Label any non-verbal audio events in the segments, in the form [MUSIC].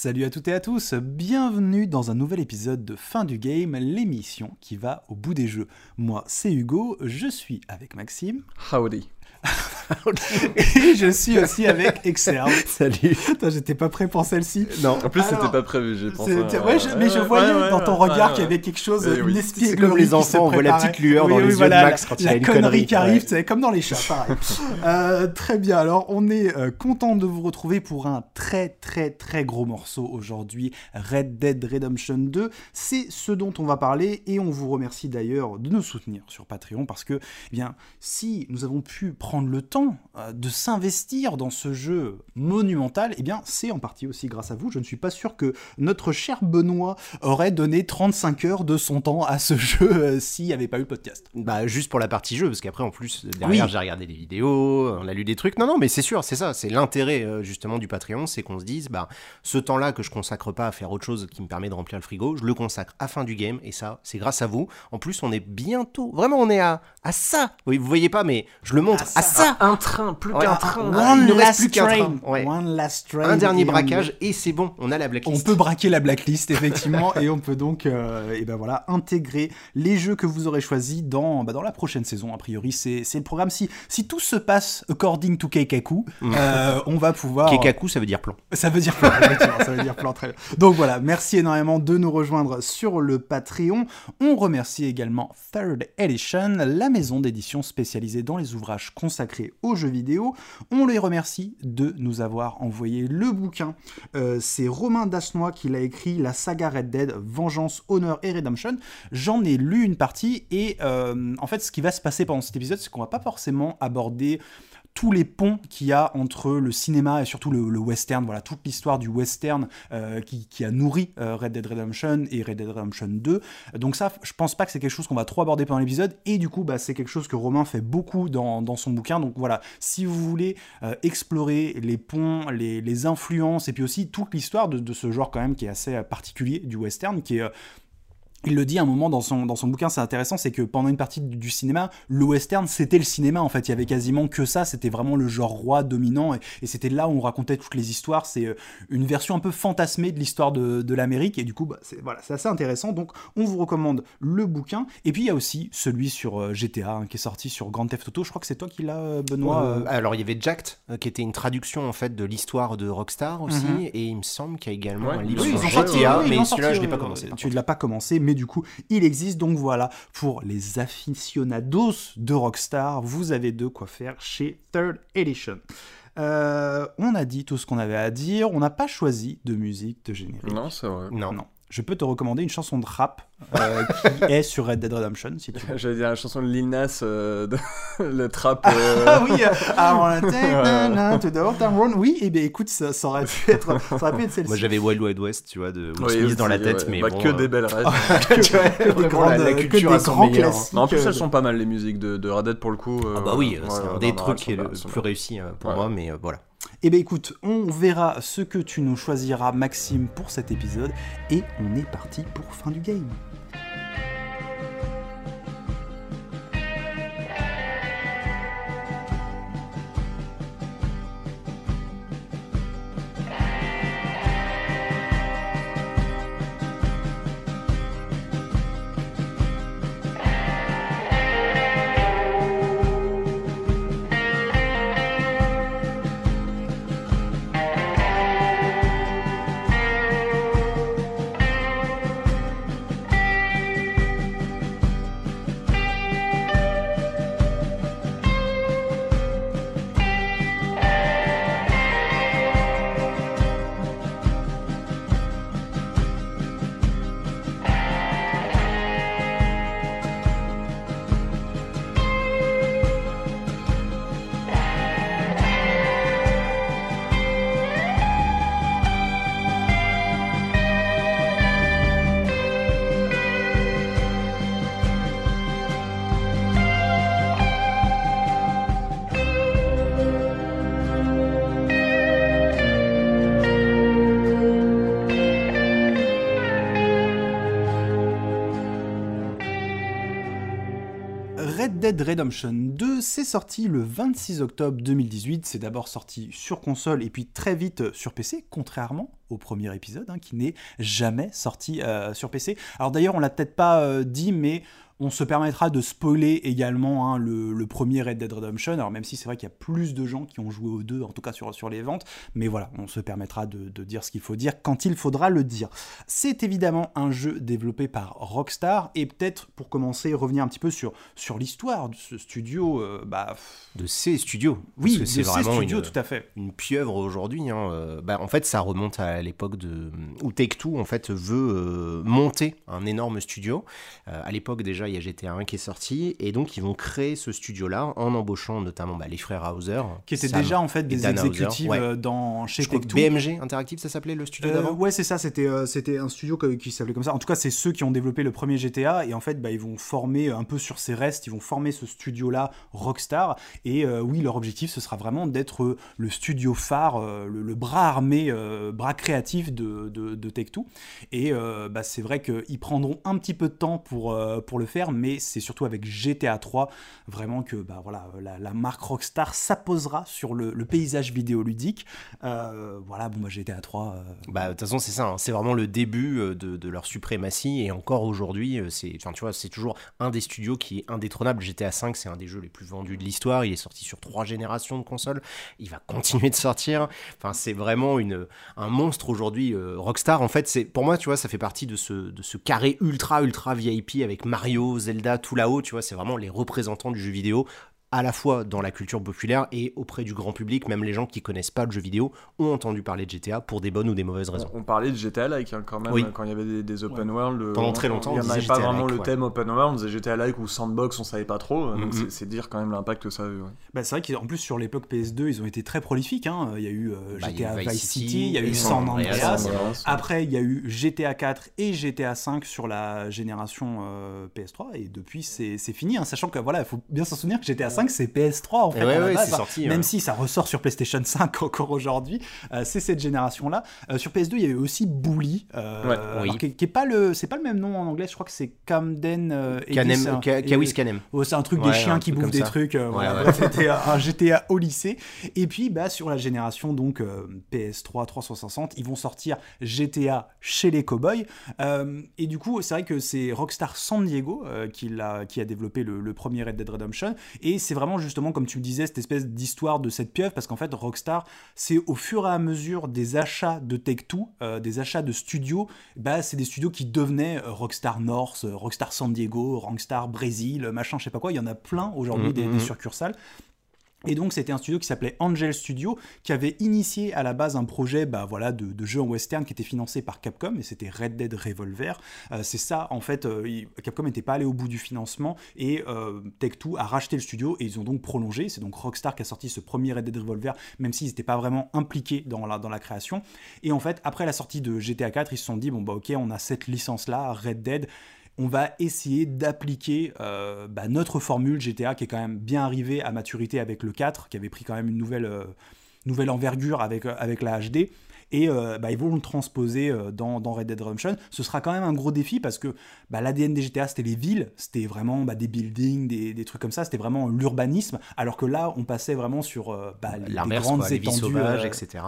Salut à toutes et à tous, bienvenue dans un nouvel épisode de Fin du Game, l'émission qui va au bout des jeux. Moi, c'est Hugo, je suis avec Maxime. Howdy. Et [LAUGHS] je suis aussi avec Exerve. [LAUGHS] Salut. J'étais pas prêt pour celle-ci. Non, en plus c'était pas prévu, j'ai pensé. C'était- à- ouais, je- mais je voyais ouais, dans ton ouais, regard ouais. qu'il y avait quelque chose, Eh oui. une C'est espièglerie comme les enfants, on voit la petite lueur dans Oui, les oui, yeux de voilà, Max quand il la a une connerie connerie. qui arrive, sais, comme dans les chats, pareil. [LAUGHS] Euh, très bien, alors on est euh, content de vous retrouver pour un très très très gros morceau aujourd'hui, Red Dead Redemption 2. C'est ce dont on va parler et on vous remercie d'ailleurs de nous soutenir sur Patreon parce que, eh bien, si nous avons pu prendre le temps euh, de s'investir dans ce jeu monumental, eh bien, c'est en partie aussi grâce à vous. Je ne suis pas sûr que notre cher Benoît aurait donné 35 heures de son temps à ce [LAUGHS] jeu euh, s'il n'y avait pas eu le podcast. Bah juste pour la partie jeu, parce qu'après en plus derrière Oui. j'ai regardé des vidéos, on a lu des trucs. Non non mais c'est sûr, c'est ça, c'est l'intérêt euh, justement du Patreon, c'est qu'on se dise bah ce temps-là que je consacre pas à faire autre chose qui me permet de remplir le frigo, je le consacre à fin du game et ça c'est grâce à vous. En plus on est bientôt, vraiment on est à à ça. Oui vous voyez pas mais je le montre à ça. Un train, plus Ouais, qu'un un- train. Il One ne reste last plus qu'un train. train, ouais. One last train. Un dernier Et on- braquage et c'est bon, on a la On blacklist. peut braquer la blacklist effectivement [LAUGHS] et on peut donc euh, et ben voilà intégrer les jeux que vous aurez choisis dans bah, dans la prochaine saison a priori c'est c'est le programme si si tout se passe according to Keikaku euh, on va pouvoir Kekaku ça veut dire plan. ça veut dire plan, [LAUGHS] ça veut dire plan, très bien. Donc voilà, merci énormément de nous rejoindre sur le Patreon. On remercie également Third Edition, la maison d'édition spécialisée dans les ouvrages consacrés aux jeux vidéo. On les remercie de nous avoir envoyé le bouquin. Euh, C'est Romain Dasnois qui l'a écrit, la saga Red Dead, Vengeance, Honneur et Redemption. J'en ai lu une partie et euh, en fait ce qui va se passer pendant cet épisode, c'est qu'on va pas forcément aborder tous les ponts qu'il y a entre le cinéma et surtout le, western, voilà, toute l'histoire du western euh, qui, a nourri euh, Red Dead Redemption et Red Dead Redemption 2. Donc ça, je pense pas que c'est quelque chose qu'on va trop aborder pendant l'épisode, et du coup, bah, c'est quelque chose que Romain fait beaucoup dans, son bouquin. Donc voilà, si vous voulez euh, explorer les ponts, les, influences, et puis aussi toute l'histoire de, ce genre quand même qui est assez particulier du western, qui est... il le dit à un moment dans son, dans son bouquin, c'est intéressant, c'est que pendant une partie du, du cinéma, le western, c'était le cinéma en fait. Il y avait quasiment que ça, c'était vraiment le genre roi dominant, et, et c'était là où on racontait toutes les histoires. C'est euh, une version un peu fantasmée de l'histoire de, de l'Amérique, et du coup, bah, c'est voilà, c'est assez intéressant. Donc, on vous recommande le bouquin. Et puis, il y a aussi celui sur euh, GTA, hein, qui est sorti sur Grand Theft Auto. Je crois que c'est toi qui l'as, euh, Benoît. Euh, euh, alors il y avait Jacked, euh, qui était une traduction en fait de l'histoire de Rockstar aussi, Mhm. et il me semble qu'il y a également Ouais, un livre oui, sur GTA, oui, mais celui-là je l'ai pas commencé. Tu ne l'as pas commencé, mais du coup, il existe. Donc voilà, pour les aficionados de Rockstar, vous avez de quoi faire chez Third Edition. Euh, on a dit tout ce qu'on avait à dire. On n'a pas choisi de musique de générique. Non, c'est vrai. Non. Non. Je peux te recommander une chanson de rap euh, qui [LAUGHS] est sur Red Dead Redemption, si tu veux. J'allais dire la chanson de Lil Nas, euh, de- [LAUGHS] le trap. [LAUGHS] euh, Ah oui, euh, I wanna take to the old town road. Oui, et bien écoute, ça, ça aurait pu être, ça aurait pu être celle-ci. Moi j'avais Wild Wild West, tu vois, de Will oui, Smith dans la tête, ouais. mais Bah, bon, que euh, des belles rêves. tu vois, que des grandes, la, la que culture des à son grands classiques. Mais en plus, euh, elles sont pas mal les musiques de, de Red Dead pour le coup. euh, Ah bah oui, ouais, c'est un ouais, des non, trucs qui est le plus réussi euh, pour moi, mais euh, voilà. Eh bien écoute, on verra ce que tu nous choisiras Maxime pour cet épisode et on est parti pour fin du game. Redemption 2, c'est sorti le 26 octobre 2018. C'est d'abord sorti sur console et puis très vite sur PC, contrairement au premier épisode, hein, qui n'est jamais sorti euh, sur PC. Alors d'ailleurs, on l'a peut-être pas euh, dit, mais on se permettra de spoiler également hein, le, premier Red Dead Redemption. Alors même si c'est vrai qu'il y a plus de gens qui ont joué aux deux, en tout cas sur, sur les ventes, mais voilà, on se permettra de, dire ce qu'il faut dire quand il faudra le dire. C'est évidemment un jeu développé par Rockstar, et peut-être pour commencer, revenir un petit peu sur, sur l'histoire de ce studio. Euh, bah, de ces studios. Oui, c'est vraiment studios, tout à fait. Une pieuvre aujourd'hui. Hein, euh, bah, en fait, ça remonte à l'époque de où Take-Two en fait veut euh, monter un énorme studio. à l'époque déjà il y a GTA 1 qui est sorti, et donc ils vont créer ce studio-là en embauchant notamment bah, les frères Hauser. Qui étaient déjà en fait des exécutifs euh, dans, chez Tech2. BMG Interactive, ça s'appelait le studio euh, d'avant? Ouais, c'est ça, c'était euh, c'était un studio qui s'appelait comme ça. En tout cas, c'est ceux qui ont développé le premier GTA, et en fait, bah, ils vont former un peu sur ces restes, ils vont former ce studio-là Rockstar, et oui, leur objectif, ce sera vraiment d'être le studio phare, le, bras armé, bras créatif de, de, de Tech2. Et bah, c'est vrai qu'ils prendront un petit peu de temps pour, pour le faire mais c'est surtout avec GTA 3 vraiment que bah, voilà, la, marque Rockstar s'apposera sur le, paysage vidéoludique. Euh, voilà, bon, bah, GTA 3. Euh, bah, de toute façon, c'est ça, hein. c'est vraiment le début euh, de, leur suprématie, et encore aujourd'hui, c'est, toujours un des studios qui est indétrônable. GTA 5, c'est un des jeux les plus vendus de l'histoire, il est sorti sur trois générations de consoles, il va continuer de sortir. Enfin, c'est vraiment une, un monstre aujourd'hui. Rockstar, en fait, pour moi, tu vois, ça fait partie de ce, de ce carré ultra, ultra VIP avec Mario, Zelda, tout là-haut, tu vois, c'est vraiment les représentants du jeu vidéo à la fois dans la culture populaire et auprès du grand public, même les gens qui connaissent pas le jeu vidéo ont entendu parler de GTA pour des bonnes ou des mauvaises raisons. On, parlait de GTA-like hein, quand même, quand il y avait des, open world. Euh, Pendant très longtemps, il n'y avait pas vraiment le thème open world, on disait GTA-like ou sandbox, on savait pas trop, donc mm-hmm. c'est dire quand même l'impact que ça a eu. Bah, c'est vrai qu'en plus sur l'époque PS2, ils ont été très prolifiques, hein. il y a eu euh, bah, GTA Vice City, il y a eu San Andreas, après il y a eu GTA 4 et GTA 5 sur la génération euh, PS3, et depuis c'est fini, hein, sachant que voilà, il faut bien s'en souvenir que GTA 5 c'est PS3 en fait. même si ça ressort sur PlayStation [LAUGHS] 5 encore aujourd'hui, euh, c'est cette génération-là. Euh, sur PS2, il y avait aussi Bully, euh, qui, est pas le, c'est pas le même nom en anglais. Je crois que c'est Camden. Canem, Kawis Canem. Oh, c'est un truc des chiens qui bouffent des trucs. [LAUGHS] C'était un GTA au lycée. Et puis, bah, sur la génération donc PS3 360, ils vont sortir GTA chez les cowboys. et du coup, c'est vrai que c'est Rockstar San Diego qui, a, qui a développé le, le premier Red Dead Redemption. Et c'est vraiment justement, comme tu le disais, cette espèce d'histoire de cette pieuvre, parce qu'en fait, Rockstar, c'est au fur et à mesure des achats de Take-Two, euh, des achats de studios, bah, c'est des studios qui devenaient euh, Rockstar North, euh, Rockstar San Diego, Rockstar Brésil, machin, je sais pas quoi, il y en a plein aujourd'hui, mmh, des, mmh, des mmh. succursales. Et donc c'était un studio qui s'appelait Angel Studio, qui avait initié à la base un projet bah, voilà, de, jeu en western qui était financé par Capcom, et c'était Red Dead Revolver. Euh, c'est ça, en fait, euh, Capcom n'était pas allé au bout du financement, et euh, Tech2 a racheté le studio, et ils ont donc prolongé. C'est donc Rockstar qui a sorti ce premier Red Dead Revolver, même s'ils n'étaient pas vraiment impliqués dans la, dans la création. Et en fait, après la sortie de GTA 4, ils se sont dit, bon bah ok, on a cette licence-là, Red Dead, on va essayer d'appliquer euh, bah, notre formule GTA qui est quand même bien arrivée à maturité avec le 4, qui avait pris quand même une nouvelle, euh, nouvelle envergure avec, euh, avec la HD. Et bah, ils vont le transposer dans, Red Dead Redemption. Ce sera quand même un gros défi parce que bah, l'ADN des GTA, c'était les villes, c'était vraiment des buildings, des, trucs comme ça, c'était vraiment l'urbanisme. Alors que là, on passait vraiment sur les, grandes étendues. etc.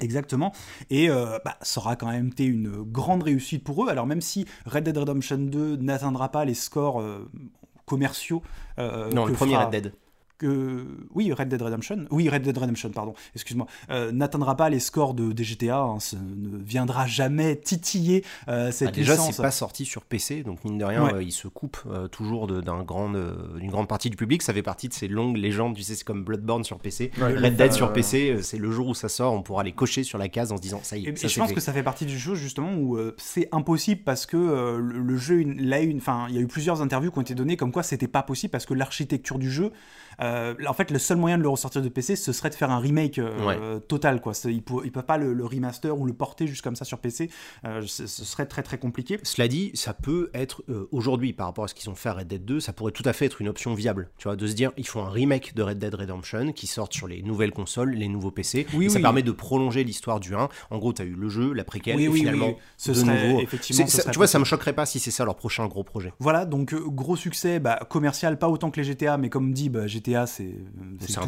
Exactement. Et euh, bah, ça aura quand même été une grande réussite pour eux. Alors même si Red Dead Redemption 2 n'atteindra pas les scores euh, commerciaux. Euh, non, le premier Red Dead que oui Red Dead Redemption oui Red Dead Redemption pardon excuse-moi euh, n'atteindra pas les scores de, des GTA hein, ne viendra jamais titiller euh, cette ah, déjà c'est pas sorti sur PC donc mine de rien euh, il se coupe toujours d'une grande d'une grande partie du public. Ça fait partie de ces longues légendes tu sais c'est comme Bloodborne sur PC Red Dead sur PC c'est le jour où ça sort on pourra les cocher sur la case en se disant ça y est et, je pense que ça fait partie du jeu justement où c'est impossible parce que le, jeu là une enfin il y a eu plusieurs interviews qui ont été données comme quoi c'était pas possible parce que l'architecture du jeu euh, en fait, le seul moyen de le ressortir de PC, ce serait de faire un remake euh, total. Quoi. Ils ne peuvent pas le, remaster ou le porter juste comme ça sur PC. Euh, ce serait très très compliqué. Cela dit, ça peut être aujourd'hui, par rapport à ce qu'ils ont fait à Red Dead 2, ça pourrait tout à fait être une option viable. Tu vois, de se dire, ils font un remake de Red Dead Redemption qui sort sur les nouvelles consoles, les nouveaux PC. Oui, ça permet de prolonger l'histoire du 1. En gros, tu as eu le jeu, la préquelle, et finalement, ce de nouveau. Effectivement, tu vois, ça me choquerait pas si c'est ça leur prochain gros projet. Voilà, donc gros succès bah, commercial, pas autant que les GTA, mais comme dit, bah, GTA GTA, c'est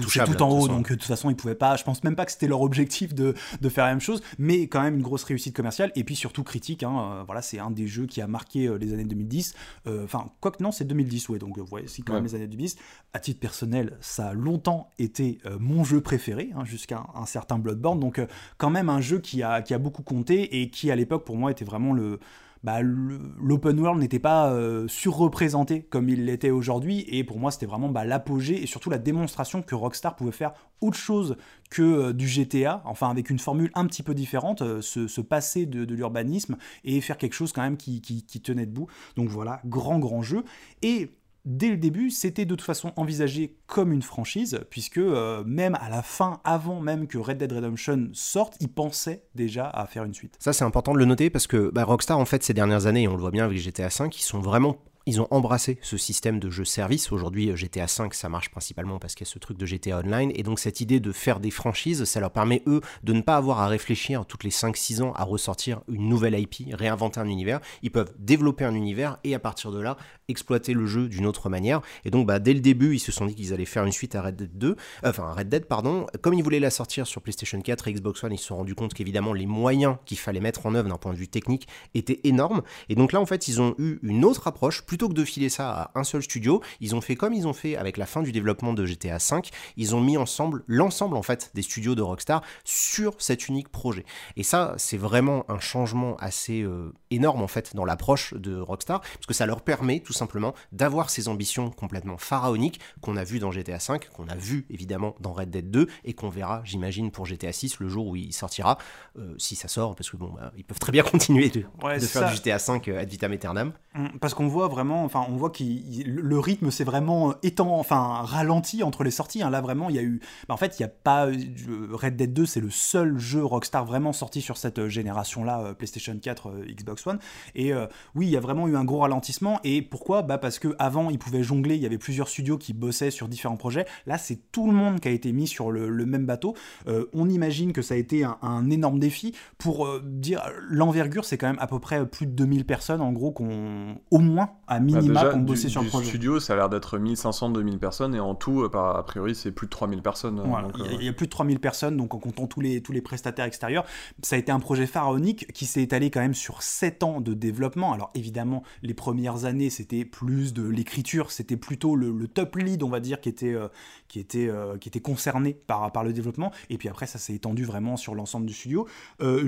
tout, tout en haut, donc euh, de toute façon, ils pouvaient pas. Je pense même pas que c'était leur objectif de, de faire la même chose, mais quand même une grosse réussite commerciale et puis surtout critique. hein, euh, voilà, c'est un des jeux qui a marqué euh, les années 2010. Euh, Enfin, quoi que non, c'est 2010, ouais. Donc, euh, ouais, c'est quand même les années 2010. À titre personnel, ça a longtemps été euh, mon jeu préféré, hein, jusqu'à un, un certain Bloodborne. Donc, euh, quand même un jeu qui a, qui a beaucoup compté et qui à l'époque pour moi était vraiment le bah, l'open world n'était pas euh, surreprésenté comme il l'était aujourd'hui. Et pour moi c'était vraiment bah, l'apogée et surtout la démonstration que Rockstar pouvait faire autre chose que euh, du GTA, enfin avec une formule un petit peu différente, euh, se, se passer de, l'urbanisme et faire quelque chose quand même qui, qui- qui tenait debout. Donc voilà, grand grand jeu. Et Dès le début, c'était de toute façon envisagé comme une franchise, puisque euh, même à la fin, avant même que Red Dead Redemption sorte, ils pensaient déjà à faire une suite. Ça, c'est important de le noter parce que bah, Rockstar, en fait, ces dernières années, et on le voit bien avec GTA V, ils sont vraiment. Ils ont embrassé ce système de jeu service. Aujourd'hui, euh, GTA V, ça marche principalement parce qu'il y a ce truc de GTA Online. Et donc, cette idée de faire des franchises, ça leur permet, eux, de ne pas avoir à réfléchir toutes les 5-6 ans à ressortir une nouvelle IP, réinventer un univers. Ils peuvent développer un univers et à partir de là, exploiter le jeu d'une autre manière. Et donc, bah, dès le début, ils se sont dit qu'ils allaient faire une suite à Red Dead 2, euh, enfin Red Dead, pardon. Comme ils voulaient la sortir sur PlayStation 4 et Xbox One, ils se sont rendus compte qu'évidemment, les moyens qu'il fallait mettre en œuvre d'un point de vue technique étaient énormes. Et donc là, en fait, ils ont eu une autre approche. Plutôt que de filer ça à un seul studio, ils ont fait comme ils ont fait avec la fin du développement de GTA V. Ils ont mis ensemble l'ensemble, en fait, des studios de Rockstar sur cet unique projet. Et ça, c'est vraiment un changement assez euh, énorme, en fait, dans l'approche de Rockstar, parce que ça leur permet, tout simplement, d'avoir ces ambitions complètement pharaoniques qu'on a vu dans GTA V, qu'on a vu, évidemment, dans Red Dead 2, et qu'on verra, j'imagine, pour GTA 6, le jour où il sortira, euh, si ça sort, parce que bon, bah, ils peuvent très bien [LAUGHS] continuer de, Ouais, de c'est faire ça. du GTA 5 ad vitam aeternam. Mm, Parce qu'on voit vraiment, enfin, on voit que le rythme s'est vraiment étant, enfin, ralenti entre les sorties. hein. Là, vraiment, il y a eu. bah, en fait, il n'y a pas. euh, Red Dead 2, c'est le seul jeu Rockstar vraiment sorti sur cette euh, génération-là, euh, PlayStation 4, euh, Xbox One. Et euh, oui, il y a vraiment eu un gros ralentissement. Et pourquoi? Bah Parce que avant, ils pouvaient jongler. Il y avait plusieurs studios qui bossaient sur différents projets. Là, c'est tout le monde qui a été mis sur le, même bateau. Euh, on imagine que ça a été un, énorme défi. Pour euh, dire l'envergure, c'est quand même à peu près plus de 2000 personnes, en gros, qu'on au moins à Bah, minima déjà, qu'on du, bossait sur le projet. studio, ça a l'air d'être 1500-2000 personnes, et en tout, euh, a priori, c'est plus de 3000 personnes. euh, Voilà, donc, il y, a- euh, plus de 3000 personnes, donc en comptant tous les, tous les prestataires extérieurs. Ça a été un projet pharaonique qui s'est étalé quand même sur 7 ans de développement. Alors évidemment, les premières années, c'était plus de l'écriture, c'était plutôt le, le top lead, on va dire, qui était, euh, qui était, euh, qui était concerné par, par le développement. Et puis après, ça s'est étendu vraiment sur l'ensemble du studio. Euh,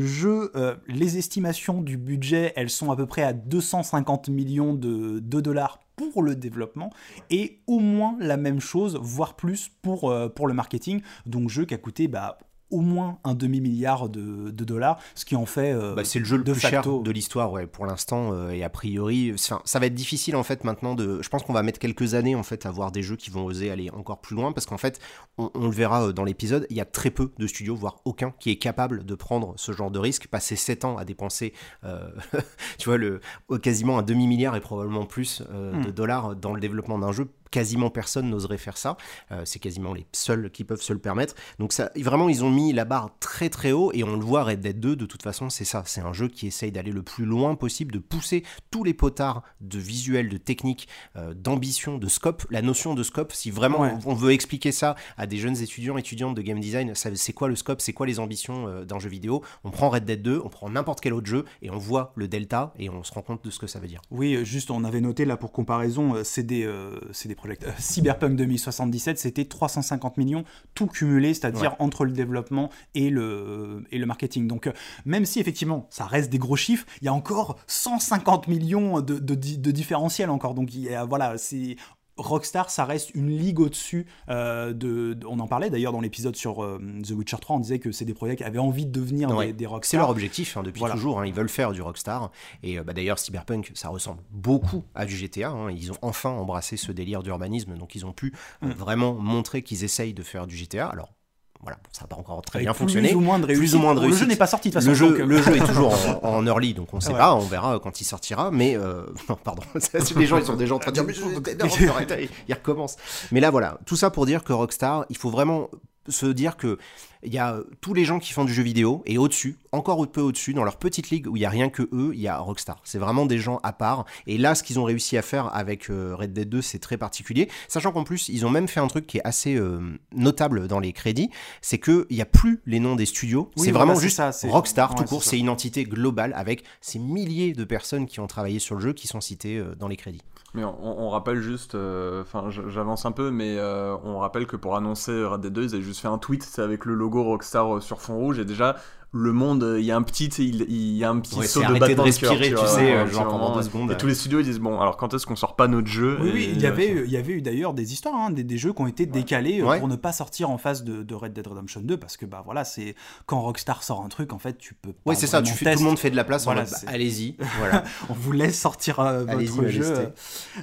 euh, les estimations du budget, elles sont à peu près à 250 millions de, de dollars pour le développement et au moins la même chose, voire plus pour, euh, pour le marketing. Donc jeu qui a coûté bah, au moins un demi-milliard de, de dollars, ce qui en fait... euh, Bah, c'est le jeu le de plus facto. cher de l'histoire, ouais, pour l'instant. euh, et a priori, ça va être difficile en fait maintenant de. Je pense qu'on va mettre quelques années en fait à voir des jeux qui vont oser aller encore plus loin parce qu'en fait, on, on le verra euh, dans l'épisode, il y a très peu de studios, voire aucun, qui est capable de prendre ce genre de risque. Passer 7 ans à dépenser, euh, [LAUGHS] tu vois, le, quasiment un demi-milliard et probablement plus euh, Hmm. de dollars dans le développement d'un jeu. Quasiment personne n'oserait faire ça. Euh, c'est quasiment les seuls qui peuvent se le permettre. Donc ça, vraiment, ils ont mis la barre très très haut et on le voit, Red Dead 2, de toute façon, c'est ça. C'est un jeu qui essaye d'aller le plus loin possible, de pousser tous les potards de visuel, de technique, euh, d'ambition, de scope. La notion de scope, si vraiment Ouais. on veut expliquer ça à des jeunes étudiants, étudiantes de game design, c'est quoi le scope, c'est quoi les ambitions euh, d'un jeu vidéo? On prend Red Dead 2, on prend n'importe quel autre jeu et on voit le delta et on se rend compte de ce que ça veut dire. Oui, juste on avait noté là pour comparaison, c'est des, c'est des euh, Cyberpunk 2077, c'était 350 millions tout cumulé, c'est-à-dire Ouais. entre le développement et le, et le marketing. Donc euh, même si effectivement ça reste des gros chiffres, il y a encore 150 millions de, de, di- de différentiel encore. Donc il y a- voilà, c'est Rockstar, ça reste une ligue au-dessus euh, de, de- On en parlait d'ailleurs dans l'épisode sur euh, The Witcher 3, on disait que c'est des projets qui avaient envie de devenir Ouais. des, des C'est Rockstar. leur objectif hein, depuis Voilà. toujours. hein. Ils veulent faire du Rockstar. Et euh, bah, d'ailleurs, Cyberpunk, ça ressemble beaucoup à du GTA. hein. Ils ont enfin embrassé ce délire d'urbanisme. Donc, ils ont pu Mm. vraiment montrer qu'ils essayent de faire du GTA. Alors, voilà, bon, ça n'a pas encore très Avec bien plus fonctionné. ou moins de Plus ou réussite. moins de Le jeu réussite. n'est pas sorti de toute façon. Le jeu, donc, euh, le jeu est toujours [LAUGHS] en, en early, donc on ne sait Ouais. pas, on verra quand il sortira. Mais euh, [LAUGHS] non, pardon, [LAUGHS] les gens ils sont déjà en train de dire mais je- arrête, il recommence. Mais là voilà, tout ça pour dire que Rockstar, il faut vraiment se dire que il y a tous les gens qui font du jeu vidéo et au-dessus, encore un peu au-dessus, dans leur petite ligue où il y a rien que eux, il y a Rockstar. C'est vraiment des gens à part. Et là, ce qu'ils ont réussi à faire avec euh, Red Dead 2, c'est très particulier. Sachant qu'en plus, ils ont même fait un truc qui est assez euh, notable dans les crédits, c'est qu'il n'y a plus les noms des studios. Oui, c'est voilà, vraiment juste ça, Rockstar ouais, tout court. C'est une entité globale avec ces milliers de personnes qui ont travaillé sur le jeu qui sont citées euh, dans les crédits. Mais on, on rappelle juste, euh, enfin j'avance un peu, mais euh, on rappelle que pour annoncer Red Dead 2, ils avaient juste fait un tweet c'est avec le logo Rockstar euh, sur fond rouge et déjà le monde, euh, il y a un petit, il, il y a un petit Ouais, saut c'est de arrêter de battement cœur, respirer, tu vois, sais, euh, genre pendant deux secondes, Et ouais. tous les studios ils disent bon, alors quand est-ce qu'on sort pas notre jeu Oui, Et- oui, il y avait, il y avait eu d'ailleurs des histoires, hein, des, des jeux qui ont été décalés euh, Ouais. pour ne pas sortir en face de, de Red Dead Redemption 2 parce que bah voilà, c'est quand Rockstar sort un truc, en fait, tu peux. Pas c'est ça. Tu fais, tout le monde fait de la place. Voilà, bah, allez-y. Voilà. [LAUGHS] On vous laisse sortir euh, votre jeu. majesté.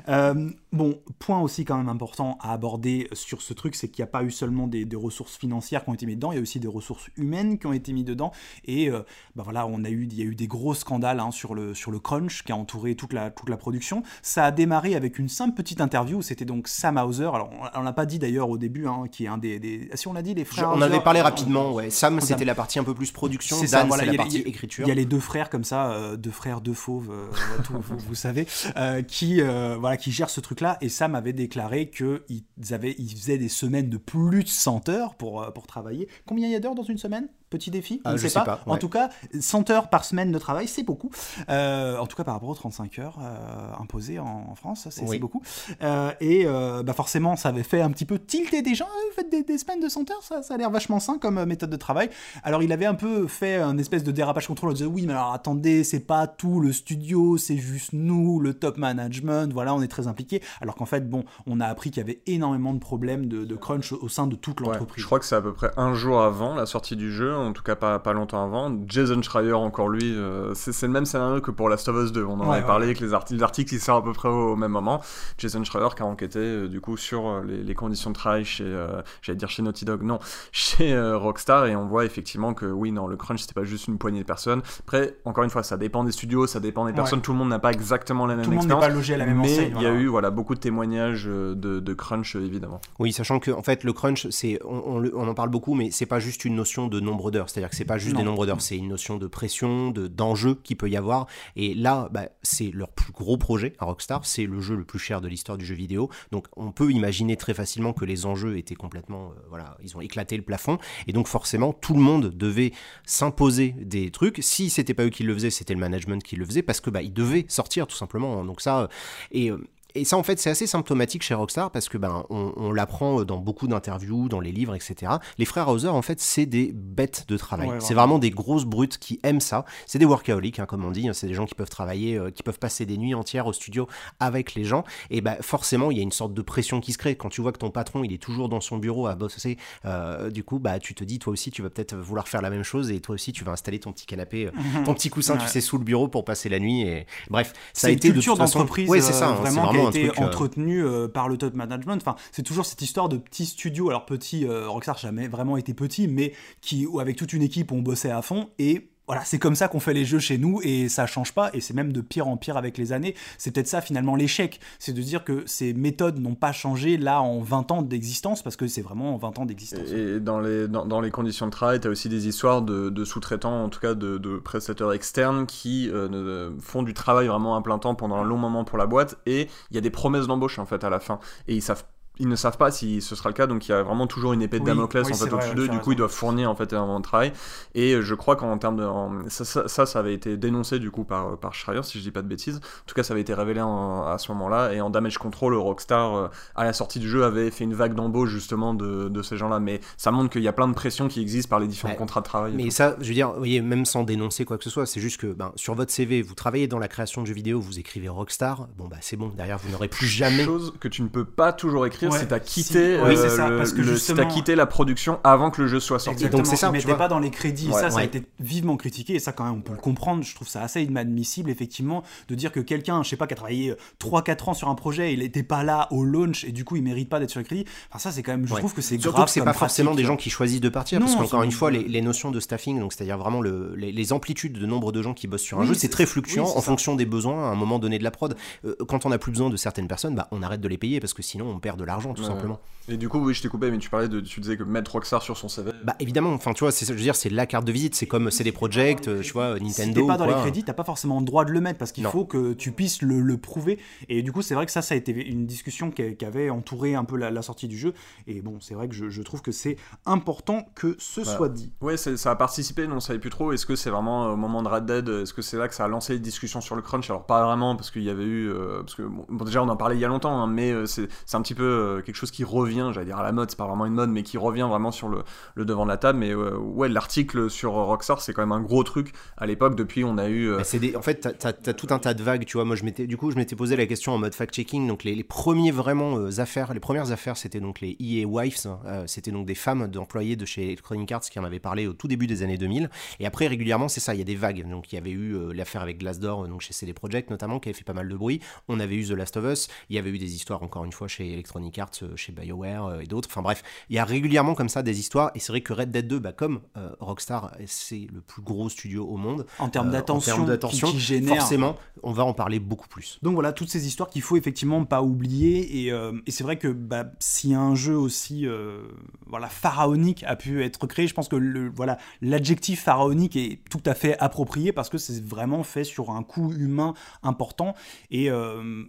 Euh, bon, point aussi quand même important à aborder sur ce truc, c'est qu'il n'y a pas eu seulement des, des ressources financières qui ont été mises dedans, il y a aussi des ressources humaines qui ont été mises dedans. Et euh, bah voilà, on a eu, il y a eu des gros scandales hein, sur le sur le crunch qui a entouré toute la toute la production. Ça a démarré avec une simple petite interview. C'était donc Sam Hauser. Alors on, on l'a pas dit d'ailleurs au début, hein, qui est un des, des- ah, si on l'a dit les Je- frères. on Hauser, avait parlé rapidement. Ouais. Sam, c'était la partie un peu plus production. C'est ça, Dan, voilà, c'est la partie a- écriture. Il y a les deux frères comme ça, euh, deux frères, deux fauves, euh, tout, vous, vous savez, euh, qui voilà, qui gèrent ce truc-là. Et Sam avait déclaré que ils avaient, ils faisaient des semaines de plus de 100 heures pour pour travailler. Combien il y a d'heures dans une semaine? Petit défi Ah, On ne je sait sais pas. En tout cas, 100 heures par semaine de travail, c'est beaucoup. Euh, en tout cas, par rapport aux 35 heures euh, imposées en, en France, c'est Oui. beaucoup. Euh, et bah forcément, ça avait fait un petit peu tilter des gens. Ah, vous faites des, des semaines de 100 heures, ça, ça a l'air vachement sain comme méthode de travail. Alors, il avait un peu fait un espèce de dérapage contrôle en disant oui, mais alors attendez, c'est pas tout le studio, c'est juste nous, le top management. Voilà, on est très impliqués. Alors qu'en fait, bon, on a appris qu'il y avait énormément de problèmes de, de crunch au sein de toute Ouais, l'entreprise. je crois que c'est à peu près un jour avant la sortie du jeu, en tout cas pas, pas longtemps avant. Jason Schreier, encore lui, euh, c'est le même scénario que pour Last of Us 2. On en Ouais, avait ouais, parlé avec les articles, les articles qui sortent à peu près au, au même moment. Jason Schreier qui a enquêté euh, du coup sur euh, les, les conditions de travail chez, euh, j'allais dire chez Naughty Dog, non, [LAUGHS] chez euh, Rockstar, et on voit effectivement que oui, non, le crunch c'était pas juste une poignée de personnes. Après, encore une fois, ça dépend des studios, ça dépend des personnes. Tout le monde n'a pas exactement la même Tout le monde n'est pas logé à la même mais il y a eu voilà beaucoup de témoignages de, de crunch évidemment. Oui, sachant que en fait le crunch, c'est on, on le- on en parle beaucoup, mais c'est pas juste une notion de nombre d'heures. C'est-à-dire que c'est pas juste Non. des nombres d'heures, c'est une notion de pression, de d'enjeu qu'il peut y avoir. Et là, bah, c'est leur plus gros projet à Rockstar. C'est le jeu le plus cher de l'histoire du jeu vidéo. Donc on peut imaginer très facilement que les enjeux étaient complètement, euh, voilà, ils ont éclaté le plafond. Et donc forcément, tout le monde devait s'imposer des trucs. Si c'était pas eux qui le faisaient, c'était le management qui le faisait parce que bah ils devaient sortir tout simplement. Donc ça, euh, et euh, et ça, en fait, c'est assez symptomatique chez Rockstar parce que ben, on, on l'apprend dans beaucoup d'interviews, dans les livres, etc. Les frères Hauser, en fait, c'est des bêtes de travail. Ouais, c'est vraiment. des grosses brutes qui aiment ça. C'est des workaholics, hein, comme on dit. C'est des gens qui peuvent travailler, euh, qui peuvent passer des nuits entières au studio avec les gens. Et ben, forcément, il y a une sorte de pression qui se crée. Quand tu vois que ton patron, il est toujours dans son bureau à bosser, euh, du coup, bah, tu te dis, toi aussi, tu vas peut-être vouloir faire la même chose et toi aussi, tu vas installer ton petit canapé, euh, ton petit coussin, Ouais. tu sais, sous le bureau pour passer la nuit. Et bref, ça a une été de toute façon- d'entreprise Ouais, c'est ça. euh, hein, vraiment a été truc, euh, entretenue euh, par le top management. Enfin, c'est toujours cette histoire de petits studios. Alors petit, euh, Rockstar jamais vraiment été petit, mais qui avec toute une équipe on bossait à fond et voilà, c'est comme ça qu'on fait les jeux chez nous et ça change pas et c'est même de pire en pire avec les années. C'est peut-être ça finalement l'échec, c'est de dire que ces méthodes n'ont pas changé là en 20 ans d'existence parce que c'est vraiment 20 ans d'existence. Et dans les, conditions de travail, tu as aussi des histoires de, sous-traitants, en tout cas de, prestataires externes qui euh, font du travail vraiment à plein temps pendant un long moment pour la boîte et il y a des promesses d'embauche en fait à la fin. Et ils savent ils ne savent pas si ce sera le cas, donc il y a vraiment toujours une épée de Oui, Damoclès oui, en fait au-dessus d'eux. Du coup, ils doivent fournir en fait de travail. Et je crois qu'en termes de en- ça, ça, avait été dénoncé du coup par par Schreier, si je dis pas de bêtises. En tout cas, ça avait été révélé en- à ce moment-là. Et en Damage Control, Rockstar euh, à la sortie du jeu avait fait une vague d'embauche justement de, de ces gens-là. Mais ça montre qu'il y a plein de pressions qui existent par les différents contrats de travail. Mais ça, je veux dire, vous voyez, même sans dénoncer quoi que ce soit, c'est juste que ben, sur votre CV, vous travaillez dans la création de jeux vidéo, vous écrivez Rockstar, bon bah c'est bon, derrière vous n'aurez plus jamais. chose que tu ne peux pas toujours écrire, Ouais, c'est t'as si- quitté, oui, euh, c'est ça, le- parce que le- justement- t'as quitté la production avant que le jeu soit sorti. donc c'est ça, vois. pas dans les crédits. Ouais. ça, ça a été vivement critiqué. Et ça, quand même, on peut le comprendre. Je trouve ça assez inadmissible, effectivement, de dire que quelqu'un, je sais pas, qui a travaillé 3-4 ans sur un projet, il n'était pas là au launch et du coup, il mérite pas d'être sur les crédits. Enfin, ça, c'est quand même, je Ouais. trouve que c'est Surtout grave. que c'est pas forcément des gens qui choisissent de partir, Non, parce qu'encore une fois, les, les notions de staffing, donc c'est-à-dire vraiment le, les, les amplitudes de nombre de gens qui bossent sur un jeu, c'est- très fluctuant en fonction des besoins à un moment donné de la prod. Euh, quand on n'a plus besoin de certaines personnes, bah, on arrête de les payer parce que sinon on perd de l'argent. L'argent, tout Ouais. simplement. Et du coup, oui, je t'ai coupé, mais tu parlais de. Tu disais que mettre Rockstar sur son CV. Bah évidemment, enfin tu vois, c'est, je veux dire, c'est la carte de visite, c'est comme CD Projekt, euh, tu vois, Si Nintendo. t'es pas dans quoi. les crédits, t'as pas forcément le droit de le mettre parce qu'il Non. faut que tu puisses le, le prouver. Et du coup, c'est vrai que ça, ça a été une discussion qui, qui avait entouré un peu la, la sortie du jeu. Et bon, c'est vrai que je, je trouve que c'est important que ce Voilà. soit dit. Ouais, c'est- ça a participé, mais on savait plus trop. Est-ce que c'est vraiment euh, au moment de Red Dead Est-ce que c'est là que ça a lancé les discussions sur le crunch? Alors, pas vraiment, parce qu'il y avait eu. euh, parce que, bon, déjà, on en parlait il y a longtemps, hein, mais euh, c'est c'est un petit peu euh, quelque chose qui revient, j'allais dire à la mode, c'est pas vraiment une mode, mais qui revient vraiment sur le, devant de la table. Mais euh, ouais, l'article sur Rockstar, c'est quand même un gros truc à l'époque. Depuis, on a eu. euh, En fait, t'as, t'as tout un tas de vagues, tu vois. Moi, je m'étais, du coup, je m'étais posé la question en mode fact-checking. Donc, les, premiers vraiment affaires, les premières affaires, c'était donc les EA Wives. euh, c'était donc des femmes d'employés de chez Electronic Arts qui en avaient parlé au tout début des années 2000. Et après, régulièrement, c'est ça, il y a des vagues. Donc, il y avait eu l'affaire avec Glassdoor, donc chez CD Projekt notamment, qui avait fait pas mal de bruit. On avait eu The Last of Us. Il y avait eu des histoires, encore une fois, chez Electronic Arts, euh, chez BioWare euh, et d'autres. Enfin, bref, il y a régulièrement comme ça des histoires. Et c'est vrai que Red Dead 2, bah, comme euh, Rockstar, c'est le plus gros studio au monde. En termes en d'attention, qui- génère. forcément, on va en parler beaucoup plus. Donc voilà, toutes ces histoires qu'il faut effectivement pas oublier. Et, euh, et c'est vrai que bah, si un jeu aussi euh, voilà, pharaonique a pu être créé, je pense que le, voilà, l'adjectif pharaonique est tout à fait approprié parce que c'est vraiment fait sur un coût humain important. Et,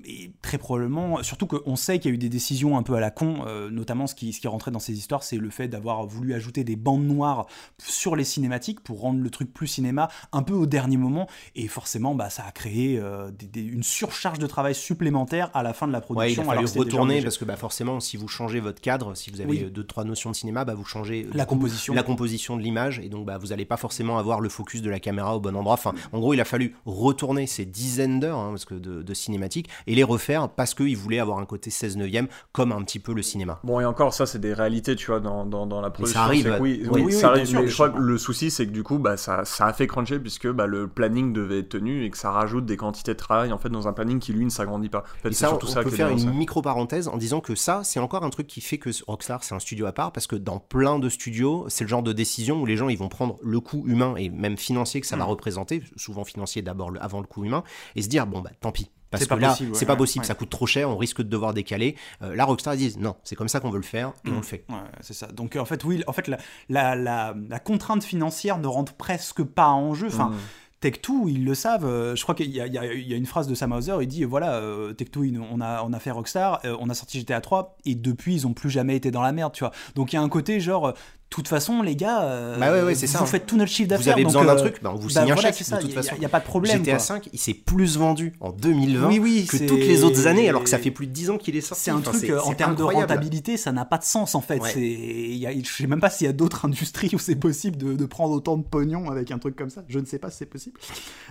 et très probablement, surtout qu'on sait qu'il y a eu des décisions un peu à la con, euh, notamment ce qui, ce qui rentré dans ces histoires, c'est le fait d'avoir voulu ajouter des bandes noires sur les cinématiques pour rendre le truc plus cinéma un peu au dernier moment. Et forcément, bah, ça a créé euh, des- des- une surcharge de travail supplémentaire à la fin de la Ouais, il production. a fallu alors retourner parce que bah, forcément, si vous changez votre cadre, si vous avez Oui. deux trois notions de cinéma, bah, vous changez La coup, composition. la composition de l'image et donc bah, vous n'allez pas forcément avoir le focus de la caméra au bon endroit. Enfin, en gros, il a fallu retourner ces dizaines d'heures hein, parce que de, de cinématiques et les refaire parce qu'il voulait avoir un côté 16 neuvième comme un petit peu le cinéma. Bon, et encore, ça, c'est des réalités, tu vois, dans, dans, dans la production. arrive, c'est que oui, oui, oui, ça arrive, sûr, mais je crois que le souci, c'est que du coup, bah, ça, ça a fait cruncher puisque bah, le planning devait être tenu et que ça rajoute des quantités de travail, en fait, dans un planning qui, lui, ne s'agrandit pas. En fait, Et ça, surtout on ça peut faire une micro-parenthèse en disant que ça, c'est encore un truc qui fait que Rockstar, c'est un studio à part, parce que dans plein de studios, c'est le genre de décision où les gens, ils vont prendre le coût humain et même financier que ça va Mm. représenter, souvent financier d'abord avant le coût humain, et se dire, bon, bah tant pis. Parce C'est que pas là, c'est pas possible, ça coûte trop cher, on risque de devoir décaler. Euh, là, Rockstar, ils disent, non, c'est comme ça qu'on veut le faire, et Mm. on le fait. Ouais, c'est ça. Donc en fait, oui, en fait, la, la, la, la contrainte financière ne rentre presque pas en jeu. Enfin, Mm. Tech2, ils le savent. euh, je crois qu'il y, y y a une phrase de Sam Hauser, il dit voilà, euh, Tech2, ils- on a, on a fait Rockstar, euh, on a sorti GTA 3, et depuis, ils ont plus jamais été dans la merde, tu vois. Donc il y a un côté genre, toute façon, les gars, euh, Bah ouais, ouais, c'est vous ça. faites tout notre chiffre Vous d'affaires. avez donc, besoin d'un euh, truc, bah, on vous bah signe un voilà, chèque, c'est de ça, toute y façon. Il n'y a, pas de problème. GTA quoi. 5, il s'est plus vendu en 2020 Oui, oui, que toutes les autres années, alors que ça fait plus de 10 ans qu'il est sorti. C'est un Enfin, truc euh, en termes de rentabilité, ça n'a pas de sens en fait. Ouais. C'est, il y a- je sais même pas s'il y a d'autres [LAUGHS] industries où c'est possible de, de prendre autant de pognon avec un truc comme ça. Je ne sais pas si c'est possible.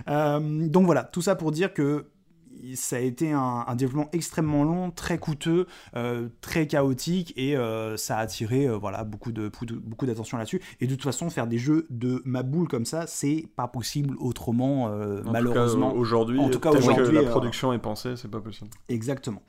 Euh, donc voilà, tout ça pour dire que ça a été un, un développement extrêmement long, très coûteux, euh, très chaotique et euh, ça a attiré euh, voilà beaucoup de beaucoup d'attention là-dessus. Et de toute façon, faire des jeux de ma boule comme ça, c'est pas possible autrement, malheureusement. aujourd'hui, En tout cas, aujourd'hui, la production est pensée, c'est pas possible. Exactement.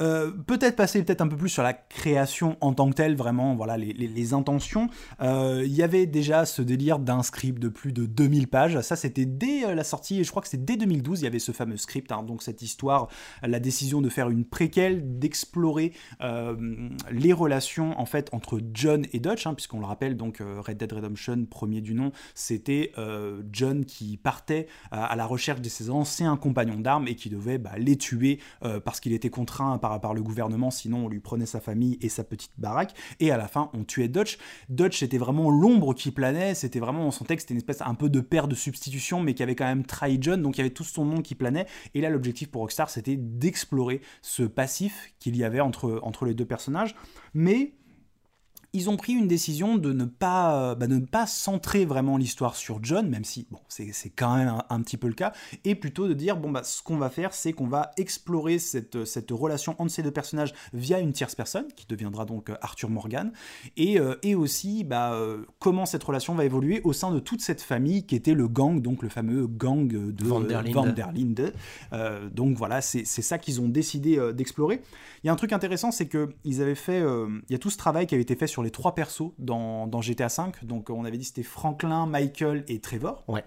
Euh, peut-être passer peut-être un peu plus sur la création en tant que telle, vraiment, voilà, les, intentions. Euh, Il y avait déjà ce délire d'un script de plus de 2000 pages. Ça, c'était dès euh, la sortie, et je crois que c'est dès 2012, il y avait ce fameux script, hein, donc cette histoire, la décision de faire une préquelle, d'explorer euh, les relations, en fait, entre John et Dutch, hein, puisqu'on le rappelle, donc euh, Red Dead Redemption, premier du nom, c'était euh, John qui partait à, la recherche de ses anciens compagnons d'armes et qui devait bah, les tuer euh, parce qu'il était contraint par, par le gouvernement, sinon on lui prenait sa famille et sa petite baraque, et à la fin on tuait Dutch. Dutch c'était vraiment l'ombre qui planait, c'était vraiment, son texte c'était une espèce un peu de père de substitution, mais qui avait quand même trahi John, donc il y avait tout son nom qui planait, et là l'objectif pour Rockstar c'était d'explorer ce passif qu'il y avait entre les deux personnages, mais ils ont pris une décision de ne pas, bah, de ne pas centrer vraiment l'histoire sur John, même si bon, c'est quand même un, un petit peu le cas, et plutôt de dire bon bah ce qu'on va faire, c'est qu'on va explorer cette, cette relation entre ces deux personnages via une tierce personne qui deviendra donc euh, Arthur Morgan, et, euh, et aussi bah, euh, comment cette relation va évoluer au sein de toute cette famille qui était le gang, donc le fameux gang de Van der Linde. Van der Linde. Euh, donc voilà, c'est ça qu'ils ont décidé euh, d'explorer. Il y a un truc intéressant, c'est que ils avaient fait, euh, il y a tout ce travail qui avait été fait sur les trois persos dans, dans GTA V. Donc on avait dit c'était Franklin, Michael et Trevor. Ouais.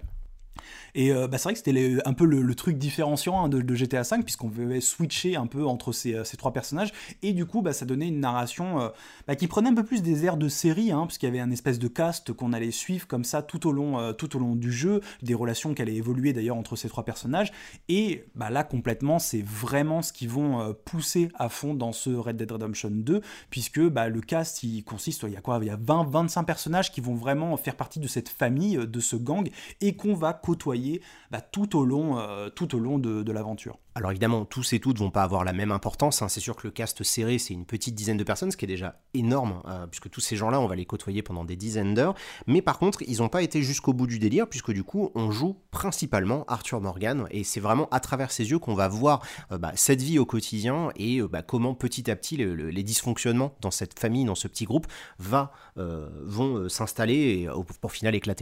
Et euh, bah, c'est vrai que c'était un peu le, truc différenciant hein, de, GTA V, puisqu'on pouvait switcher un peu entre ces, euh, ces trois personnages, et du coup, bah, ça donnait une narration euh, bah, qui prenait un peu plus des airs de série, hein, puisqu'il y avait un espèce de cast qu'on allait suivre comme ça tout au long, tout au long du jeu, des relations qui allaient évoluer d'ailleurs entre ces trois personnages, et bah, là, complètement, c'est vraiment ce qu'ils vont pousser à fond dans ce Red Dead Redemption 2, puisque bah, le cast, il consiste, il y a quoi? Il y a 20-25 personnages qui vont vraiment faire partie de cette famille, de ce gang, et qu'on va côtoyer bah, tout au long, euh, tout au long de, l'aventure. Alors évidemment, tous et toutes vont pas avoir la même importance. Hein. C'est sûr que le cast serré, c'est une petite dizaine de personnes, ce qui est déjà énorme, euh, puisque tous ces gens-là, on va les côtoyer pendant des dizaines d'heures. Mais par contre, ils n'ont pas été jusqu'au bout du délire, puisque du coup, on joue principalement Arthur Morgan, et c'est vraiment à travers ses yeux qu'on va voir euh, bah, cette vie au quotidien et bah, comment petit à petit les dysfonctionnements dans cette famille, dans ce petit groupe, vont s'installer et pour final éclater.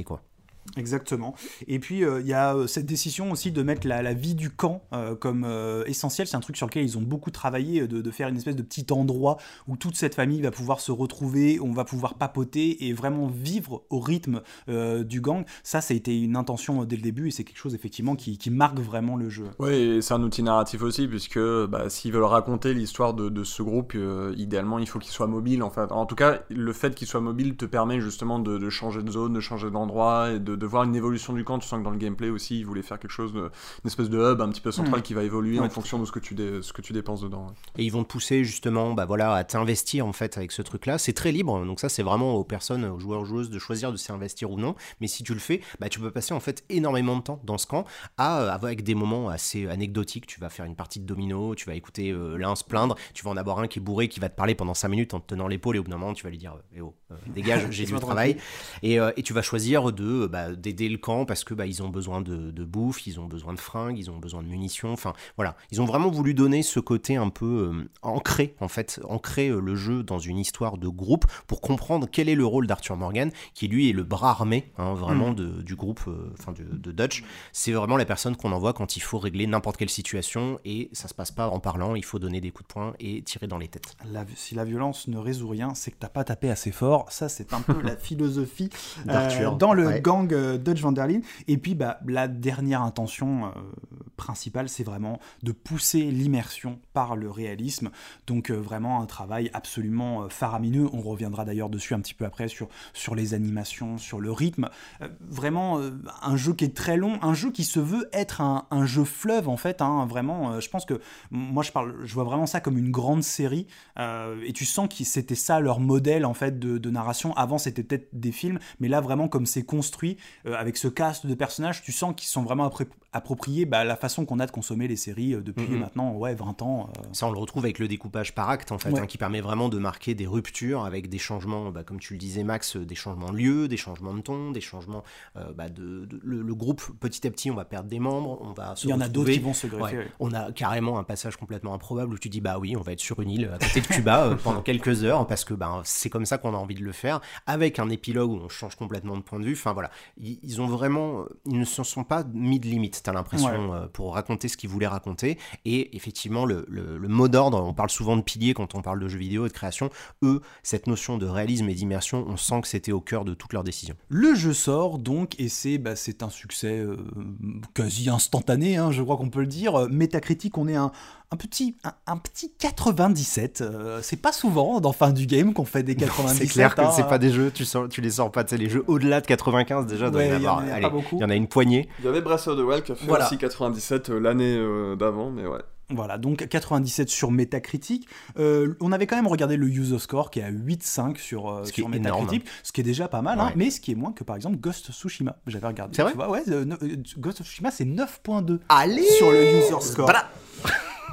Exactement. Et puis euh, il y a euh, cette décision aussi de mettre la, vie du camp euh, comme essentiel. C'est un truc sur lequel ils ont beaucoup travaillé, de, faire une espèce de petit endroit où toute cette famille va pouvoir se retrouver, on va pouvoir papoter et vraiment vivre au rythme du gang. Ça, ça a été une intention dès le début et c'est quelque chose effectivement qui, marque vraiment le jeu. Oui, c'est un outil narratif aussi puisque bah, s'ils veulent raconter l'histoire de, ce groupe, idéalement il faut qu'il soit mobile. En, fait. en tout cas, le fait qu'il soit mobile te permet justement de, de changer de zone, de changer d'endroit et de de voir une évolution du camp. Tu sens que dans le gameplay aussi, ils voulaient faire quelque chose, de, une espèce de hub un petit peu central mm. qui va évoluer en fonction de ce que tu, ce que tu dépenses dedans. Et ils vont te pousser justement bah voilà, à t'investir en fait avec ce truc-là. C'est très libre, donc ça c'est vraiment aux personnes, aux joueurs, joueuses de choisir de s'investir ou non. Mais si tu le fais, bah, tu peux passer en fait énormément de temps dans ce camp à, euh, avec des moments assez anecdotiques. Tu vas faire une partie de domino, tu vas écouter euh, l'un se plaindre, tu vas en avoir un qui est bourré qui va te parler pendant 5 minutes en te tenant l'épaule et au bout d'un moment tu vas lui dire eh oh, euh, dégage, [LAUGHS] j'ai du travail. Et, et, tu vas choisir de bah, d'aider le camp parce que bah, ils ont besoin de, bouffe, ils ont besoin de fringues, ils ont besoin de munitions. Enfin voilà, ils ont vraiment voulu donner ce côté un peu euh, ancré en fait, ancrer euh, le jeu dans une histoire de groupe pour comprendre quel est le rôle d'Arthur Morgan, qui lui est le bras armé hein, vraiment mm. de, du groupe, euh, enfin de, Dutch. C'est vraiment la personne qu'on envoie quand il faut régler n'importe quelle situation et ça se passe pas en parlant, il faut donner des coups de poing et tirer dans les têtes. si la violence ne résout rien, c'est que t'as pas tapé assez fort. Ça c'est un peu la [LAUGHS] philosophie d'Arthur dans le gang Dutch et puis, bah, la dernière intention euh, principale, c'est vraiment de pousser l'immersion par le réalisme. Donc, euh, vraiment un travail absolument euh, faramineux. On reviendra d'ailleurs dessus un petit peu après sur, sur les animations, sur le rythme. vraiment un jeu qui est très long, un jeu qui se veut être un, jeu fleuve en fait. Hein. vraiment, je pense que moi, je, parle, je vois vraiment ça comme une grande série. et tu sens que c'était ça leur modèle en fait de narration. Avant, c'était peut-être des films, mais là, vraiment, comme c'est construit avec ce cast de personnages, tu sens qu'ils sont vraiment appropriés bah, la façon qu'on a de consommer les séries euh, depuis maintenant ouais, 20 ans. Euh. Ça, on le retrouve avec le découpage par acte, en fait, hein, qui permet vraiment de marquer des ruptures avec des changements, bah, comme tu le disais, Max, euh, des changements de lieu, des changements de ton, des changements bah, de, le, groupe. Petit à petit, on va perdre des membres, on va Il y en a d'autres qui vont se greffer. On a carrément un passage complètement improbable où tu dis, bah oui, on va être sur une île à côté de Cuba [LAUGHS] pendant quelques heures, parce que bah, c'est comme ça qu'on a envie de le faire, avec un épilogue où on change complètement de point de vue. Enfin voilà, ils ont vraiment ils ne se sont pas mis de limite, t'as l'impression, euh, pour raconter ce qu'ils voulaient raconter. Et effectivement, le, mot d'ordre, on parle souvent de piliers quand on parle de jeux vidéo et de création. Eux, cette notion de réalisme et d'immersion, on sent que c'était au cœur de toutes leurs décisions. Le jeu sort donc, et c'est bah, un succès euh, quasi instantané, hein, je crois qu'on peut le dire. Métacritique, on est un, un petit, un, petit 97. Euh, c'est pas souvent dans fin du game qu'on fait des 97. c'est clair que c'est hein. pas des jeux, tu, sors, tu les sors pas. Tu les jeux au-delà de 95 déjà, il y, en a, il y en a une poignée. Il y avait Breath of the Wild qui a fait aussi 97 euh, l'année euh, d'avant, mais ouais. Voilà, donc 97 sur Metacritic. on avait quand même regardé le user score qui est à 8,5 sur, sur Metacritic, ce qui est déjà pas mal, hein, mais ce qui est moins que par exemple Ghost Tsushima. J'avais regardé. C'est vrai ouais, Ghost Tsushima c'est 9.2 Allez sur le user score. Voilà.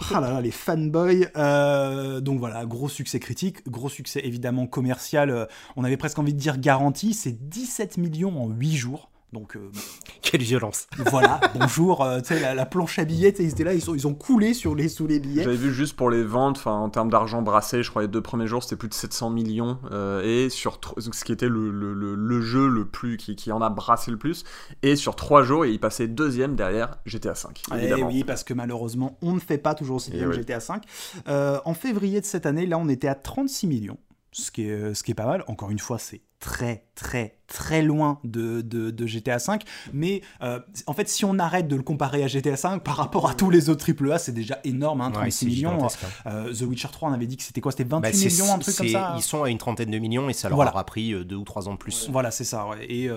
[LAUGHS] Ah là là, les fanboys. Euh, donc voilà, gros succès critique, gros succès évidemment commercial. Euh, on avait presque envie de dire garanti. C'est 17 millions en 8 jours. Donc, euh, [LAUGHS] Quelle violence Voilà, bonjour, euh, tu sais, la, planche à billets, ils étaient là, ils, sont, ils ont coulé sur les, sous les billets. J'avais vu juste pour les ventes, en termes d'argent brassé, je crois les deux premiers jours, c'était plus de 700 millions, euh, et sur ce qui était le, le, le, jeu le plus, qui, qui, en a brassé le plus, et sur trois jours, il passait deuxième derrière GTA 5. Et eh oui, parce que malheureusement, on ne fait pas toujours aussi bien que GTA 5. en février de cette année, là, on était à 36 millions, ce qui est, ce qui est pas mal. Encore une fois, c'est très, très, très loin de, de, GTA V, mais en fait, si on arrête de le comparer à GTA V par rapport à tous les autres AAA, c'est déjà énorme, hein, 36 millions. Hein. The Witcher 3, on avait dit que c'était quoi C'était 28 bah, millions, un truc comme ça Ils sont à une trentaine de millions et ça leur aura pris deux ou trois ans de plus. Voilà, c'est ça, et,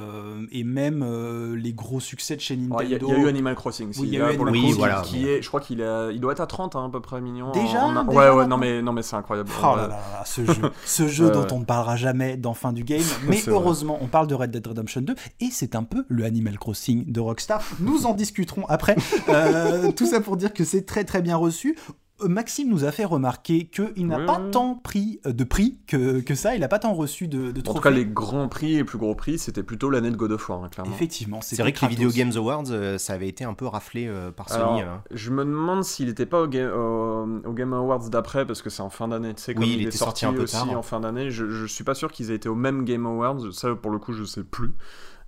et même les gros succès de chez Nintendo. Il y, a eu Animal Crossing, oui, il y a eu Animal voilà. qui est, je crois qu'il il doit être à 30 hein, à peu près millions. Déjà, Ouais, ouais, non mais, non mais c'est incroyable. Oh là là, ce jeu, [LAUGHS] ce jeu dont on ne parlera jamais dans fin du game. [LAUGHS] Mais heureusement, on parle de Red Dead Redemption 2 et c'est un peu le Animal Crossing de Rockstar. Nous en discuterons après. Euh, tout ça pour dire que c'est très très bien reçu. Maxime nous a fait remarquer qu'il n'a pas tant pris euh, de prix que, que ça, il n'a pas tant reçu de, de trophées. En tout cas, les grands prix et les plus gros prix, c'était plutôt l'année de God of War, hein, clairement. Effectivement. C'est vrai que les Video Games Awards, euh, ça avait été un peu raflé euh, par Sony. Alors, Je me demande s'il n'était pas au, au, Game Awards d'après, parce que c'est en fin d'année. Tu sais, comme oui, il, était sorti, un peu aussi tard. en fin d'année, je, je suis pas sûr qu'ils aient été au même Game Awards. Ça, pour le coup, je sais plus.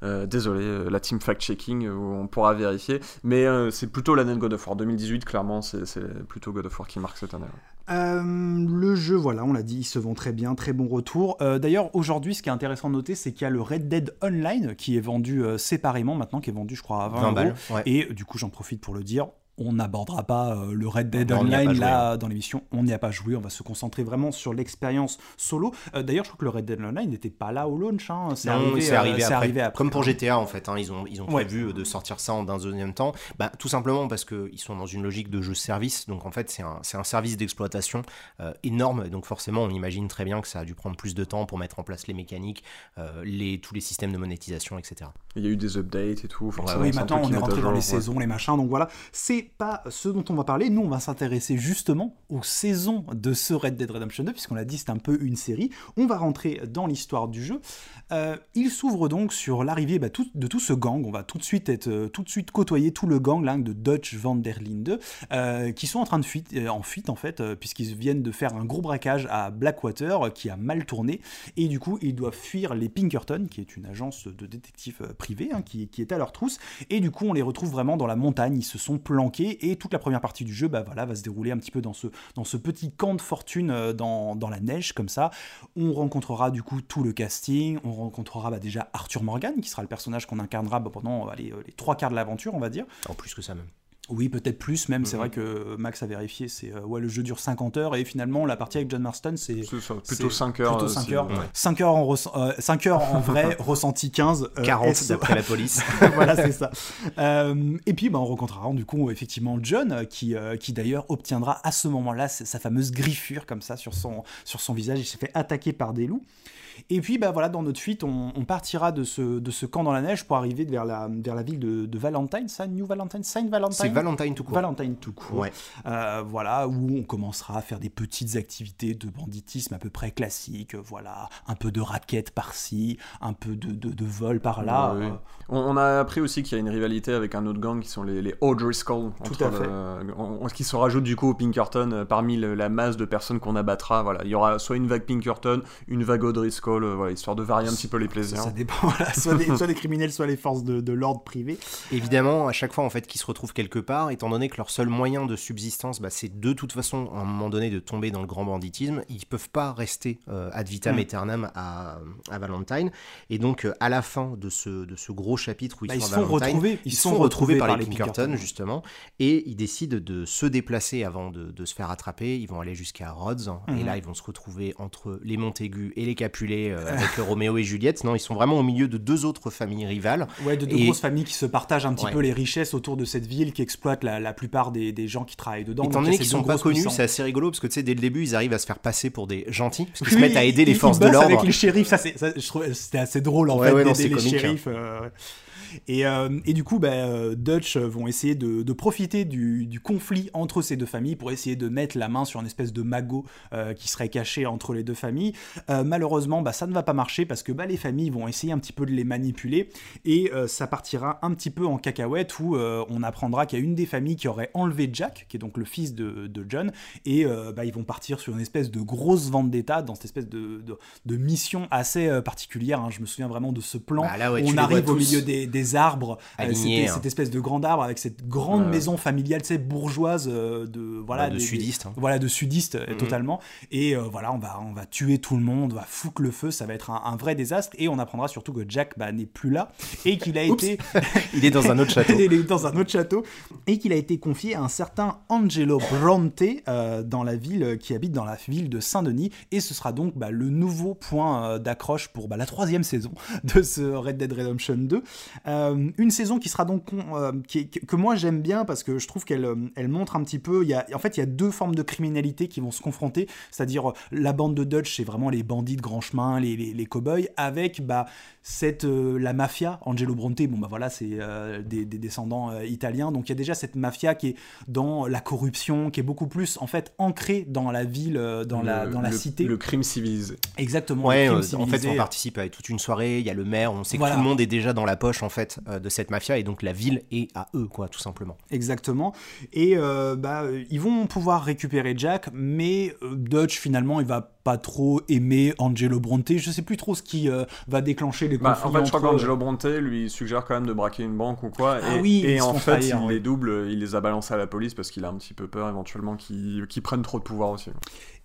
Euh, désolé, euh, la team fact-checking, euh, on pourra vérifier. Mais c'est plutôt l'année de God of War. 2018, clairement, c'est plutôt God of War qui marque cette année. le jeu, voilà, on l'a dit, il se vend très bien, très bon retour. D'ailleurs, aujourd'hui, ce qui est intéressant de noter, c'est qu'il y a le Red Dead Online qui est vendu séparément maintenant, qui est vendu, je crois, à 20, balles. Et du coup, j'en profite pour le dire, on n'abordera pas euh, le Red Dead Online là dans l'émission. On n'y a pas joué. On va se concentrer vraiment sur l'expérience solo. Euh, d'ailleurs, je crois que le Red Dead Online n'était pas là au launch. Hein. C'est arrivé, euh, arrivé, après. Comme pour GTA en fait. Hein. Ils ont, ils ont prévu de sortir ça en un deuxième temps. Bah, tout simplement parce qu'ils sont dans une logique de jeu-service. Donc en fait, c'est un, un, service d'exploitation énorme. Donc forcément, on imagine très bien que ça a dû prendre plus de temps pour mettre en place les mécaniques, les, tous les systèmes de monétisation, etc. Il y a eu des updates et tout. oui, maintenant on est rentré dans les saisons, les machins. Donc voilà, c'est pas ce dont on va parler. Nous, on va s'intéresser justement aux saisons de ce Red Dead Redemption 2, puisqu'on l'a dit, c'est un peu une série. On va rentrer dans l'histoire du jeu. Euh, il s'ouvre donc sur l'arrivée bah, de tout ce gang. On va tout de suite être, euh, tout de suite côtoyer tout le gang de Dutch van der Linde, euh, qui sont en train de fuite, en fuite en fait, puisqu'ils viennent de faire un gros braquage à Blackwater qui a mal tourné, et du coup ils doivent fuir les Pinkerton, qui est une agence de détectives privés, hein, qui, qui, est à leur trousse, et du coup on les retrouve vraiment dans la montagne. Ils se sont planqués et toute la première partie du jeu, bah va se dérouler un petit peu dans ce, dans ce petit camp de fortune dans, dans la neige comme ça. On rencontrera du coup tout le casting, on rencontrera bah, déjà Arthur Morgan, qui sera le personnage qu'on incarnera bah, pendant euh, les trois quarts de l'aventure, on va dire. En plus que ça même. Oui, peut-être plus même. C'est mhm. vrai que Max a vérifié. C'est euh, ouais, le jeu dure 50 heures et finalement la partie avec John Marston, c'est plutôt 5 heures. Plutôt 5 heures. 5 heures en, 5 euh, heures en vrai, [LAUGHS] ressenti 15. 40 d'après la police. [LAUGHS] voilà, c'est ça. et puis, bah, on rencontrera du coup effectivement John, qui, qui d'ailleurs obtiendra à ce moment-là sa fameuse griffure comme ça sur son, sur son visage. Il s'est fait attaquer par des loups. Et puis, bah, voilà, dans notre fuite, on, partira de ce, de ce camp dans la neige pour arriver vers la, vers la ville de, de Valentine, ça, New Valentine, Saint Valentine? C'est Valentine tout court. Valentine tout court. Euh, voilà, où on commencera à faire des petites activités de banditisme à peu près classiques. Voilà, un peu de raquettes par-ci, un peu de, de, vol par-là. Euh. on, a appris aussi qu'il y a une rivalité avec un autre gang qui sont les, les O'Driscoll. Tout à fait. qui se rajoute du coup au Pinkerton euh, parmi la masse de personnes qu'on abattra. Voilà, il y aura soit une vague Pinkerton, une vague O'Driscoll euh, histoire de varier un petit peu les plaisirs. Ça dépend, [LAUGHS] soit, des, criminels, soit les forces de, l'ordre privé. Évidemment, à chaque fois en fait qu'ils se retrouvent quelque part, étant donné que leur seul moyen de subsistance, bah, c'est de toute façon à un moment donné de tomber dans le grand banditisme, ils peuvent pas rester euh, ad vitam mm. aeternam à, à, Valentine. Et donc euh, à la fin de ce, de ce gros chapitre où ils, bah, sont, à Valentine, ils, sont retrouvés, par, les Pinkerton, justement, et ils décident de se déplacer avant de, de se faire attraper. Ils vont aller jusqu'à Rhodes, et mm-hmm. là ils vont se retrouver entre les Montaigu et les Capulet euh, avec [LAUGHS] Roméo et Juliette. Non, ils sont vraiment au milieu de deux autres familles rivales. Ouais, de deux grosses familles qui se partagent un petit peu les richesses autour de cette ville, qui exploitent la, plupart des, gens qui travaillent dedans. Étant donné qu'ils sont pas connus, c'est assez rigolo parce que tu sais, dès le début, ils arrivent à se faire passer pour des gentils, parce qu'ils se mettent à aider les forces de l'ordre. avec les shérifs, ça, trouvais c'était assez drôle en fait d'aider les hein. Euh, euh, et, du coup, bah, euh, Dutch vont essayer de, profiter du, conflit entre ces deux familles pour essayer de mettre la main sur une espèce de magot euh, qui serait caché entre les deux familles. malheureusement, bah, ça ne va pas marcher parce que bah, les familles vont essayer un petit peu de les manipuler et ça partira un petit peu en cacahuète où on apprendra qu'il y a une des familles qui aurait enlevé Jack, qui est donc le fils de, John, et bah, ils vont partir sur une espèce de grosse vente d'État dans cette espèce de, mission assez particulière. Hein. Je me souviens vraiment de ce plan. Bah, on arrive au milieu des des arbres, euh, Alignés, c'était hein. cette espèce de grand arbre avec cette grande maison familiale, tu sais, bourgeoise euh, de voilà Bah, de des- sudistes, hein. voilà de sudistes euh, Mhm. totalement. Et euh, voilà, on va on va tuer tout le monde, on va foutre le feu, ça va être un, un vrai désastre. Et on apprendra surtout que Jack bah, n'est plus là et qu'il a été [LAUGHS] Il est dans un autre château. [LAUGHS] il est dans un autre château et qu'il a été confié à un certain Angelo Bronte euh, dans la ville euh, qui habite dans la ville de Saint-Denis et ce sera donc bah, le nouveau point euh, d'accroche pour bah, la troisième saison de ce Red Dead Redemption 2 Euh, une saison qui sera donc con- euh, qui est- que moi j'aime bien parce que je trouve qu'elle euh, elle montre un petit peu il y a en fait il y a deux formes de criminalité qui vont se confronter c'est-à-dire la bande de Dutch c'est vraiment les bandits de grand chemin les, les, les cow-boys avec bah cette euh, la mafia Angelo Bronte bon bah voilà c'est euh, des, des descendants euh, italiens donc il y a déjà cette mafia qui est dans la corruption qui est beaucoup plus en fait ancrée dans la ville dans la Le- dans la le- cité Le crime civilisé. exactement Ouais, euh, en fait, on participe à toute une soirée. Il y a le maire. On sait Voilà. que tout le monde est déjà dans la poche en fait euh, de cette mafia et donc la ville est à eux, quoi, tout simplement. Exactement. Et euh, bah, euh, ils vont pouvoir récupérer Jack, mais euh, Dutch finalement il va pas trop aimer Angelo Bronte. Je sais plus trop ce qui euh, va déclencher les Bah, conflits en fait, je crois qu'Angelo Bronte lui suggère quand même de braquer une banque ou quoi. Ah et oui, et en fait, trahir, il les double, il les a balancés à la police parce qu'il a un petit peu peur éventuellement qu'ils qu'ils prennent trop de pouvoir aussi.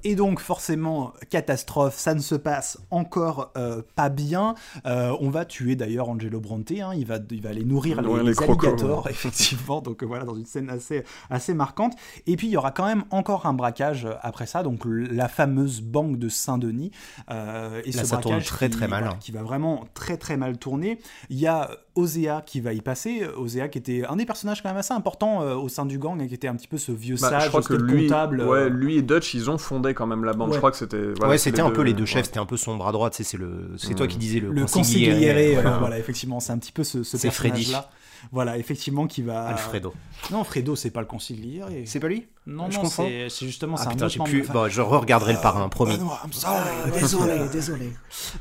Et donc forcément, catastrophe, ça ne se passe encore euh, pas bien. Euh, on va tuer d'ailleurs Angelo Bronte, hein, il, va, il va aller nourrir les, les alligators, ouais. [LAUGHS] effectivement, donc euh, voilà, dans une scène assez, assez marquante. Et puis il y aura quand même encore un braquage après ça, donc la fameuse banque de Saint-Denis. Euh, et Là, ce ça tourne très, qui- très mal. voilà, qui va vraiment très très mal tourner. Il y a Osea qui va y passer, Osea qui était un des personnages quand même assez importants euh, au sein du gang, et qui était un petit peu ce vieux Bah, sage, je crois que lui, comptable. ouais, lui et Dutch, ils ont fondé quand même la bande. Ouais. Je crois que c'était. voilà, ouais, c'était un peu les deux ouais. chefs. C'était un peu son bras droit. Tu sais, c'est le, c'est toi Mm. qui disais le, le consigliere, consigliere, voilà. euh, [LAUGHS] voilà, effectivement, c'est un petit peu ce, ce C'est Freddy. personnage-là. Voilà, effectivement, qui va. Alfredo. Non, Fredo, c'est pas le consigliere. C'est pas lui? Non, je non, c'est justement Ah un putain, autre de- Bon, je re-regarderai le parrain, promis. Ah non, I'm sorry, désolé, [LAUGHS] désolé.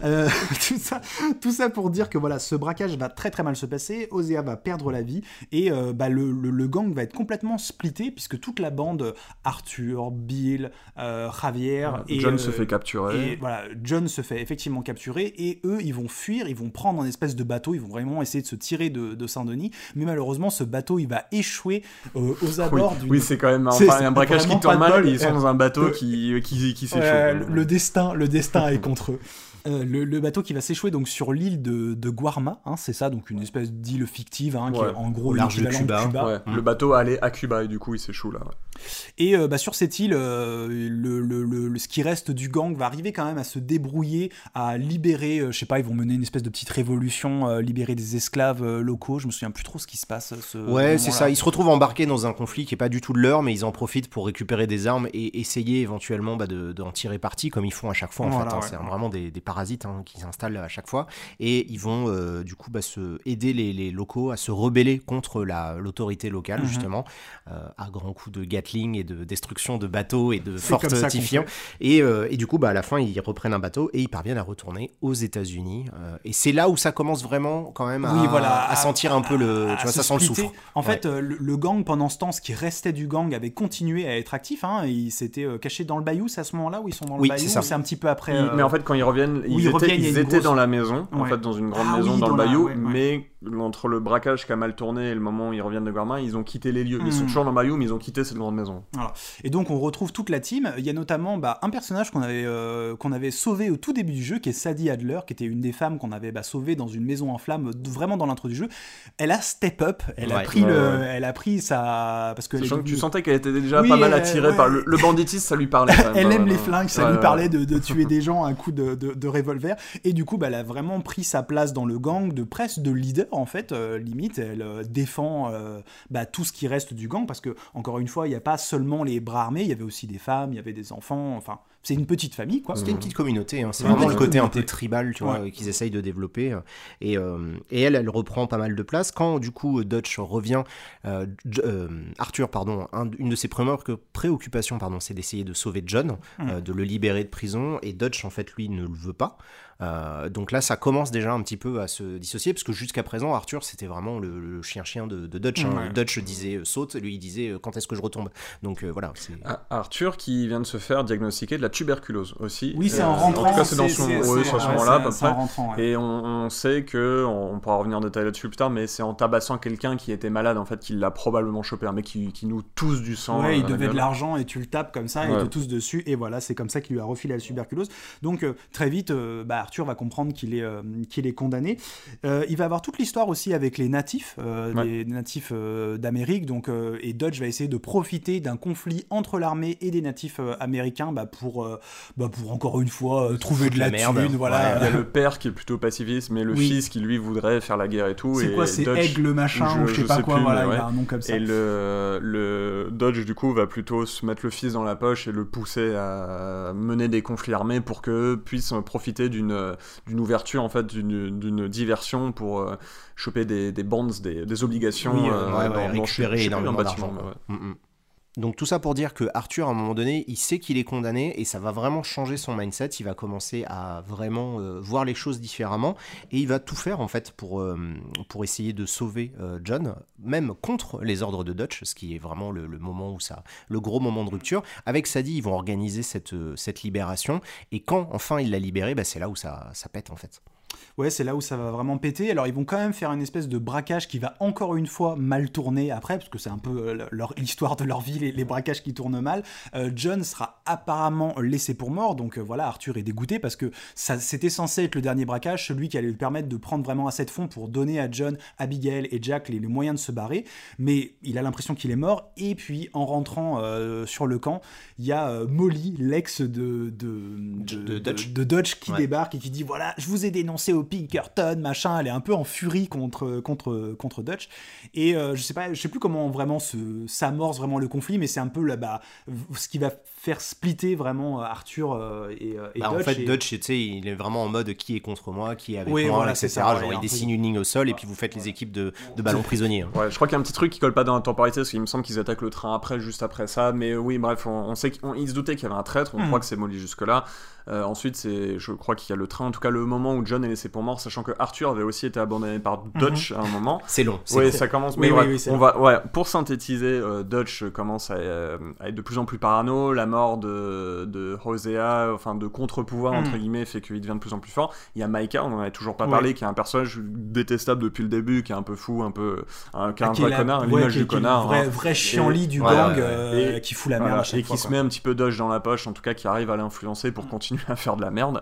Euh, tout, ça, tout ça pour dire que voilà, ce braquage va très très mal se passer, Osea va perdre la vie, et euh, bah, le, le- le gang va être complètement splitté, puisque toute la bande, Arthur, Bill, euh, Javier, et, John euh, se fait capturer. et voilà, John se fait effectivement capturer et eux, ils vont fuir, ils vont prendre un espèce de bateau, ils vont vraiment essayer de se tirer de, de Saint-Denis. Mais malheureusement, ce bateau, il va échouer euh, aux Oui, abords d'une. oui, c'est quand même c'est un braquage qui tourne mal. Ils sont dans un bateau Le- qui, qui, qui s'échoue. Ouais, le, le destin, le destin est contre eux. Euh, le, le bateau qui va s'échouer donc sur l'île de, de Guarma, hein, c'est ça, donc une espèce d'île fictive, hein, qui Ouais. est en gros large de Cuba. Ouais, Mm. Le bateau allait à Cuba et du coup il s'échoue là. ouais. Et euh, bah, sur cette île, euh, le, le- le- le- ce qui reste du gang va arriver quand même à se débrouiller, à libérer, euh, je sais pas, ils vont mener une espèce de petite révolution, euh, libérer des esclaves euh, locaux. Je me souviens plus trop ce qui se passe. Ce Ouais, c'est ça. Ils se retrouvent embarqués dans un conflit qui est pas du tout de leur, mais ils en profitent pour récupérer des armes et essayer éventuellement bah, de- d'en tirer parti, comme ils font à chaque fois. En Voilà, fait, hein. ouais. c'est vraiment des, des parasites hein, qui s'installent à chaque fois, et ils vont euh, du coup bah, se aider les, les locaux à se rebeller contre la l'autorité locale Mhm. justement, euh, à grands coups de Gatling et de destruction de bateaux et de fortifiants. Et, euh, et du coup, bah, à la fin, ils reprennent un bateau et ils parviennent à retourner aux États-Unis. euh, et c'est là où ça commence vraiment quand même à, Oui, voilà, à sentir un peu le, à tu vois, se ça sent le splitter. soufre. En Ouais. fait, euh, le, le gang, pendant ce temps, ce qui restait du gang avait continué à être actif. Hein, ils s'étaient euh, cachés dans le bayou, c'est à ce moment-là où ils sont dans le Oui, bayou c'est un petit peu après. Euh, Mais en fait, quand ils reviennent, ils oui, ils étaient, ils grosse- dans la maison, en fait, dans une grande Ah maison oui, dans, dans le la- bayou, ouais, ouais. mais entre le braquage qui a mal tourné et le moment où ils reviennent de Guarma, ils ont quitté les lieux. Ils sont Hmm. toujours dans le bayou, mais ils ont quitté cette grande maison. Et donc on retrouve toute la team. Il y a notamment bah, un personnage qu'on avait, euh, qu'on avait sauvé au tout début du jeu, qui est Sadie Adler, qui était une des femmes qu'on avait bah, sauvée dans une maison en flammes, vraiment dans l'intro du jeu. Elle a step up, elle a pris le, elle a pris sa, parce que Sachant que tu sentais qu'elle était déjà Oui, pas mal attirée par le, le banditisme, ça lui parlait. [LAUGHS] Elle pas aime les hein. flingues, ça lui parlait de, tuer des gens à coup de revolver. Et du coup, bah, elle a vraiment pris sa place dans le gang de presse de leader, en fait, euh, limite. Elle euh, défend euh, bah, tout ce qui reste du gang, parce que, encore une fois, il n'y a pas seulement les bras armés, il y avait aussi des femmes, il y avait des enfants, enfin, c'est une petite famille, quoi. C'était une petite communauté, hein. c'est vraiment le côté un peu tribal, tu vois, Ouais. qu'ils essayent de développer. euh, Et, euh, et elle, elle reprend pas mal de place. Quand du coup Dutch revient, euh, euh, Arthur, pardon, un- une de ses premières que- préoccupations, pardon, c'est d'essayer de sauver John, Mm. euh, de le libérer de prison. Et Dutch, en fait, lui, ne le veut pas. Euh, donc là, ça commence déjà un petit peu à se dissocier, parce que jusqu'à présent, Arthur, c'était vraiment le, chien-chien de, Dutch. Hein. Dutch disait euh, saute, lui il disait euh, quand est-ce que je retombe? Donc voilà. Ah, Arthur qui vient de se faire diagnostiquer de la tuberculose aussi. Oui, c'est en rentrant. En tout cas, c'est dans son, oui, ce moment-là, à peu près. Et on, sait que, on, pourra revenir en détail là-dessus plus tard, mais c'est en tabassant quelqu'un qui était malade, en fait, qu'il l'a probablement chopé, un mec qui, qui nous tousse du sang. Ouais, il devait de l'argent et tu le tapes comme ça, et il te tousse dessus, et voilà, c'est comme ça qu'il lui a refilé la tuberculose. Donc très vite, bah, Arthur va comprendre qu'il est, euh, qu'il est condamné. Euh, il va avoir toute l'histoire aussi avec les natifs, euh, les natifs d'Amérique. Donc, et Dodge va essayer de profiter d'un conflit entre l'armée et des natifs américains bah, pour, bah, pour encore une fois trouver de la, merde. voilà. Il y a le père qui est plutôt pacifiste, mais le fils qui lui voudrait faire la guerre et tout. C'est quoi C'est Aigle machin ou je, sais pas quoi. voilà, il a un nom comme ça. Et le, le Dodge du coup va plutôt se mettre le fils dans la poche et le pousser à mener des conflits armés pour que puisse profiter d'une d'une ouverture en fait d'une diversion pour euh, choper des, des bonds, des, des obligations, oui, euh, ouais, ouais, récupérer énormément d'argent. Mm, mm. Donc tout ça pour dire que Arthur, à un moment donné, il sait qu'il est condamné et ça va vraiment changer son mindset. Il va commencer à vraiment euh, voir les choses différemment et il va tout faire en fait pour, pour essayer de sauver John, même contre les ordres de Dutch, ce qui est vraiment le, moment où ça, le gros moment de rupture. Avec Sadie, ils vont organiser cette, cette libération et quand enfin il l'a libéré, bah, c'est là où ça, ça pète en fait ouais, c'est là où ça va vraiment péter. Alors ils vont quand même faire une espèce de braquage qui va encore une fois mal tourner après, parce que c'est un peu euh, l'histoire de leur vie, les, braquages qui tournent mal. Euh, John sera apparemment laissé pour mort, donc euh, voilà, Arthur est dégoûté parce que c'était censé être le dernier braquage, celui qui allait lui permettre de prendre vraiment assez de fonds pour donner à John, Abigail et Jack les, moyens de se barrer. Mais il a l'impression qu'il est mort, et puis en rentrant sur le camp, il y a Molly, l'ex de, de, de, Dutch. qui débarque et qui dit voilà, je vous ai dénoncé au Pinkerton, machin, elle est un peu en furie contre, contre, contre Dutch. Et euh, je sais pas, je sais plus comment vraiment s'amorce vraiment le conflit, mais c'est un peu là, bas ce qui va faire splitter vraiment euh, Arthur euh, et, et bah, Dutch. En fait, Dutch, tu sais, il est vraiment en mode qui est contre moi, qui est avec moi, etc. Genre, il dessine une ligne au sol et puis vous faites les équipes de, de ballons prisonniers. Hein. Ouais, je crois qu'il y a un petit truc qui colle pas dans la temporalité, parce qu'il me semble qu'ils attaquent le train après, juste après ça. Mais oui, bref, on, sait qu'ils se doutaient qu'il y avait un traître, on hmm. croit que c'est Molly jusque-là. ensuite, c'est, je crois qu'il y a le train, en tout cas le moment où John est laissé pour mort, sachant que Arthur avait aussi été abandonné par Dutch mhm. à un moment. [LAUGHS] C'est long. Oui, ça commence. Mais on va, ouais, pour synthétiser, euh, Dutch commence euh, à, être de plus en plus parano. La mort de, de Hosea, enfin de contre-pouvoir entre mhm. guillemets, fait qu'il devient de plus en plus fort. Il y a Maika, on en avait toujours pas parlé, qui est un personnage détestable depuis le début, qui est un peu fou, un peu, qui est un ah, vrai connard, l'image du connard. Vrai, hein. vrai chiant-lit du gang euh, qui fout la merde à chaque et qui se met un petit peu Dutch dans la poche, en tout cas qui arrive à l'influencer pour continuer à faire de la merde.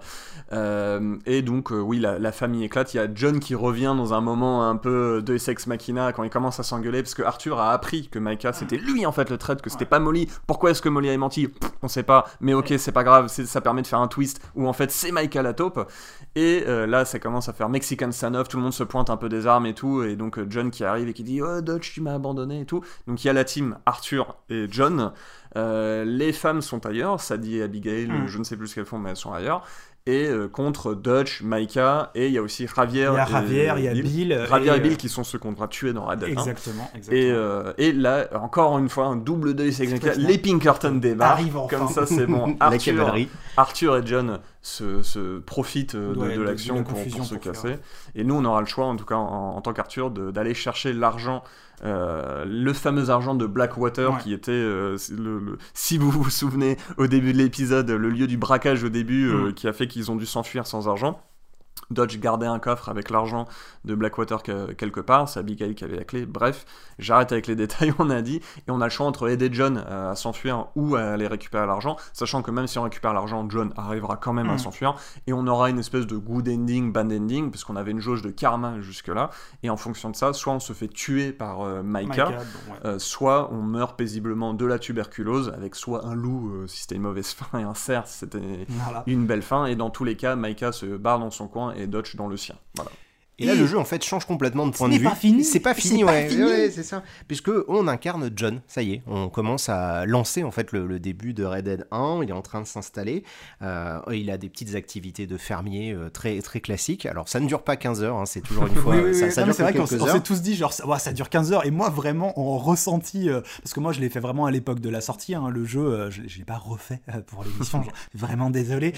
et donc oui, la, la famille éclate. Il y a John qui revient dans un moment un peu de sex machina quand il commence à s'engueuler parce que Arthur a appris que Micah c'était lui en fait le traître, que c'était pas Molly. Pourquoi est-ce que Molly a menti? On sait pas, mais ok, c'est pas grave, ça permet de faire un twist où en fait c'est Micah la taupe. Et euh, là, ça commence à faire Mexican standoff, tout le monde se pointe un peu des armes et tout, et donc euh, John qui arrive et qui dit Oh Dutch, tu m'as abandonné et tout. Donc il y a la team Arthur et John. Euh, les femmes sont ailleurs, Sadie et Abigail, hmm. je ne sais plus ce qu'elles font, mais elles sont ailleurs et euh, contre Dutch, Maika, et il y a aussi Javier. Il y a Javier, il y a Bill. Javier et, Bill qui sont ceux qu'on va tuer dans Red Dead. Exactement, exactement. Et, euh, et, là, encore une fois, un double deuil, c'est Les Pinkerton débarquent. Comme ça, c'est bon. [LAUGHS] Arthur, Arthur et John se, se profitent de, de l'action pour, se casser. Et nous, on aura le choix, en tout cas en, tant qu'Arthur, d'aller chercher l'argent euh, le fameux argent de Blackwater qui était, euh, le, si vous vous souvenez, au début de l'épisode, le lieu du braquage au début euh, mm. qui a fait qu'ils ont dû s'enfuir sans argent. Dodge gardait un coffre avec l'argent de Blackwater quelque part, c'est Abigail qui avait la clé. Bref, j'arrête avec les [LAUGHS] détails, on a dit, et on a le choix entre aider John euh, à s'enfuir ou à aller récupérer l'argent, sachant que même si on récupère l'argent, John arrivera quand même à mm. s'enfuir, et on aura une espèce de good ending, bad ending, puisqu'on avait une jauge de karma jusque-là, et en fonction de ça, soit on se fait tuer par euh, Micah, euh, soit on meurt paisiblement de la tuberculose, avec soit un loup si c'était une mauvaise [LAUGHS] fin, et un cerf si c'était une belle fin, et dans tous les cas, Micah se barre dans son coin et Dodge dans le sien. Et, là, le jeu en fait change complètement de point de vue. pas fini. C'est pas C'est fini, ouais. Ouais, c'est ça. Puisque on incarne John. Ça y est, on commence à lancer en fait le, le début de Red Dead 1. Il est en train de s'installer. Euh, il a des petites activités de fermier euh, très très classiques. Alors ça ne dure pas 15 heures. hein, c'est toujours une [LAUGHS] fois. Oui, oui, ça, oui. ça Non, mais dure c'est vrai qu'on quelques on heures. s'est tous dit genre ça, ouais, ça dure 15 heures et moi vraiment en ressenti euh, parce que moi je l'ai fait vraiment à l'époque de la sortie hein, le jeu je, je l'ai pas refait pour l'émission [LAUGHS] vraiment désolé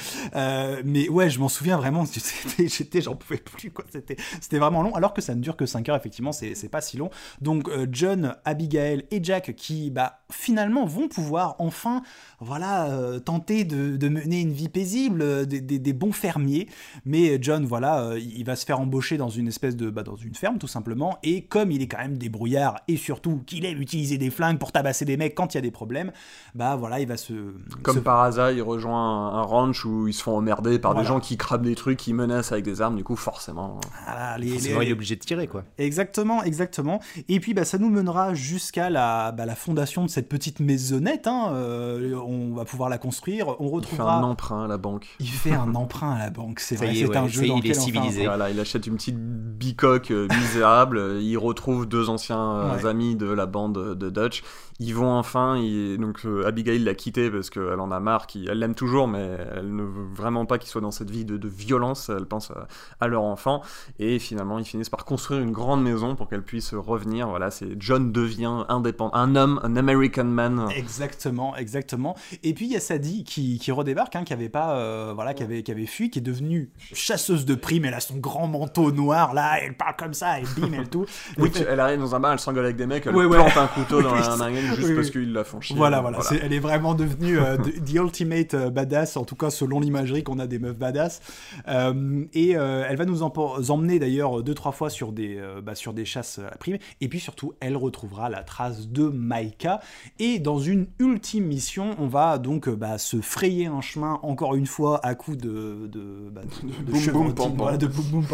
mais ouais je m'en souviens vraiment [LAUGHS] j'étais j'en pouvais plus quoi c'était c'était vraiment long alors que ça ne dure que 5 heures effectivement c'est pas si long donc euh, John Abigail et Jack qui bah finalement vont pouvoir enfin voilà euh, tenter de, de mener une vie paisible euh, des, des- des bons fermiers mais John, voilà, il va se faire embaucher dans une espèce de, bah, dans une ferme tout simplement. Et comme il est quand même débrouillard et surtout qu'il aime utiliser des flingues pour tabasser des mecs quand il y a des problèmes, bah voilà, il va se. Comme se- par hasard, il rejoint un, un ranch où ils se font emmerder par Voilà. des gens qui crament des trucs, qui menacent avec des armes, du coup, forcément. Voilà, les- Forcément, les- il est obligé de tirer quoi. Exactement, exactement. Et puis bah, ça nous mènera jusqu'à la, bah, la fondation de cette petite maisonnette. hein. Euh, on va pouvoir la construire. On Il fait retrouvera. un emprunt à la banque. Il fait un emprunt à la banque, c'est vrai. C'est un jeu dans il est civilisé. Voilà, il achète une petite bicoque euh, misérable, il retrouve deux anciens euh, Ouais. amis de la bande de Dutch. Ils vont enfin, il- donc euh, Abigail l'a quitté parce qu'elle en a marre, qu'il- elle l'aime toujours, mais elle ne veut vraiment pas qu'il soit dans cette vie de, de violence, elle pense à, à leur enfant. Et finalement, ils finissent par construire une grande maison pour qu'elle puisse revenir. Voilà, c'est John devient indépendant, un homme, un American man. Exactement, exactement. Et puis il y a Sadie qui, qui redébarque, hein, qui avait pas, euh, voilà, qui avait, qui avait fui, qui est devenue chasseuse de primes. Elle a son grand manteau noir là, elle parle comme ça, et bim, elle tout. [LAUGHS] Oui, elle arrive dans un bar, elle s'engueule avec des mecs, elle Ouais, ouais. plante un couteau dans [LAUGHS] la main juste oui, parce oui. qu'ils la font chier. Voilà, voilà, elle est vraiment devenue euh, the, ultimate euh, badass, en tout cas selon l'imagerie qu'on a des meufs badass. Euh, et elle va nous empo- d'ailleurs deux trois fois sur des, euh, bah, sur des chasses à la prime. Et puis surtout, elle retrouvera la trace de Maika. Et dans une ultime mission, on va donc euh, bah, se frayer un chemin encore une fois à coup de, de, bah, de, de boum, voilà, boum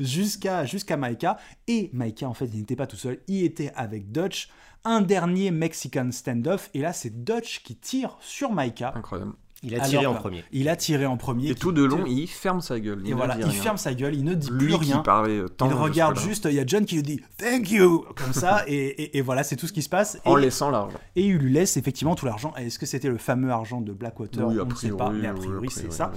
jusqu'à jusqu'à Maika. Et Maika, en fait, il n'était pas tout seul, il était avec Dutch. Un dernier Mexican standoff, et là c'est Dutch qui tire sur Maika. Incroyable. Il a tiré Alors, en premier. Il a tiré en premier. Et qui tout de long, tire- il ferme sa gueule. Et ne voilà, il rien. ferme sa gueule, il ne dit Lui plus qui rien. parlait euh, tant Il regarde juste, il y a John qui lui dit Thank you comme ça, et, et- et voilà, c'est tout ce qui se passe. En et, laissant l'argent. et il lui laisse effectivement tout l'argent. Est-ce que c'était le fameux argent de Blackwater? Oui, a On ne sait pas, mais a priori c'est ça.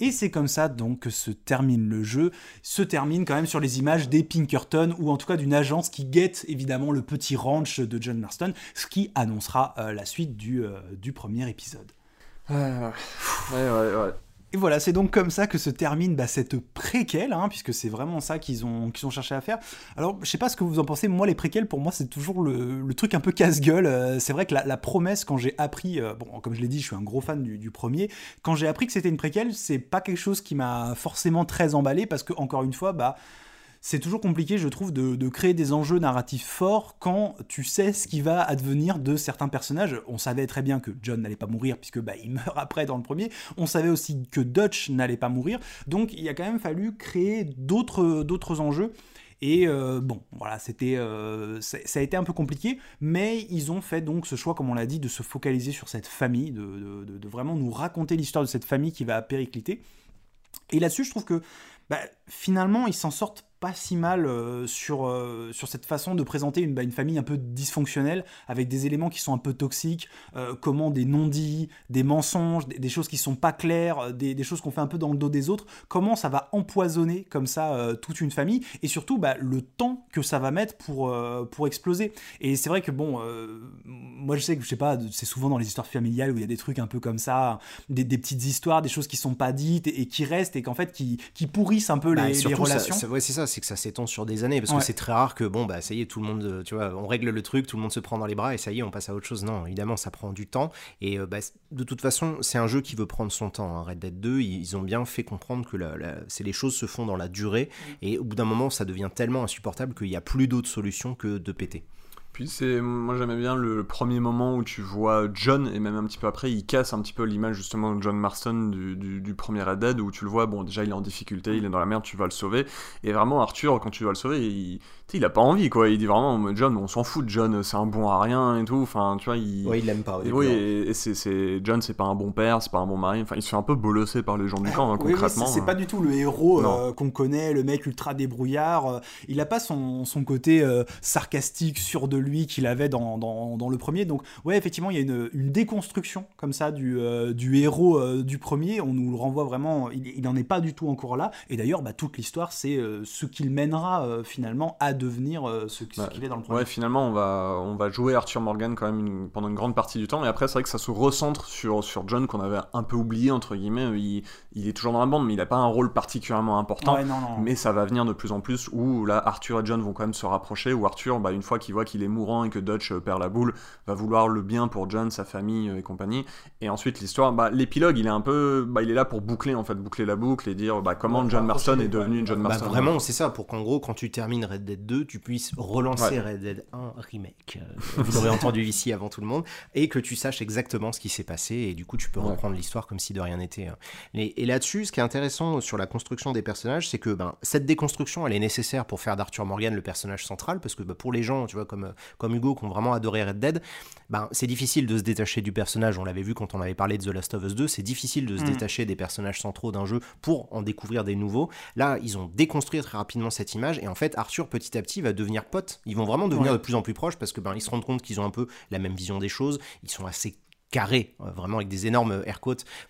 Et c'est comme ça donc que se termine le jeu, se termine quand même sur les images des Pinkerton, ou en tout cas d'une agence qui guette évidemment le petit ranch de John Marston, ce qui annoncera euh, la suite du, euh, du premier épisode. Ah, ouais, ouais, ouais. Et voilà, c'est donc comme ça que se termine bah, cette préquelle, hein, puisque c'est vraiment ça qu'ils ont, qu'ils ont cherché à faire. Alors, je sais pas ce que vous en pensez, moi les préquelles, pour moi, c'est toujours le, le truc un peu casse-gueule. Euh, c'est vrai que la, la promesse, quand j'ai appris, euh, bon, comme je l'ai dit, je suis un gros fan du, du premier, quand j'ai appris que c'était une préquelle, c'est pas quelque chose qui m'a forcément très emballé, parce que, encore une fois, bah c'est toujours compliqué, je trouve, de, créer des enjeux narratifs forts quand tu sais ce qui va advenir de certains personnages. On savait très bien que John n'allait pas mourir, puisque bah, il [LAUGHS] meurt après dans le premier. On savait aussi que Dutch n'allait pas mourir. Donc il a quand même fallu créer d'autres enjeux. Et euh, bon, voilà, c'était, euh, ça a été un peu compliqué, mais ils ont fait donc ce choix, comme on l'a dit, de se focaliser sur cette famille, de- de vraiment nous raconter l'histoire de cette famille qui va péricliter. Et là-dessus, je trouve que bah, finalement, ils s'en sortent pas si mal euh, sur, euh, sur cette façon de présenter une, bah, une famille un peu dysfonctionnelle, avec des éléments qui sont un peu toxiques, euh, comment des non-dits, des mensonges, des, des choses qui sont pas claires, des, des choses qu'on fait un peu dans le dos des autres, comment ça va empoisonner comme ça toute une famille, et surtout bah, le temps que ça va mettre pour, pour exploser. Et c'est vrai que bon, moi je sais que je sais pas, c'est souvent dans les histoires familiales où il y a des trucs un peu comme ça, des, des petites histoires, des choses qui sont pas dites et, et qui restent et qu'en fait qui, qui pourrissent un peu Bah, les, relations. ça- ouais, c'est ça, c'est que ça s'étend sur des années, parce Ouais. que c'est très rare que, bon, bah, ça y est, tout le monde, euh, tu vois, on règle le truc, tout le monde se prend dans les bras, et ça y est, on passe à autre chose. Non, évidemment, ça prend du temps, et euh, bah, de toute façon, c'est un jeu qui veut prendre son temps. hein. Red Dead 2, ils, ils ont bien fait comprendre que la, la- c'est les choses se font dans la durée, et au bout d'un moment, ça devient tellement insupportable qu'il n'y a plus d'autre solution que de péter. C'est, moi j'aimais bien le premier moment où tu vois John, et même un petit peu après, il casse un petit peu l'image justement de John Marston du, du, premier Red Dead, où tu le vois, bon déjà il est en difficulté, il est dans la merde, tu vas le sauver. Et vraiment Arthur, quand tu vas le sauver, il, il a pas envie quoi, il dit vraiment, John, on s'en fout de John, c'est un bon à rien et tout, enfin tu vois, il... Oui, il l'aime pas. oui, et, c'est, John c'est pas un bon père, c'est pas un bon mari, enfin il se fait un peu bolosser par les gens du camp, hein, concrètement. c'est, pas du tout le héros euh, qu'on connaît, le mec ultra débrouillard, euh, il a pas son, son côté euh, sarcastique, sûr de lui qu'il avait dans, dans, dans, le premier. Donc, ouais, effectivement, il y a une, une déconstruction comme ça du, euh, du héros du premier. On nous le renvoie vraiment, il n'en est pas du tout encore là. Et d'ailleurs, bah, toute l'histoire, c'est ce qu'il mènera finalement à devenir ce, bah, qu'il est dans le premier. Ouais, finalement, on va, on va jouer Arthur Morgan quand même pendant une grande partie du temps. Et après, c'est vrai que ça se recentre sur, sur John qu'on avait un peu oublié, entre guillemets. Il, il, est toujours dans la bande, mais il n'a pas un rôle particulièrement important. Mais ça va venir de plus en plus où là, Arthur et John vont quand même se rapprocher. Où Arthur, bah, une fois qu'il voit qu'il est mourant et que Dutch euh, perd la boule, va vouloir le bien pour John, sa famille euh, et compagnie. Et ensuite, l'histoire, bah, l'épilogue, il est un peu, bah, il est là pour boucler en fait, boucler la boucle et dire bah, comment John Marston est devenu John bah, Marston. vraiment, c'est ça, pour qu'en gros, quand tu termines Red Dead 2, tu puisses relancer Red Dead 1 remake. Euh, vous l'aurez entendu ici avant tout le monde, et que tu saches exactement ce qui s'est passé, et du coup, tu peux reprendre l'histoire comme si de rien n'était. Hein. Et, là-dessus, ce qui est intéressant sur la construction des personnages, c'est que ben, cette déconstruction, elle est nécessaire pour faire d'Arthur Morgan le personnage central, parce que bah, pour les gens, tu vois, comme, comme Hugo, qui ont vraiment adoré Red Dead, ben, c'est difficile de se détacher du personnage. On l'avait vu quand on avait parlé de The Last of Us 2, c'est difficile de se mm. détacher des personnages centraux d'un jeu pour en découvrir des nouveaux. Là, ils ont déconstruit très rapidement cette image, et en fait, Arthur, petit à petit, va devenir pote. Ils vont vraiment devenir de plus en plus proches parce que ben, ils se rendent compte qu'ils ont un peu la même vision des choses, ils sont assez carré, euh, vraiment avec des énormes air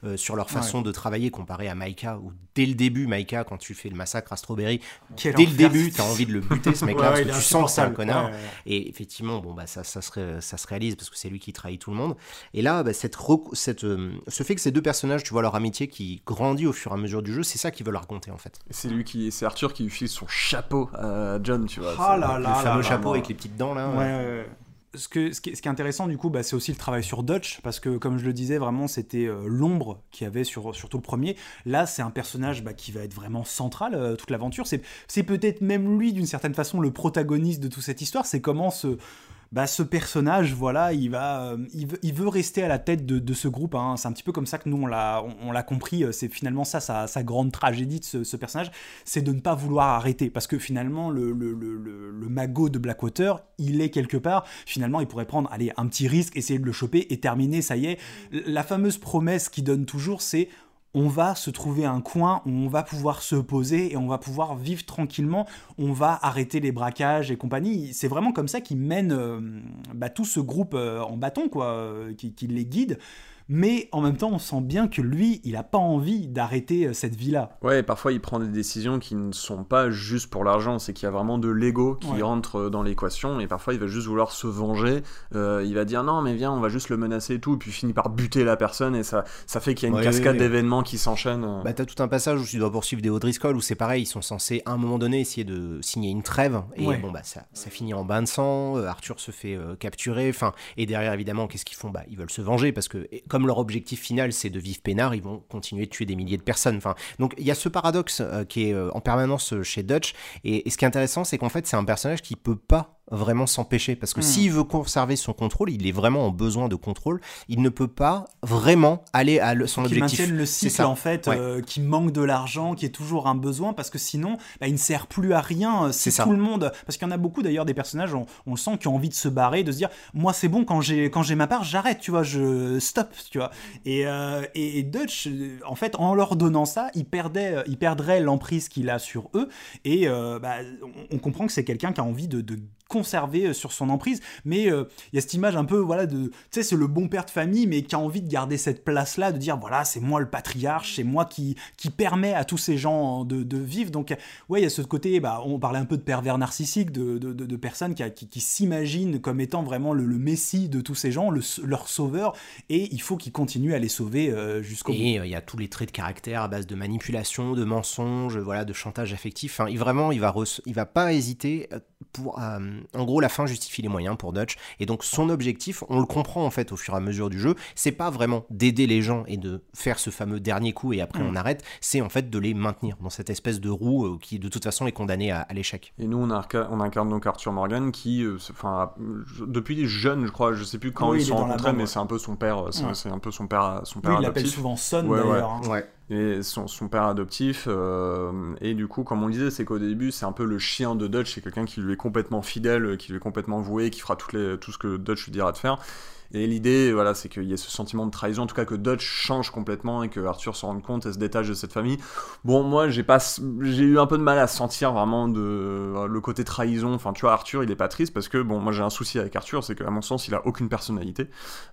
euh, sur leur façon de travailler comparé à Maika, où dès le début, Maika, quand tu fais le massacre à Strawberry, dès le début, tu as envie de le buter ce [LAUGHS] mec-là, parce que tu sens que c'est un connard. Et effectivement, bon, bah, ça, ça, se, ça se réalise parce que c'est lui qui trahit tout le monde. Et là, bah, cette, cette, euh, ce fait que ces deux personnages, tu vois leur amitié qui grandit au fur et à mesure du jeu, c'est ça qu'ils veulent raconter en fait. C'est lui qui, c'est Arthur qui file son chapeau à John, tu vois. Ah là là, le fameux chapeau avec les petites dents là. ouais ce, qui, est, intéressant du coup, bah, c'est aussi le travail sur Dutch, parce que comme je le disais, vraiment c'était euh, l'ombre qu'il y avait sur, sur tout le premier. Là, c'est un personnage bah, qui va être vraiment central euh, toute l'aventure. C'est peut-être même lui, d'une certaine façon, le protagoniste de toute cette histoire. C'est comment ce, bah, ce personnage, voilà, il va, euh, il, veut, rester à la tête de, ce groupe. Hein. C'est un petit peu comme ça que nous on l'a, on, l'a compris. Euh, c'est finalement ça sa, grande tragédie de ce, personnage, c'est de ne pas vouloir arrêter, parce que finalement le, le, le, magot de Blackwater, il est quelque part. Finalement, il pourrait prendre, allez, un petit risque, essayer de le choper et terminer. Ça y est, la fameuse promesse qu'il donne toujours, c'est on va se trouver un coin où on va pouvoir se poser et on va pouvoir vivre tranquillement, on va arrêter les braquages et compagnie. C'est vraiment comme ça qu'il mène euh, bah, tout ce groupe euh, en bâton, quoi, euh, qui, les guide mais en même temps, on sent bien que lui, il n'a pas envie d'arrêter euh, cette vie-là. Ouais, parfois il prend des décisions qui ne sont pas juste pour l'argent, c'est qu'il y a vraiment de l'ego qui rentre euh, dans l'équation, et parfois il va juste vouloir se venger, euh, il va dire non, mais viens, on va juste le menacer et tout, et puis il finit par buter la personne, et ça, ça fait qu'il y a une cascade d'événements qui s'enchaînent. Bah, t'as tout un passage où tu dois poursuivre des O'Driscoll, où c'est pareil, ils sont censés à un moment donné essayer de signer une trêve, et bon, bah ça, ça finit en bain de sang, Arthur se fait capturer, enfin, et derrière évidemment, qu'est-ce qu'ils font? Bah, ils veulent se venger, parce que comme leur objectif final c'est de vivre peinard, ils vont continuer de tuer des milliers de personnes. Enfin, donc il y a ce paradoxe euh, qui est euh, en permanence euh, chez Dutch. Et, et ce qui est intéressant, c'est qu'en fait, c'est un personnage qui peut pas vraiment s'empêcher. Parce que hmm. s'il veut conserver son contrôle, il est vraiment en besoin de contrôle. Il ne peut pas vraiment aller à son objectif. Qui le cycle en fait, euh, qui manque de l'argent, qui est toujours un besoin, parce que sinon, bah, il ne sert plus à rien. Si tout le monde, parce qu'il y en a beaucoup d'ailleurs des personnages, on, le sent, qui ont envie de se barrer, de se dire, moi c'est bon quand j'ai quand j'ai ma part, j'arrête, tu vois, je stop, tu vois. Et, euh, et, Dutch, en fait, en leur donnant ça, il perdait, il perdrait l'emprise qu'il a sur eux. Et bah, on, comprend que c'est quelqu'un qui a envie de conservé euh, sur son emprise. Mais euh, il y a cette image un peu, voilà, de, tu sais, c'est le bon père de famille, mais qui a envie de garder cette place-là, de dire, voilà, c'est moi le patriarche, c'est moi qui, qui permet à tous ces gens de, de vivre. Donc, ouais, il y a ce côté, bah, on parlait un peu de pervers narcissique, de, de, de personnes qui, qui, s'imaginent comme étant vraiment le, messie de tous ces gens, le, leur sauveur, et il faut qu'ils continuent à les sauver euh, jusqu'au bout. Et il y a tous les traits de caractère à base de manipulation, de mensonges, voilà, de chantage affectif. Enfin, il, vraiment, il va, il va pas hésiter pour, euh, en gros, la fin justifie les moyens pour Dutch. Et donc, son objectif, on le comprend en fait au fur et à mesure du jeu, c'est pas vraiment d'aider les gens et de faire ce fameux dernier coup et après on arrête, c'est en fait de les maintenir dans cette espèce de roue euh, qui de toute façon est condamnée à, l'échec. Et nous, on, on incarne donc Arthur Morgan qui, euh, enfin, depuis jeune, je crois, je sais plus quand ils se sont rencontrés, mais c'est un peu son père, c'est un peu son père, son père oui, il l'appelle souvent Son d'ailleurs. Hein. Et son, père adoptif. Euh, et du coup, comme on le disait, c'est qu'au début, c'est un peu le chien de Dutch, c'est quelqu'un qui lui est complètement fidèle, qui lui est complètement voué, qui fera les, tout ce que Dutch lui dira de faire. Et l'idée, voilà, c'est qu'il y ait ce sentiment de trahison, en tout cas que Dutch change complètement et que Arthur se rende compte et se détache de cette famille. Bon, moi, j'ai pas, j'ai eu un peu de mal à sentir vraiment de euh, le côté trahison. Enfin, tu vois, Arthur, il est pas triste parce que bon, moi, j'ai un souci avec Arthur, c'est qu'à mon sens, il a aucune personnalité.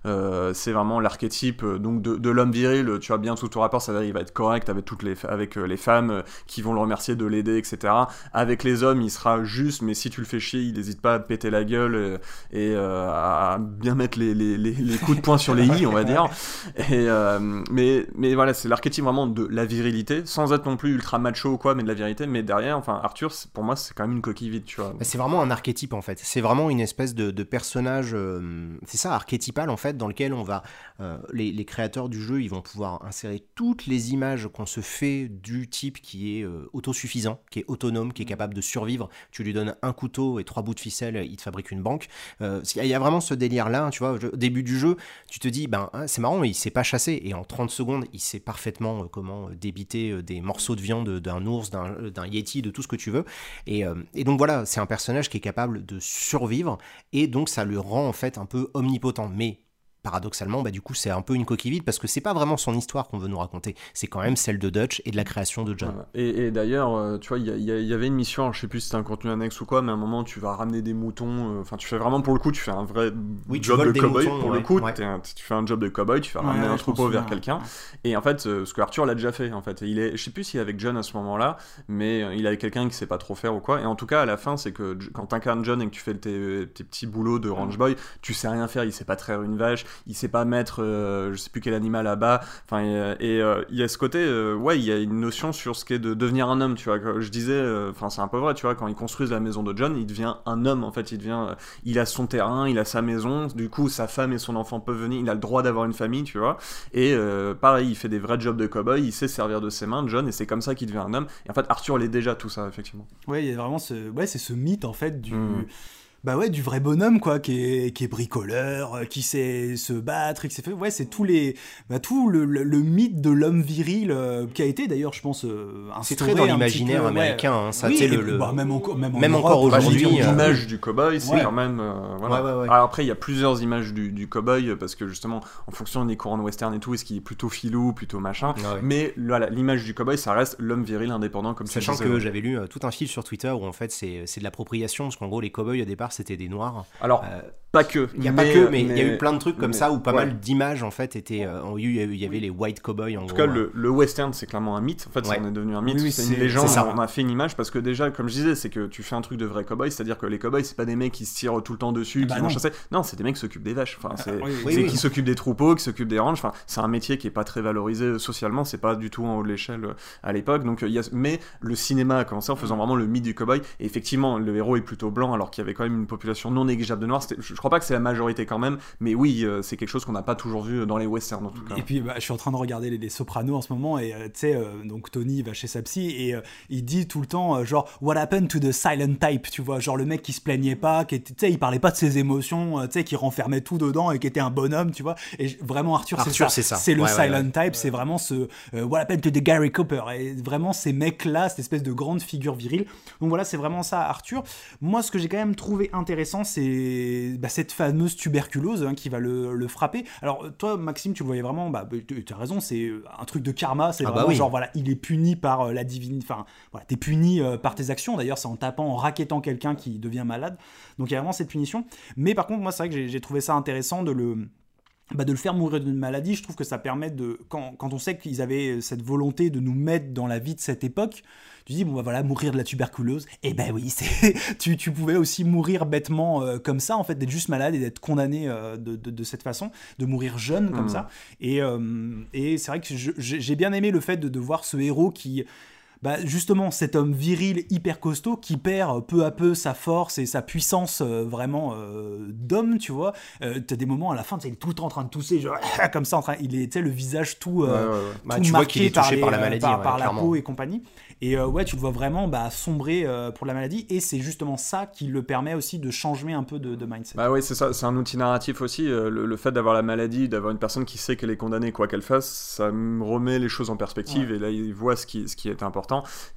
Euh, c'est vraiment l'archétype euh, donc de, l'homme viril. Tu vois bien tout ton rapport, ça veut dire il va être correct avec toutes les avec les femmes qui vont le remercier de l'aider, etc. Avec les hommes, il sera juste, mais si tu le fais chier, il n'hésite pas à péter la gueule et, à bien mettre les, coups de poing sur les i, on va dire. Et, euh, mais, mais voilà, c'est l'archétype vraiment de la virilité, sans être non plus ultra macho ou quoi, mais de la virilité. Mais derrière, enfin, Arthur, pour moi, c'est quand même une coquille vide, tu vois. C'est vraiment un archétype en fait. C'est vraiment une espèce de, personnage, euh, c'est ça, archétypal en fait, dans lequel on va, euh, les, les, créateurs du jeu, ils vont pouvoir insérer toutes les images qu'on se fait du type qui est autosuffisant, qui est autonome, qui est capable de survivre. Tu lui donnes un couteau et trois bouts de ficelle, il te fabrique une banque. Il y a vraiment ce délire là, tu vois. Début du jeu, tu te dis, ben hein, c'est marrant, il s'est pas chassé. Et en 30 secondes, il sait parfaitement euh, comment euh, débiter euh, des morceaux de viande d'un ours, d'un yeti, de tout ce que tu veux. Et, et donc voilà, c'est un personnage qui est capable de survivre. Et donc ça le rend en fait un peu omnipotent. Mais paradoxalement, bah, du coup, c'est un peu une coquille vide parce que c'est pas vraiment son histoire qu'on veut nous raconter. C'est quand même celle de Dutch et de la création de John. Et, d'ailleurs, euh, tu vois, il y, avait une mission, je sais plus si c'était un contenu annexe ou quoi, mais à un moment, tu vas ramener des moutons. Euh, enfin, tu fais vraiment pour le coup, tu fais un vrai job de cowboy. Pour le coup, tu fais un job de cowboy, tu fais ramener un troupeau vers quelqu'un. Et en fait, euh, ce que Arthur l'a déjà fait, en fait. il est, je sais plus s'il est avec John à ce moment-là, mais il est avec quelqu'un qui sait pas trop faire ou quoi. Et en tout cas, à la fin, c'est que quand t'incarnes John et que tu fais tes, tes petits boulots de range boy, tu sais rien faire. Il sait pas traire une vache, il sait pas mettre euh, je sais plus quel animal là-bas. Enfin, et euh, il y a ce côté, euh, ouais, il y a une notion sur ce qu'est de devenir un homme, tu vois. Je disais, enfin, c'est un peu vrai, tu vois, quand ils construisent la maison de John, il devient un homme, en fait. Il devient, il a son terrain, il a sa maison. Du coup, sa femme et son enfant peuvent venir. Il a le droit d'avoir une famille, tu vois. Et pareil, il fait des vrais jobs de cowboy. Il sait servir de ses mains, John, et c'est comme ça qu'il devient un homme. Et en fait, Arthur l'est déjà tout ça, effectivement. Ouais, il y a vraiment ce, ouais, c'est ce mythe en fait du. Mmh bah ouais du vrai bonhomme quoi qui est, qui est bricoleur euh, qui sait se battre qui sait fait ouais c'est tous les bah, tout le, le, mythe de l'homme viril euh, qui a été d'ailleurs je pense euh, c'est très dans l'imaginaire américain hein, ça oui, le, bah, même encore même, même encore aujourd'hui l'image du cowboy c'est quand même voilà. Alors après il y a plusieurs images du, du cowboy parce que justement en fonction des courants western et tout est-ce qu'il est plutôt filou plutôt machin? Mais voilà l'image du cowboy ça reste l'homme viril indépendant comme sachant que j'avais lu tout un fil sur Twitter où en fait c'est de l'appropriation parce qu'en gros les cowboys au départ c'était des noirs. Alors, euh, pas que. Il n'y a pas que, mais il y a eu plein de trucs comme ça où pas mal d'images en fait étaient. Euh, il y avait les white cowboys en, en tout cas, le, le, western c'est clairement un mythe. En fait, ça en est devenu un mythe. c'est une légende. On a fait une image parce que déjà, comme je disais, c'est que tu fais un truc de vrai cowboy, c'est-à-dire que les cowboys c'est pas des mecs qui se tirent tout le temps dessus, bah qui vont chasser. Non, c'est des mecs qui s'occupent des vaches. Enfin, c'est ah, qui s'occupent des troupeaux, qui s'occupent des ranges. Enfin, c'est un métier qui est pas très valorisé socialement. C'est pas du tout en haut de l'échelle euh, à l'époque. Donc, il y a... mais le cinéma a commencé en faisant vraiment le mythe du cowboy. Et effectivement, le héros est plutôt blanc alors qu'il y avait quand même une population non négligeable de noirs. Je crois pas que c'est la majorité quand même, mais oui, euh, c'est quelque chose qu'on n'a pas toujours vu dans les westerns en tout cas. Et puis bah, je suis en train de regarder les, Sopranos en ce moment et euh, tu sais, euh, donc Tony va chez sa psy et il dit tout le temps genre What happened to the silent type, tu vois, genre le mec qui se plaignait pas, qui tu sais, il parlait pas de ses émotions, tu sais, qui renfermait tout dedans et qui était un bonhomme, tu vois. Et vraiment Arthur, c'est ça, c'est le silent type, c'est vraiment ce What happened to the Gary Cooper? Et vraiment ces mecs là, cette espèce de grande figure virile. Donc voilà, c'est vraiment ça Arthur. Moi, ce que j'ai quand même trouvé intéressant, c'est bah, cette fameuse tuberculose hein, qui va le, frapper. Alors toi, Maxime, tu le voyais vraiment, bah, tu as raison, c'est un truc de karma, c'est ah bah vraiment genre voilà, il est puni par euh, la divine, enfin voilà, t'es puni euh, par tes actions. D'ailleurs, c'est en tapant, en raquettant quelqu'un qui devient malade. Donc il y a vraiment cette punition. Mais par contre, moi, c'est vrai que j'ai trouvé ça intéressant de le bah de le faire mourir d'une maladie, je trouve que ça permet de, quand, quand on sait qu'ils avaient cette volonté de nous mettre dans la vie de cette époque, tu dis, bon, bah voilà, mourir de la tuberculose. Et eh ben oui, [LAUGHS] c'est, tu, tu, pouvais aussi mourir bêtement euh, comme ça, en fait, d'être juste malade et d'être condamné euh, de, de, cette façon, de mourir jeune comme mmh. ça. Et, euh, et c'est vrai que j'ai bien aimé le fait de, de voir ce héros qui bah, justement cet homme viril hyper costaud qui perd peu à peu sa force et sa puissance euh, vraiment euh, d'homme, tu vois. Euh, T'as des moments à la fin, il est tout le temps en train de tousser, genre, [LAUGHS] comme ça, en train, il sais, le visage tout, euh, Ouais, ouais, ouais. tout Bah, tu vois qu'il est touché les- par la maladie, par, la peau et compagnie. Et ouais, tu le vois vraiment bah, sombrer pour la maladie, et c'est justement ça qui le permet aussi de changer un peu de, de mindset. Bah oui, c'est ça, c'est un outil narratif aussi. le, le fait d'avoir la maladie, d'avoir une personne qui sait qu'elle est condamnée quoi qu'elle fasse, ça me remet les choses en perspective et là il voit ce qui, ce qui est important.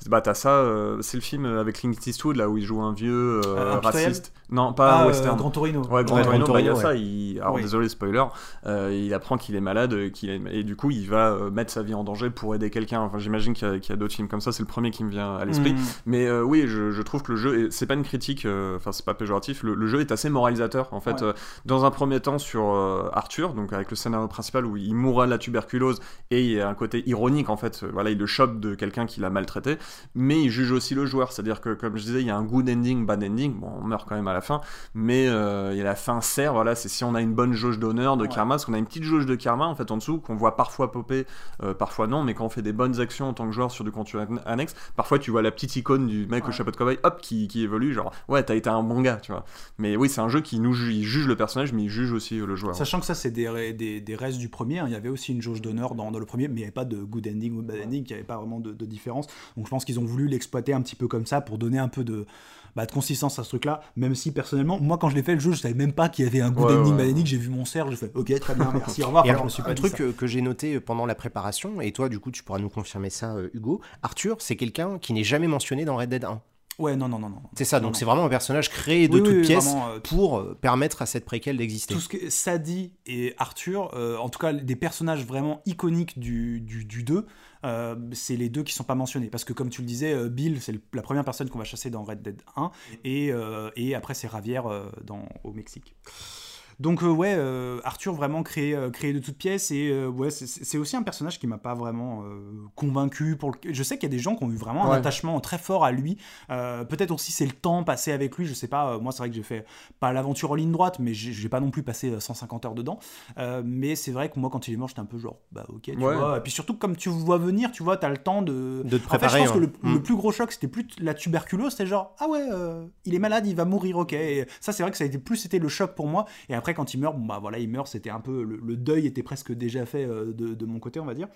Bah t'as ça, euh, c'est le film avec Clint Eastwood là où il joue un vieux euh, Euh, Impitoyable raciste. Non, pas Ah, euh, western. Grand Torino. Ouais, Grand Ouais, Torino, bah, il y a ça. Il... Alors, Oui. désolé, spoiler. euh, il apprend qu'il est malade euh, qu'il est... et du coup, il va euh, mettre sa vie en danger pour aider quelqu'un. Enfin, j'imagine qu'il y a, d'autres films comme ça. C'est le premier qui me vient à l'esprit. Mm. Mais euh, oui, je, je trouve que le jeu, c'est pas une critique, euh, enfin, c'est pas péjoratif. Le, le jeu est assez moralisateur. En fait, Ouais. euh, dans un premier temps, sur euh, Arthur, donc avec le scénario principal où il mourra de la tuberculose et il y a un côté ironique, en fait. euh, Voilà, il le chope de quelqu'un qui l'a maltraité. Mais il juge aussi le joueur. C'est-à-dire que, comme je disais, il y a un good ending, bad ending. Bon, on meurt quand même à la fin mais euh, il y a la fin sert voilà c'est si on a une bonne jauge d'honneur de Ouais. karma parce qu'on a une petite jauge de karma en fait en dessous qu'on voit parfois popper euh, parfois non mais quand on fait des bonnes actions en tant que joueur sur du contenu an- annexe parfois tu vois la petite icône du mec au Ouais. chapeau de cowboy hop qui, qui évolue genre ouais t'as été un bon gars tu vois mais oui c'est un jeu qui nous ju- il juge le personnage mais il juge aussi le joueur Sachant que ça, c'est des, des, des restes du premier. hein. Il y avait aussi une jauge d'honneur dans, dans le premier, mais il n'y avait pas de good ending ou bad ending, il n'y avait pas vraiment de, de différence. Donc je pense qu'ils ont voulu l'exploiter un petit peu comme ça pour donner un peu de, bah, de consistance à ce truc-là. Même si personnellement, moi quand je l'ai fait le jeu, je savais même pas qu'il y avait un good Ouais. J'ai vu mon cerf, j'ai fait ok, très bien, merci, au revoir. Et Enfin, alors, je me suis pas un truc ça. euh, que j'ai noté pendant la préparation, et toi, du coup, tu pourras nous confirmer ça, euh, Hugo. Arthur, c'est quelqu'un qui n'est jamais mentionné dans Red Dead 1. Ouais, non, non, non, non. C'est ça, donc c'est vraiment un personnage créé de Oui, toutes oui, pièces vraiment, euh, pour euh, permettre à cette préquelle d'exister. tout ce que Sadie et Arthur, euh, en tout cas des personnages vraiment iconiques du, du, du 2, euh, c'est les deux qui sont pas mentionnés. Parce que comme tu le disais, euh, Bill, c'est la première personne qu'on va chasser dans Red Dead 1, et, euh, et après c'est dans, au Mexique. Donc euh, ouais, euh, Arthur vraiment créé, euh, créé de toutes pièces et ouais, c'est- aussi un personnage qui m'a pas vraiment convaincu. Pour le- Je sais qu'il y a des gens qui ont eu vraiment un attachement très fort à lui. Peut-être aussi c'est le temps passé avec lui. Je sais pas. moi c'est vrai que j'ai fait pas l'aventure en ligne droite, mais j'ai pas non plus passé euh, 150 heures dedans. Mais c'est vrai que moi quand il est mort, j'étais un peu genre bah ok. Tu Ouais. vois. Et puis surtout comme tu vois venir, tu vois, t'as le temps de De te en fait, préparer. je pense que le, Mm. le plus gros choc, c'était plus la tuberculose, c'était genre, ah ouais, euh, il est malade, il va mourir, ok. Et ça, c'est vrai que ça a été plus, c'était le choc pour moi. Et après, quand il meurt, bah il meurt, c'était un peu, le, deuil était presque déjà fait euh, de mon côté, on va dire.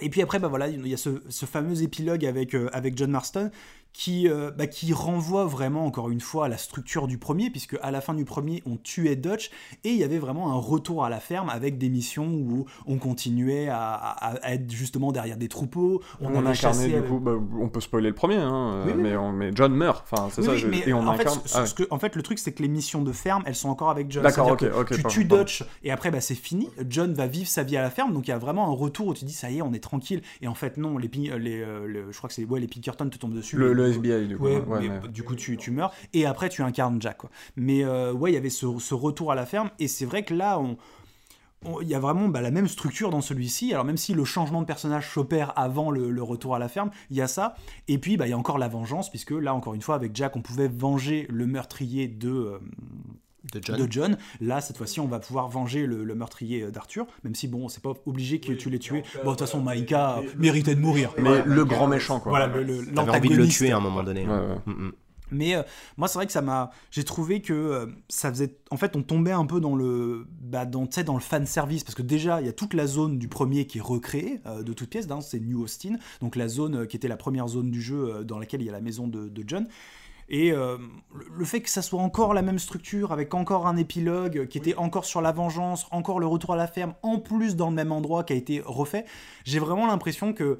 Et puis après, bah voilà, il y a ce, ce fameux épilogue avec, euh, avec John Marston qui, euh, bah, qui renvoie vraiment, encore une fois, à la structure du premier, puisque à la fin du premier, on tuait Dutch, et il y avait vraiment un retour à la ferme avec des missions où on continuait à, à- à être justement derrière des troupeaux, on, incarnait du avec- coup bah, on peut spoiler le premier hein, euh, Oui, oui, mais, oui. on- mais John meurt enfin c'est ça oui, je- mais et on en, fait, incarne ce- ah ouais. ce que- en fait, le truc, c'est que les missions de ferme, elles sont encore avec John. D'accord, ok, ok, Tu tues. Dutch et après, bah, c'est fini. John va vivre sa vie à la ferme, donc il y a vraiment un retour où tu dis, ça y est, on est tranquille. Et en fait, non, les, Pin- les, euh, je crois que c'est ouais, les Pinkerton te tombent dessus. le, le FBI du coup Ouais, ouais, mais mais- du coup tu, tu meurs et après tu incarnes Jack quoi. Mais euh, ouais il y avait ce, ce retour à la ferme et c'est vrai que là on il y a vraiment bah, la même structure dans celui-ci. Alors même si le changement de personnage s'opère avant le, le retour à la ferme, il y a ça. Et puis bah, il y a encore la vengeance puisque là encore une fois avec Jack on pouvait venger le meurtrier de euh, de John. de John. Là, cette fois-ci, on va pouvoir venger le, le meurtrier euh, d'Arthur, même si bon, c'est pas obligé que tu l'aies tué. Bon, de toute façon, Maïka méritait de mourir. mais le grand méchant quoi Voilà, T'avais envie de le l'antagoniste. tuer à un moment donné. Ouais, ouais. Mm, mm. Mais euh, moi, c'est vrai que ça m'a. J'ai trouvé que euh, ça faisait. En fait, on tombait un peu dans le. Bah, dans, tu sais, dans le fan service. Parce que déjà, il y a toute la zone du premier qui est recréée euh, de toutes pièces. hein, c'est New Austin. Donc la zone euh, qui était la première zone du jeu euh, dans laquelle il y a la maison de, de John. Et euh, le- le fait que ça soit encore la même structure, avec encore un épilogue qui était encore sur la vengeance, encore le retour à la ferme, en plus dans le même endroit qui a été refait, j'ai vraiment l'impression que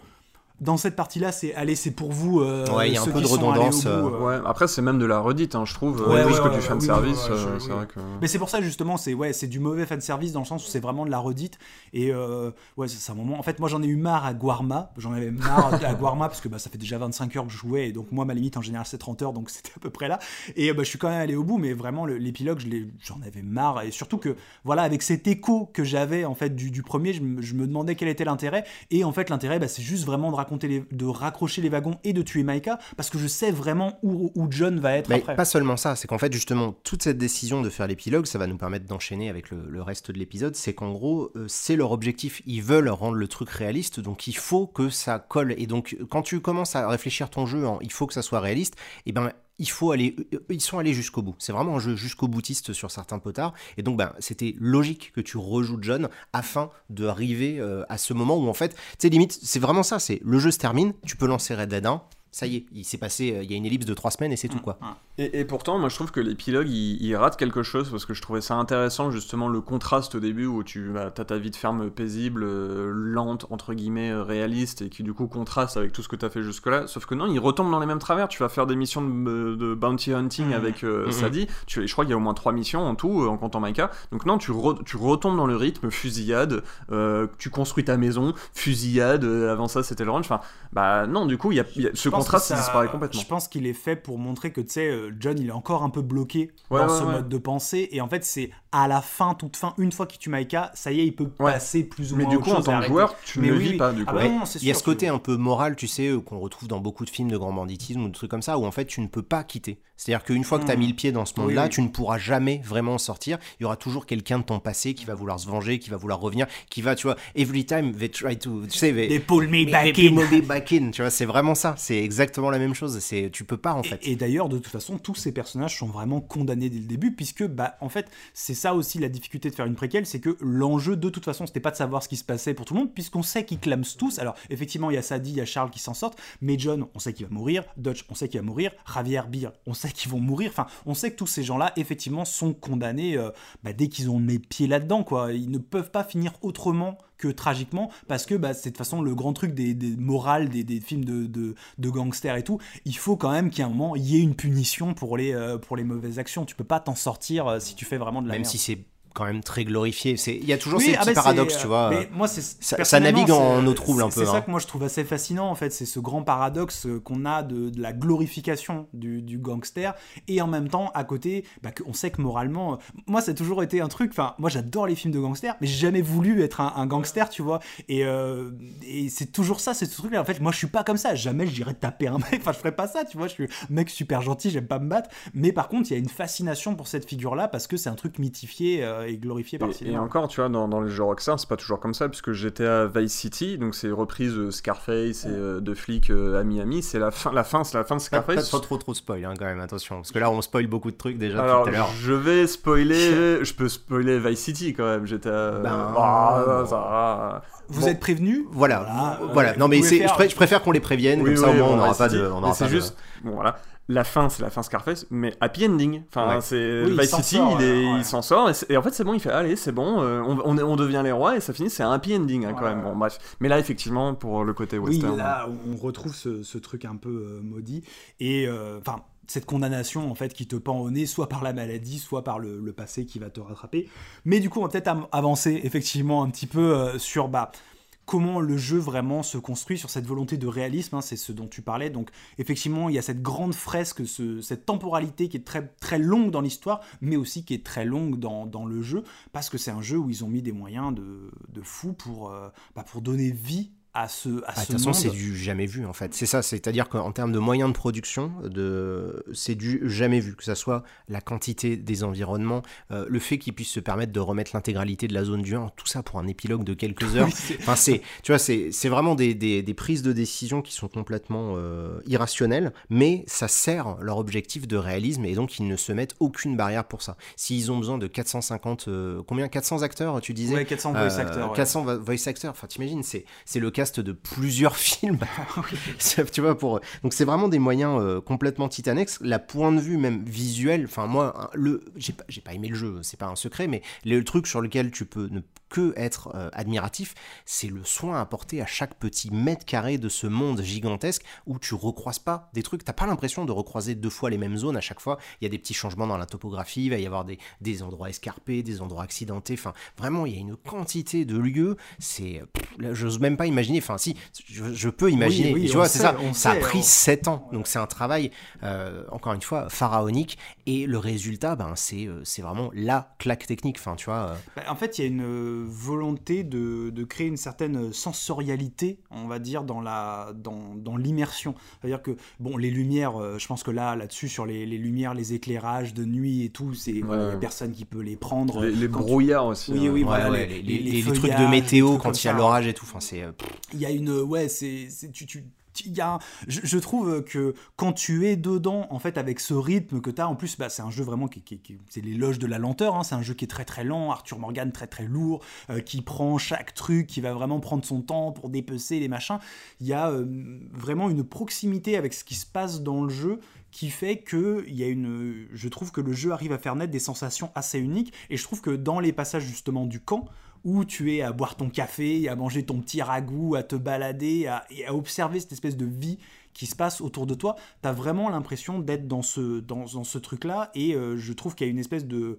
dans cette partie-là, c'est allez, c'est pour vous. euh, Ouais, il y a un ceux peu qui de redondance, bout, euh, euh, Ouais, après c'est même de la redite, hein, je trouve, Ouais, euh, plus ouais, que ouais, du fan service. euh, oui. que. Mais c'est pour ça justement, c'est ouais, c'est du mauvais fan service dans le sens où c'est vraiment de la redite et euh, ouais, c'est un moment. En fait, moi j'en ai eu marre à Guarma, j'en avais marre à Guarma parce que bah, ça fait déjà 25 heures que je jouais et donc moi ma limite en général c'est 30 heures donc c'était à peu près là et euh, bah, je suis quand même allé au bout mais vraiment l'épilogue je l'ai- j'en avais marre et surtout que voilà avec cet écho que j'avais en fait du, du premier, je me, je me demandais quel était l'intérêt et en fait l'intérêt bah, c'est juste vraiment de raconter raconter les, de raccrocher les wagons et de tuer Maika parce que je sais vraiment où, où John va être Mais après. pas seulement ça, c'est qu'en fait justement toute cette décision de faire l'épilogue, ça va nous permettre d'enchaîner avec le, le reste de l'épisode, c'est qu'en gros euh, c'est leur objectif, ils veulent rendre le truc réaliste, donc il faut que ça colle. Et donc quand tu commences à réfléchir ton jeu en il faut que ça soit réaliste, et ben euh, ils sont allés jusqu'au bout. C'est vraiment un jeu jusqu'au boutiste sur certains potards. Et donc, ben, c'était logique que tu rejoues John afin de arriver euh, à ce moment où, en fait, tu sais, limite, c'est vraiment ça. C'est le jeu se termine, tu peux lancer Red Dead 1. Ça y est, il s'est passé, euh, il y a une ellipse de trois semaines et c'est tout quoi. Et, et pourtant, moi je trouve que l'épilogue il, il rate quelque chose parce que je trouvais ça intéressant justement le contraste au début où tu bah, as ta vie de ferme paisible, euh, lente, entre guillemets, euh, réaliste et qui du coup contraste avec tout ce que tu as fait jusque-là. Sauf que non, il retombe dans les mêmes travers. Tu vas faire des missions de, de bounty hunting Mhm. avec euh, Mhm. Sadie. Tu, je crois qu'il y a au moins trois missions en tout euh, en comptant Maika. Donc non, tu, re- tu retombes dans le rythme fusillade, euh, tu construis ta maison, fusillade. euh, avant ça, c'était le ranch. Enfin, bah non, du coup, il y a, il y a- ce pense contraste que il ça- disparaît complètement. Je pense qu'il est fait pour montrer que tu sais, euh, John il est encore un peu bloqué Ouais, dans ouais, ce ouais. mode de pensée et en fait c'est à la fin, toute fin, une fois qu'il tue Maika, ça y est, il peut Ouais. passer plus ou Mais moins du à coup, en tant que joueur, tu Mais ne le oui, vis oui. pas du Ah coup. bah non, Il y a ce côté un peu moral, tu sais, euh, qu'on retrouve dans beaucoup de films de grand banditisme ou de trucs comme ça, où en fait tu ne peux pas quitter. C'est-à-dire qu'une fois que tu as Mm. mis le pied dans ce monde-là, oui. tu ne pourras jamais vraiment en sortir. Il y aura toujours quelqu'un de ton passé qui va vouloir se venger, qui va vouloir revenir, qui va, tu vois, every time they try to, tu sais, they, They pull me they back pull in. me back in, tu vois, c'est vraiment ça. C'est exactement la même chose. C'est, tu peux pas en fait. Et, et d'ailleurs, de toute façon, tous ces personnages sont vraiment condamnés dès le début, puisque, bah, en fait, c'est ça aussi la difficulté de faire une préquelle, c'est que l'enjeu, de toute façon, c'était pas de savoir ce qui se passait pour tout le monde, puisqu'on sait qu'ils clament tous. Alors, effectivement, il y a Sadie, il y a Charles qui s'en sortent, mais John, on sait qu'il va mourir, Dutch, on sait qu'il va mourir, Javier, Beer, on sait qu'ils vont mourir. Enfin, on sait que tous ces gens-là, effectivement, sont condamnés euh, bah, dès qu'ils ont les pieds là-dedans, quoi. Ils ne peuvent pas finir autrement que tragiquement parce que bah, c'est de toute façon le grand truc des, des morales des, des films de, de, de gangsters et tout il faut quand même qu'à un moment il y ait une punition pour les, euh, pour les mauvaises actions tu peux pas t'en sortir euh, si tu fais vraiment de la Même merde si c'est quand même très glorifié. C'est, il y a toujours Oui, ces ah petits bah, paradoxes, euh, tu vois. mais moi, c'est, ça personnellement, navigue en eau trouble un peu, C'est ça hein. que moi je trouve assez fascinant en fait, c'est ce grand paradoxe euh, qu'on a de, de la glorification du, du gangster et en même temps à côté, bah, qu'on sait que moralement, euh, moi ça a toujours été un truc. Enfin, moi j'adore les films de gangsters, mais j'ai jamais voulu être un, un gangster, tu vois. Et, euh, et c'est toujours ça, c'est ce truc-là. En fait, moi je suis pas comme ça. Jamais j'irais taper un mec. [LAUGHS] Enfin, je ferais pas ça, tu vois. Je suis un mec super gentil, j'aime pas me battre. Mais par contre, il y a une fascination pour cette figure-là parce que c'est un truc mythifié euh, et glorifié par le Et, et cinéma. encore, tu vois, dans, dans les jeux Rockstar, c'est pas toujours comme ça, puisque j'étais à Vice City, donc c'est reprise euh, Scarface et euh, de flics euh, à Miami, c'est la fin, la fin, c'est la fin de Pas, pas Scarface. trop trop spoil hein, quand même, attention. Parce que là on spoil beaucoup de trucs déjà Alors, tout à l'heure. je vais spoiler, je peux spoiler Vice City quand même, j'étais à... Ben, Ah, bon. ça va. Vous Bon. êtes prévenus Voilà, Voilà, voilà. Non mais pouvez c'est, faire- je, pré- je préfère qu'on les prévienne, Oui, comme ça oui, au moins on n'aura pas de, c'est pas de- juste, bon voilà, la fin, c'est la fin Scarface, mais happy ending. Enfin, Ouais. c'est Oui, il Vice s'en City, sort, il, ouais, s'en sort, et, en fait c'est bon, il fait, allez, c'est bon, euh, on, on, est- on devient les rois, et ça finit, c'est un happy ending hein, quand Ouais. même. Bon, bref. Mais là, effectivement, pour le côté Oui, western. là, on retrouve ce, ce truc un peu euh, maudit. Et euh, enfin, cette condamnation, en fait, qui te pend au nez, soit par la maladie, soit par le, le passé qui va te rattraper. Mais du coup, on va peut-être avancer, effectivement, un petit peu euh, sur bah, comment le jeu vraiment se construit sur cette volonté de réalisme, hein, c'est ce dont tu parlais. Donc effectivement, il y a cette grande fresque, ce- cette temporalité qui est très, longue dans l'histoire, mais aussi qui est très longue dans, le jeu, parce que c'est un jeu où ils ont mis des moyens de, de fou pour, euh, bah, pour donner vie à ce, à Ah, ce façon, c'est du jamais vu en fait. C'est ça, c'est-à-dire qu'en termes de moyens de production, de... c'est du jamais vu. Que ça soit la quantité des environnements, euh, le fait qu'ils puissent se permettre de remettre l'intégralité de la zone du 1, tout ça pour un épilogue de quelques [LAUGHS] heures. Oui, Enfin, c'est, tu vois, c'est, vraiment des, des, des prises de décision qui sont complètement euh, irrationnelles, mais ça sert leur objectif de réalisme et donc ils ne se mettent aucune barrière pour ça. S'ils ont besoin de 450, euh, combien? 400 acteurs, tu disais? Ouais, 400 voice Euh, acteurs. ouais. 400 vo- voice actors, enfin t'imagines, c'est, c'est le cast de plusieurs [LAUGHS] films. C'est- tu vois, pour... Donc c'est vraiment des moyens euh, complètement titanesques. La point de vue même visuel, enfin moi, le... j'ai, pas, j'ai pas aimé le jeu, c'est pas un secret, mais le truc sur lequel tu peux ne que être euh, admiratif, c'est le soin apporté à chaque petit mètre carré de ce monde gigantesque où tu recroises pas des trucs. T'as pas l'impression de recroiser deux fois les mêmes zones à chaque fois. Il y a des petits changements dans la topographie, il va y avoir des, des endroits escarpés, des endroits accidentés. Enfin, vraiment, il y a une quantité de lieux. C'est, j'ose même pas imaginer. Enfin, si, je, je peux imaginer. oui, tu vois, c'est ça. Ça a pris on- 7 ans. Donc c'est un travail, euh, encore une fois, pharaonique. Et le résultat, ben, c'est, euh, c'est vraiment la claque technique. Enfin, tu vois. euh, Bah, en fait, il y a une. Volonté de, de, créer une certaine sensorialité, on va dire, dans la dans, dans l'immersion. C'est-à-dire que bon, les lumières, euh, je pense que là là-dessus sur les, les, lumières, les éclairages de nuit et tout, c'est ouais. personne qui peut les prendre. Les, brouillards aussi. Oui, oui, ouais, voilà, les, les, trucs de météo quand il y a l'orage et tout. Enfin, c'est. Il y a une ouais, c'est tu, tu y a, je, trouve que quand tu es dedans, en fait, avec ce rythme que tu as, en plus, bah, c'est un jeu vraiment qui, qui, qui c'est l'éloge de la lenteur, hein, c'est un jeu qui est très très lent, Arthur Morgan très très lourd, euh, qui prend chaque truc, qui va vraiment prendre son temps pour dépecer les machins. Il y a euh, vraiment une proximité avec ce qui se passe dans le jeu qui fait que il y a une, je trouve que le jeu arrive à faire naître des sensations assez uniques, et je trouve que dans les passages justement du camp, où tu es à boire ton café, à manger ton petit ragoût, à te balader, à, et à observer cette espèce de vie qui se passe autour de toi, tu as vraiment l'impression d'être dans ce, dans, ce truc-là, et euh, je trouve qu'il y a une espèce de...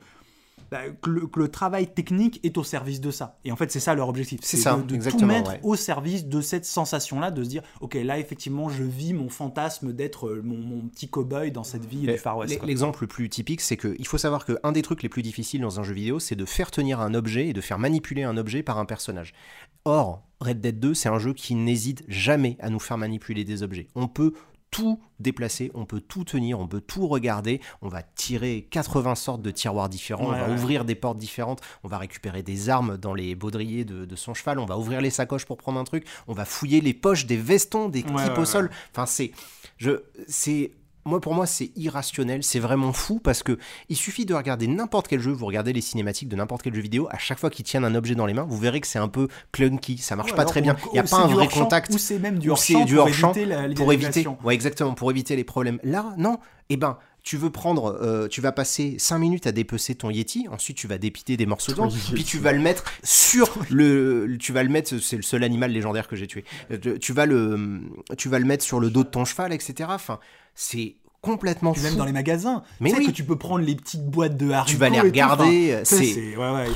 Bah, que, le, que, le, travail technique est au service de ça. Et en fait, c'est ça leur objectif. C'est ça, de, de tout mettre ouais. au service de cette sensation-là, de se dire, ok, là, effectivement, je vis mon fantasme d'être euh, mon, mon, petit cow-boy dans cette vie Mais du Far West. L'exemple le plus typique, c'est qu'il faut savoir qu'un des trucs les plus difficiles dans un jeu vidéo, c'est de faire tenir un objet et de faire manipuler un objet par un personnage. Or, Red Dead 2, c'est un jeu qui n'hésite jamais à nous faire manipuler des objets. On peut tout déplacer, on peut tout tenir, on peut tout regarder, on va tirer 80 sortes de tiroirs différents, Ouais, on va ouais. ouvrir des portes différentes, on va récupérer des armes dans les baudriers de, de son cheval, on va ouvrir les sacoches pour prendre un truc, on va fouiller les poches des vestons, des ouais, au sol. Enfin, c'est, je, c'est, moi pour moi c'est irrationnel, c'est vraiment fou parce que il suffit de regarder n'importe quel jeu, vous regardez les cinématiques de n'importe quel jeu vidéo, à chaque fois qu'ils tiennent un objet dans les mains, vous verrez que c'est un peu clunky, ça marche Ouais, pas très bien, il n'y a pas un vrai contact. Ou c'est même du hors-champ pour éviter la- pour éviter, l'identification. ouais exactement, pour éviter les problèmes. Là, non, eh ben tu veux prendre, euh, tu vas passer 5 minutes à dépecer ton Yeti, ensuite tu vas dépiter des morceaux de Ton viande, Yeti. puis tu vas le mettre sur le, tu vas le mettre, c'est le seul animal légendaire que j'ai tué. Euh, tu- vas le, tu vas le mettre sur le dos de ton cheval, etc. Enfin, c'est complètement fou. même dans les magasins. Mais tu oui. que tu peux prendre les petites boîtes de haricots. Tu vas les regarder, enfin, c'est- Ouais, ouais.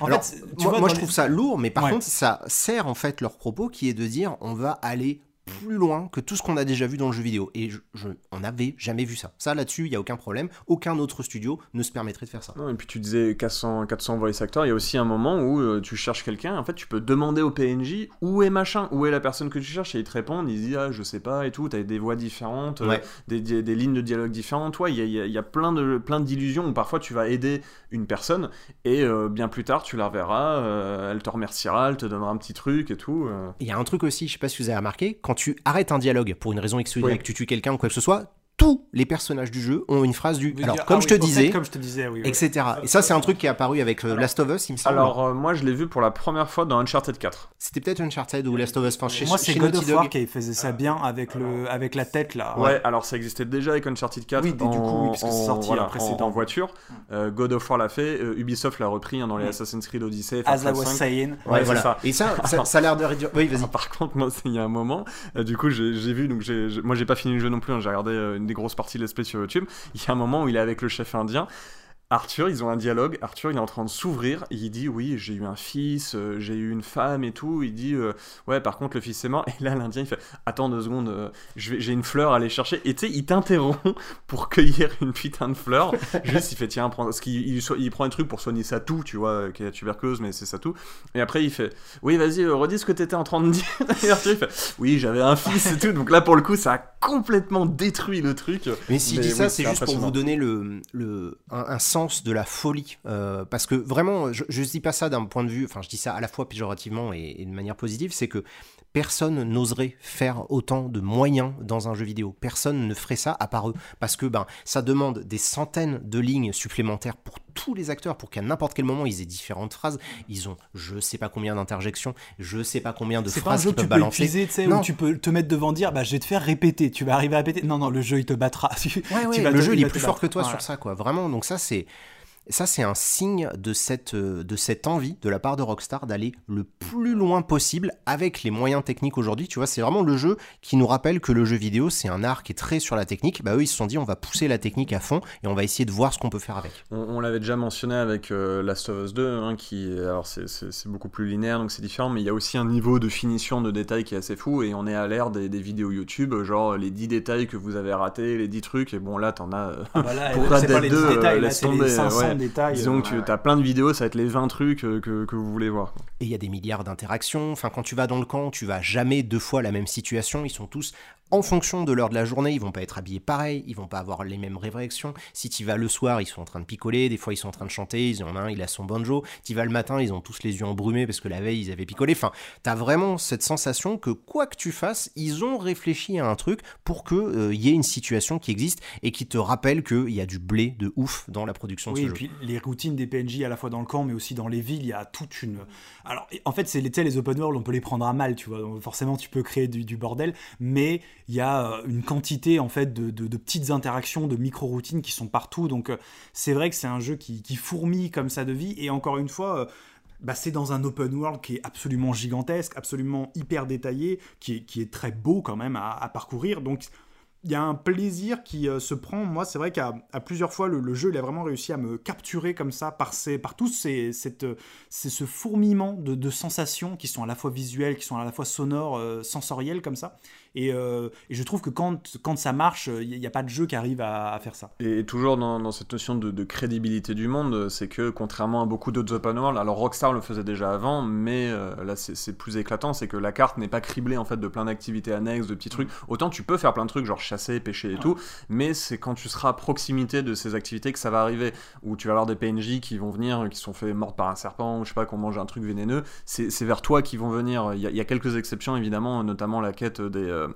En Alors, fait, tu moi, vois, moi, dans je les- trouve ça lourd, mais par Ouais. contre, ça sert en fait leur propos qui est de dire on va aller plus loin que tout ce qu'on a déjà vu dans le jeu vidéo. Et je, je- on n'avait jamais vu ça. Ça, là-dessus, il n'y a aucun problème. Aucun autre studio ne se permettrait de faire ça. Non, et puis tu disais 400, 400 voice actors, il y a aussi un moment où euh, tu cherches quelqu'un, en fait tu peux demander au PNJ où est machin, où est la personne que tu cherches, et ils te répondent, ils disent ah je sais pas et tout, t'as des voix différentes, euh, des, des, des lignes de dialogue différentes, ouais, il y a, y a- y a plein de plein d'illusions où parfois tu vas aider une personne, et euh, bien plus tard tu la reverras, elle te remerciera, elle te donnera un petit truc et tout. Il y a un truc aussi, je sais pas si vous avez remarqué, quand tu arrêtes un dialogue pour une raison X ou Y, Oui. tu tues quelqu'un ou quoi que ce soit, tous les personnages du jeu ont une phrase du. Alors, dire, comme ah je oui, te disais, Comme je te disais, oui. oui. etc. Et ça, c'est un truc qui est apparu avec euh, Last of Us, il me semble. Alors euh, moi je l'ai vu pour la première fois dans Uncharted 4. C'était peut-être Uncharted ou Last of Us. Enfin, chez, Moi, c'est God of War qui faisait ça bien avec, le, avec la tête là. Ouais, alors ça existait déjà avec Uncharted 4 Oui, du coup, oui, parce que c'est sorti, voilà, précédent. en- en voiture. Euh, God of War l'a fait, euh, Ubisoft l'a repris hein, dans les Mm. Assassin's Creed Odyssey, As I was 5. saying. Ouais, voilà. ça. Et ça, ça, [LAUGHS] ça a l'air de réduire. Oui, vas-y. Par contre, moi, c'est- il y a un moment, du coup, j'ai vu, donc moi, j'ai pas fini le jeu non plus, hein, j'ai regardé une des grosses parties de l'espèce sur YouTube. Il y a un moment où il est avec le chef indien. Arthur, ils ont un dialogue. Arthur, il est en train de s'ouvrir. Il dit Oui, j'ai eu un fils, euh, j'ai eu une femme et tout. Il dit euh, Ouais, par contre, le fils est mort. Et là, l'Indien, il fait Attends deux secondes, euh, j'ai une fleur à aller chercher. Et tu sais, il t'interrompt pour cueillir une putain de fleur. [LAUGHS] Juste, il fait Tiens, prends. Parce qu'il il, so- il prend un truc pour soigner sa toux, tu vois, qui est la tuberculose, mais c'est sa toux. Et après, il fait Oui, vas-y, redis ce que t'étais en train de dire. [LAUGHS] Et Arthur, il fait Oui, j'avais un fils et tout. Donc là, pour le coup, ça a complètement détruit le truc. Mais si je Mais dis ça, oui, c'est juste pour vous donner le, le, un, un sens de la folie. Euh, parce que vraiment, je ne dis pas ça d'un point de vue, enfin je dis ça à la fois péjorativement et, et de manière positive, c'est que personne n'oserait faire autant de moyens dans un jeu vidéo. Personne ne ferait ça à part eux. Parce que ben, ça demande des centaines de lignes supplémentaires pour tous les acteurs, pour qu'à n'importe quel moment ils aient différentes phrases. Ils ont je sais pas combien d'interjections, je sais pas combien de phrases qu'ils tu peux balancer. épuiser, tu sais, Non. où tu peux te mettre devant dire bah je vais te faire répéter, tu vas arriver à répéter. Non non, le jeu il te battra. [LAUGHS] Tu- Ouais, ouais, tu vas le te- jeu il est plus fort battre. que toi Voilà. sur ça, quoi. Vraiment, donc ça c'est ça c'est un signe de cette euh, de cette envie de la part de Rockstar d'aller le plus loin possible avec les moyens techniques aujourd'hui. Tu vois, c'est vraiment le jeu qui nous rappelle que le jeu vidéo c'est un art qui est très sur la technique. Bah eux ils se sont dit on va pousser la technique à fond et on va essayer de voir ce qu'on peut faire avec. On, on l'avait déjà mentionné avec euh, Last of Us 2, hein, qui alors c'est- c'est c'est beaucoup plus linéaire, donc c'est différent, mais il y a aussi un niveau de finition de détails qui est assez fou, et on est à l'ère des, des vidéos YouTube, genre les 10 détails que vous avez ratés, les 10 trucs, et bon là t'en as... euh, Ah, bah là, [LAUGHS] Pour pas les 2, petits détails, euh, là, laisse c'est les tomber, 500 détail. Disons que euh, tu as plein de vidéos, ça va être les 20 trucs euh, que, que vous voulez voir. Et il y a des milliards d'interactions. Enfin, quand tu vas dans le camp, tu vas jamais deux fois la même situation. Ils sont tous en fonction de l'heure de la journée, ils vont pas être habillés pareil, ils vont pas avoir les mêmes réflexions. Si tu vas le soir, ils sont en train de picoler, des fois ils sont en train de chanter, ils en ont un, il a son banjo. Tu vas le matin, ils ont tous les yeux embrumés parce que la veille ils avaient picolé. Enfin, tu as vraiment cette sensation que quoi que tu fasses, ils ont réfléchi à un truc pour que euh, y ait une situation qui existe et qui te rappelle qu'il y a du blé de ouf dans la production de Oui, ce et jeu. puis les routines des PNJ à la fois dans le camp mais aussi dans les villes, il y a toute une. Alors en fait, c'est les, open world, on peut les prendre à mal, tu vois. Forcément, tu peux créer du, bordel, mais il y a euh, une quantité en fait de, de- petites interactions, de micro-routines qui sont partout. Donc euh, c'est vrai que c'est un jeu qui, fourmille comme ça de vie. Et encore une fois. euh, bah, c'est dans un open world qui est absolument gigantesque, absolument hyper détaillé, qui est, très beau quand même à parcourir. Donc il y a un plaisir qui euh, se prend. Moi, c'est vrai qu'à plusieurs fois, le, jeu, il a vraiment réussi à me capturer comme ça par, par tous ces, cette, euh, ce fourmillement de, de sensations qui sont à la fois visuelles, qui sont à la fois sonores, euh, sensorielles comme ça. Et, euh, et je trouve que quand, quand ça marche, il n'y a, pas de jeu qui arrive à, à faire ça. Et toujours dans, dans cette notion de, de crédibilité du monde, c'est que contrairement à beaucoup d'autres open world, alors Rockstar le faisait déjà avant, mais euh, là c'est plus éclatant, c'est que la carte n'est pas criblée en fait de plein d'activités annexes, de petits trucs. Autant tu peux faire plein de trucs, genre chasser, pêcher et tout, mais c'est quand tu seras à proximité de ces activités que ça va arriver, où tu vas avoir des PNJ qui vont venir, qui sont fait morts par un serpent, ou je sais pas, qu'on mange un truc vénéneux, c'est vers toi qu'ils vont venir. Il y, a, il y a quelques exceptions évidemment, notamment la quête des, euh,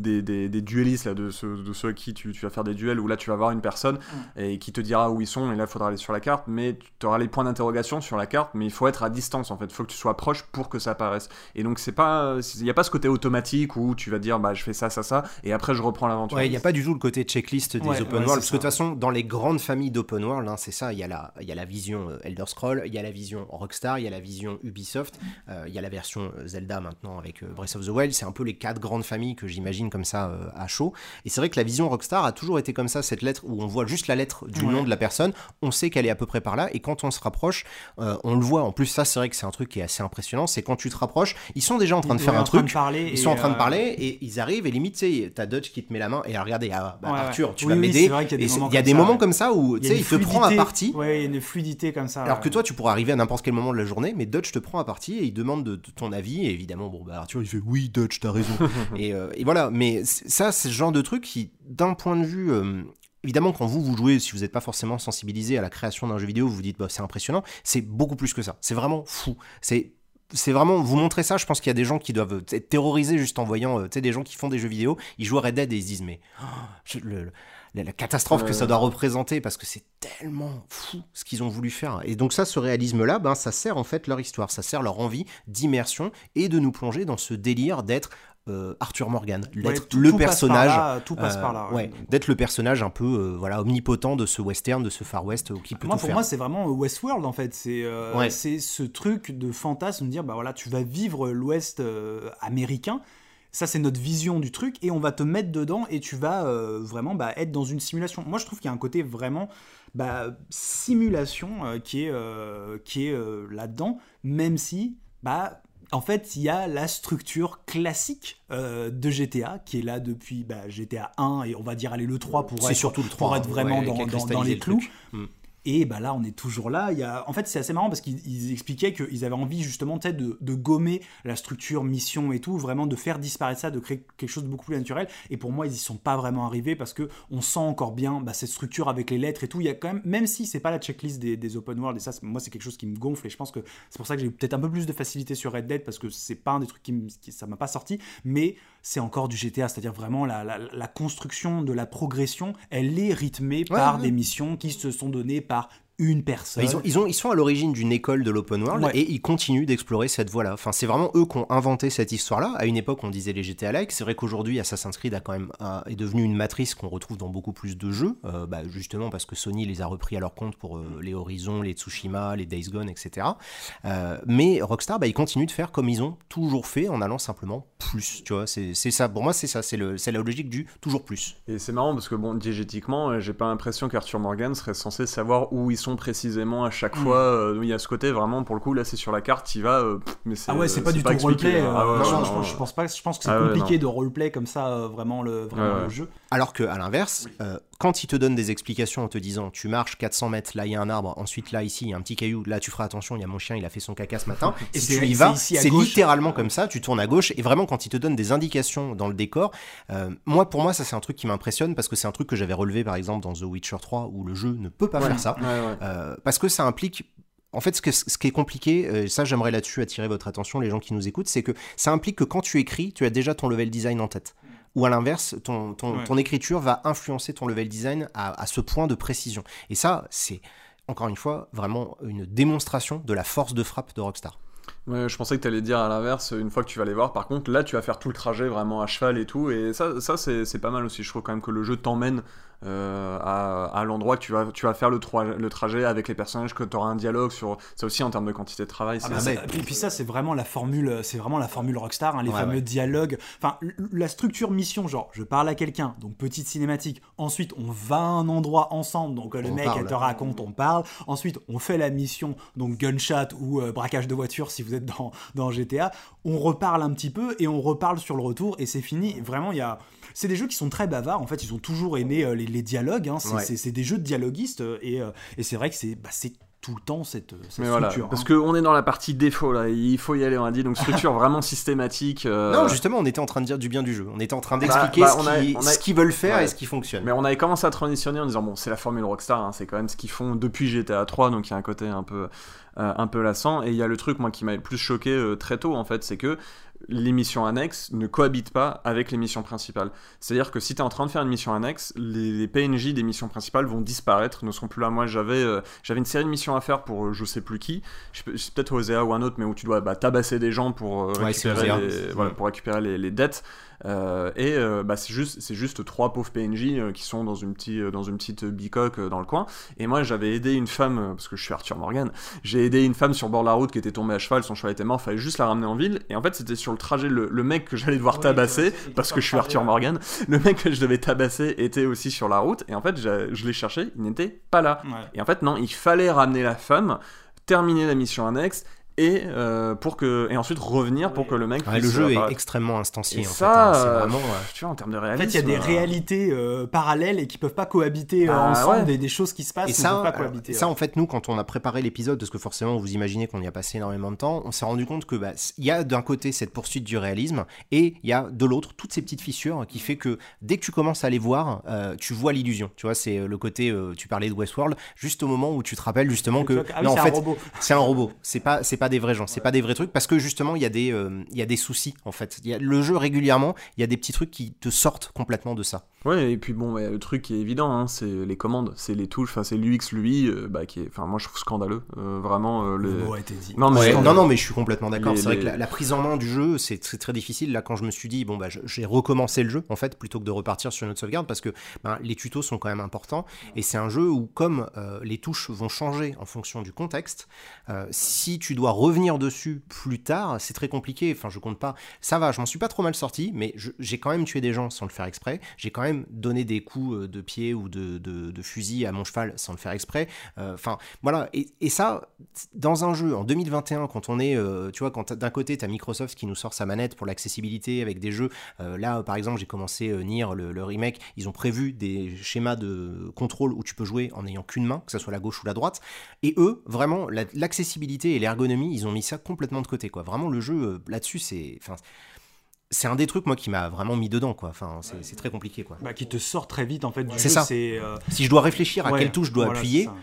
des, des, des duellistes, là, de, ceux, de ceux à qui tu, tu vas faire des duels, où là tu vas voir une personne et qui te dira où ils sont, et là il faudra aller sur la carte, mais tu auras les points d'interrogation sur la carte, mais il faut être à distance en fait, il faut que tu sois proche pour que ça apparaisse. Et donc c'est pas, il n'y a pas ce côté automatique où tu vas dire bah je fais ça, ça, ça, et après je reprends l'aventure. Ouais, il n'y a pas du tout le côté checklist des Ouais, open ouais, world, parce que de toute façon, dans les grandes familles d'open world, hein, c'est ça, il y, a la- il y a la vision euh, Elder Scroll, il y a la vision Rockstar, il y a la vision Ubisoft, euh, il y a la version euh, Zelda maintenant avec Breath of the Wild, c'est un peu les quatre grandes familles que j'imagine comme ça euh, à chaud. Et c'est vrai que la vision Rockstar a toujours été comme ça, cette lettre où on voit juste la lettre du Ouais. nom de la personne, on sait qu'elle est à peu près par là, et quand on se rapproche, euh, on le voit. En plus, ça, c'est vrai que c'est un truc qui est assez impressionnant, c'est quand tu te rapproches, ils sont déjà en train de faire Ouais, un truc, ils sont en train de euh, parler et ils arrivent et limite, tu sais, t'as Dutch qui te met la main et ah, regardez, ah, bah, Ouais. Arthur, tu Oui, vas oui, m'aider. il y a des moments comme ça où Il tu sais, il te prend à partie. Ouais, il y a une fluidité comme ça. Alors que toi, tu pourrais arriver à n'importe quel moment de la journée, mais Dutch te prend à partie et il demande de, de ton avis. Et évidemment, bon, bah, Arthur, il fait oui, Dutch, t'as raison. [LAUGHS] et, euh, et voilà, mais ça, c'est ce genre de truc qui, d'un point de vue. euh, Évidemment, quand vous, vous jouez, si vous n'êtes pas forcément sensibilisé à la création d'un jeu vidéo, vous vous dites, bah, c'est impressionnant, c'est beaucoup plus que ça. C'est vraiment fou. C'est c'est vraiment vous montrer ça je pense qu'il y a des gens qui doivent être terrorisés juste en voyant euh, tu sais des gens qui font des jeux vidéo ils jouent à Red Dead et ils se disent mais oh, je- le- le- la, catastrophe que ça doit représenter parce que c'est tellement fou ce qu'ils ont voulu faire et donc ça ce réalisme là ben ça sert en fait leur histoire ça sert leur envie d'immersion et de nous plonger dans ce délire d'être euh, Arthur Morgan Ouais, d'être tout- le tout passe par personnage là, tout passe euh, par là. ouais, d'être le personnage un peu euh, voilà omnipotent de ce western de ce far west euh, qui peut Moi, tout pour faire moi, c'est vraiment Westworld en fait. C'est euh, Ouais. c'est ce truc de fantasme de dire bah voilà, tu vas vivre l'Ouest euh, américain. Ça, c'est notre vision du truc et on va te mettre dedans et tu vas euh, vraiment bah, être dans une simulation. Moi, je trouve qu'il y a un côté vraiment bah, simulation euh, qui est, euh, qui est euh, là-dedans, même si bah, en fait, il y a la structure classique euh, de GTA qui est là depuis bah, GTA 1 et on va dire aller le 3 pour être, surtout le 3 pour être vraiment ouais, dans, les le clous. Et bah là, on est toujours là. Il y a... En fait, c'est assez marrant parce qu'ils ils expliquaient qu'ils avaient envie justement de, de gommer la structure, mission et tout, vraiment de faire disparaître ça, de créer quelque chose de beaucoup plus naturel. Et pour moi, ils y sont pas vraiment arrivés parce que on sent encore bien bah, cette structure avec les lettres et tout. Il y a quand même, même si c'est pas la checklist des, open world et ça, moi, c'est quelque chose qui me gonfle et je pense que c'est pour ça que j'ai eu peut-être un peu plus de facilité sur Red Dead parce que c'est pas un des trucs qui, qui- ça m'a pas sorti, mais c'est encore du GTA, c'est-à-dire vraiment la, la- la construction de la progression, elle est rythmée par ouais. des missions qui se sont données par une personne. Bah, Ils, ont, ils, ont, ils sont à l'origine d'une école de l'open world Ouais. et ils continuent d'explorer cette voie-là. Enfin, c'est vraiment eux qui ont inventé cette histoire-là. À une époque, on disait les GTA-like. C'est vrai qu'aujourd'hui, Assassin's Creed a quand même, a- est devenu une matrice qu'on retrouve dans beaucoup plus de jeux, euh, bah, justement parce que Sony les a repris à leur compte pour euh, les Horizon, les Tsushima, les Days Gone, etc. Euh, mais Rockstar, bah, ils continuent de faire comme ils ont toujours fait en allant simplement plus. Tu vois, c'est c'est ça. Pour moi, c'est ça. C'est le- c'est la logique du toujours plus. Et c'est marrant parce que bon, diégétiquement, j'ai pas l'impression qu'Arthur Morgan serait censé savoir où ils sont précisément à chaque Mm. fois. Euh, Il y a ce côté vraiment, pour le coup, là c'est sur la carte, il va. euh, pff, mais Ah ouais, c'est pas du tout roleplay. hein. Ah ouais, euh, ouais, non, non, je, pense, je ouais. pense pas. Je pense que c'est Ah compliqué de roleplay comme ça, euh, vraiment le, vraiment Ouais, le ouais. jeu. Alors que à l'inverse, euh, quand il te donne des explications en te disant tu marches 400 mètres, là il y a un arbre, ensuite là ici il y a un petit caillou, là tu feras attention, il y a mon chien, il a fait son caca ce matin. Et [LAUGHS] si tu y vas, c'est littéralement comme ça, tu tournes à gauche et vraiment quand il te donne des indications dans le décor, euh, moi pour moi ça c'est un truc qui m'impressionne parce que c'est un truc que j'avais relevé par exemple dans The Witcher 3 où le jeu ne peut pas faire ça. Ouais, ouais. Euh, parce que ça implique. En fait, ce, que- ce qui est compliqué, euh, ça j'aimerais là-dessus attirer votre attention, les gens qui nous écoutent, c'est que ça implique que quand tu écris, tu as déjà ton level design en tête. Ou à l'inverse, ton, ton, Ouais. ton écriture va influencer ton level design à, à ce point de précision. Et ça, c'est encore une fois vraiment une démonstration de la force de frappe de Rockstar. Ouais, je pensais que tu allais dire à l'inverse, une fois que tu vas les voir, par contre, là tu vas faire tout le trajet vraiment à cheval et tout, et ça, ça c'est c'est pas mal aussi. Je trouve quand même que le jeu t'emmène euh, à, à l'endroit que tu vas, tu vas faire le, le trajet avec les personnages, que tu auras un dialogue sur. Ça aussi en termes de quantité de travail. Ah c'est- bah et puis ça c'est vraiment la formule c'est vraiment la formule Rockstar hein, les Ouais, fameux ouais. dialogues enfin la structure mission genre je parle à quelqu'un donc petite cinématique ensuite on va à un endroit ensemble donc euh, le On mec parle. te raconte on parle ensuite on fait la mission donc gunshot ou euh, braquage de voiture si vous êtes dans, dans GTA on reparle un petit peu et on reparle sur le retour et c'est fini vraiment il y a c'est des jeux qui sont très bavards en fait ils ont toujours aimé euh, les, les dialogues hein. c'est Ouais. des jeux de dialoguistes euh, et, euh, et c'est vrai que c'est bah, c'est tout le temps cette, cette Mais voilà, structure parce hein. qu'on est dans la partie défaut là, il faut y aller, on a dit, donc structure [LAUGHS] vraiment systématique. euh, Non, justement, on était en train de dire du bien du jeu. On était en train Bah, d'expliquer bah, ce qu'ils veulent faire Ouais. et ce qui fonctionne. Mais on avait commencé à transitionner en disant bon c'est la formule Rockstar, hein, c'est quand même ce qu'ils font depuis GTA 3, donc il y a un côté un peu euh, un peu lassant. Et il y a le truc moi qui m'a le plus choqué euh, très tôt en fait, c'est que les missions annexes ne cohabitent pas avec les missions principales. C'est-à-dire que si tu es en train de faire une mission annexe, les, les PNJ des missions principales vont disparaître, ne seront plus là. Moi j'avais euh, j'avais une série de missions à faire pour euh, je sais plus qui, c'est peut-être Osea ou un autre, mais où tu dois bah, tabasser des gens pour euh, récupérer, Osea. les, voilà, pour récupérer les, les dettes. Euh, et euh, bah, c'est juste, c'est juste trois pauvres PNJ euh, qui sont dans une, petite, dans une petite bicoque dans le coin. Et moi, j'avais aidé une femme, parce que je suis Arthur Morgan, j'ai aidé une femme sur bord de la route qui était tombée à cheval, son cheval était mort, fallait juste la ramener en ville. Et en fait, c'était sur le trajet, le, le mec que j'allais devoir Oui, tabasser, parce que je suis Arthur. Morgan, le mec que je devais tabasser était aussi sur la route. Et en fait, je l'ai cherché, il n'était pas là. Ouais. Et en fait, non, il fallait ramener la femme, terminer la mission annexe. Et, euh, pour que, et ensuite revenir pour que le mec Ouais, le jeu est apparaître. extrêmement instancié. Et en ça, fait, hein. Euh, vraiment. euh, tu vois, en termes de En réalisme. fait, il y a des euh, réalités euh, parallèles et qui peuvent pas cohabiter euh, Ah, ensemble, ouais. des, des choses qui se passent Et ne peuvent ça, pas cohabiter. ça ouais. en fait, nous, quand on a préparé l'épisode, parce que forcément, vous imaginez qu'on y a passé énormément de temps, on s'est rendu compte que bah, il y a d'un côté cette poursuite du réalisme et il y a de l'autre toutes ces petites fissures qui fait que dès que tu commences à les voir, euh, tu vois l'illusion. Tu vois, c'est euh, le côté, euh, tu parlais de Westworld, juste au moment où tu te rappelles justement que Ah oui, non, en c'est un fait, robot. c'est un robot. C'est pas, c'est pas des vrais gens. C'est pas des vrais trucs parce que justement, il y a des, euh, y a des soucis en fait. Y a, le jeu régulièrement, il y a des petits trucs qui te sortent complètement de ça. Ouais, et puis bon, bah, le truc qui est évident, hein, c'est les commandes, c'est les touches, enfin c'est l'UX, lui, euh, bah, qui est, enfin moi je trouve scandaleux, euh, vraiment. euh, Le été dit. Non, mais Ouais, non, non, mais je suis complètement d'accord. Les- C'est vrai les- que la, la prise en main du jeu, c'est très, très difficile. Là, quand je me suis dit, bon, bah, je- j'ai recommencé le jeu, en fait, plutôt que de repartir sur une autre sauvegarde, parce que ben, les tutos sont quand même importants. Et c'est un jeu où, comme euh, les touches vont changer en fonction du contexte, euh, si tu dois revenir dessus plus tard, c'est très compliqué. Enfin, je compte pas. Ça va, je m'en suis pas trop mal sorti, mais je- j'ai quand même tué des gens sans le faire exprès. J'ai quand même donné des coups euh, de pied ou de, fusil à mon cheval sans le faire exprès. Euh, Enfin, voilà. Et, ça, dans un jeu en 2021, quand on est, euh, tu vois, quand d'un côté, tu as Microsoft qui nous sort sa manette pour l'accessibilité avec des jeux. là, par exemple, j'ai commencé Nier, le, remake. Ils ont prévu des schémas de contrôle où tu peux jouer en n'ayant qu'une main, que ce soit la gauche ou la droite. Et eux, vraiment, la- l'accessibilité et l'ergonomie, ils ont mis ça complètement de côté, quoi. Vraiment, le jeu là-dessus, c'est. C'est un des trucs, moi, qui m'a vraiment mis dedans, quoi. Enfin, c'est très compliqué, quoi. Bah, qui te sort très vite en fait du C'est jeu. ça. C'est euh, Si je dois réfléchir à ouais, quelle touche je dois voilà, appuyer, ça.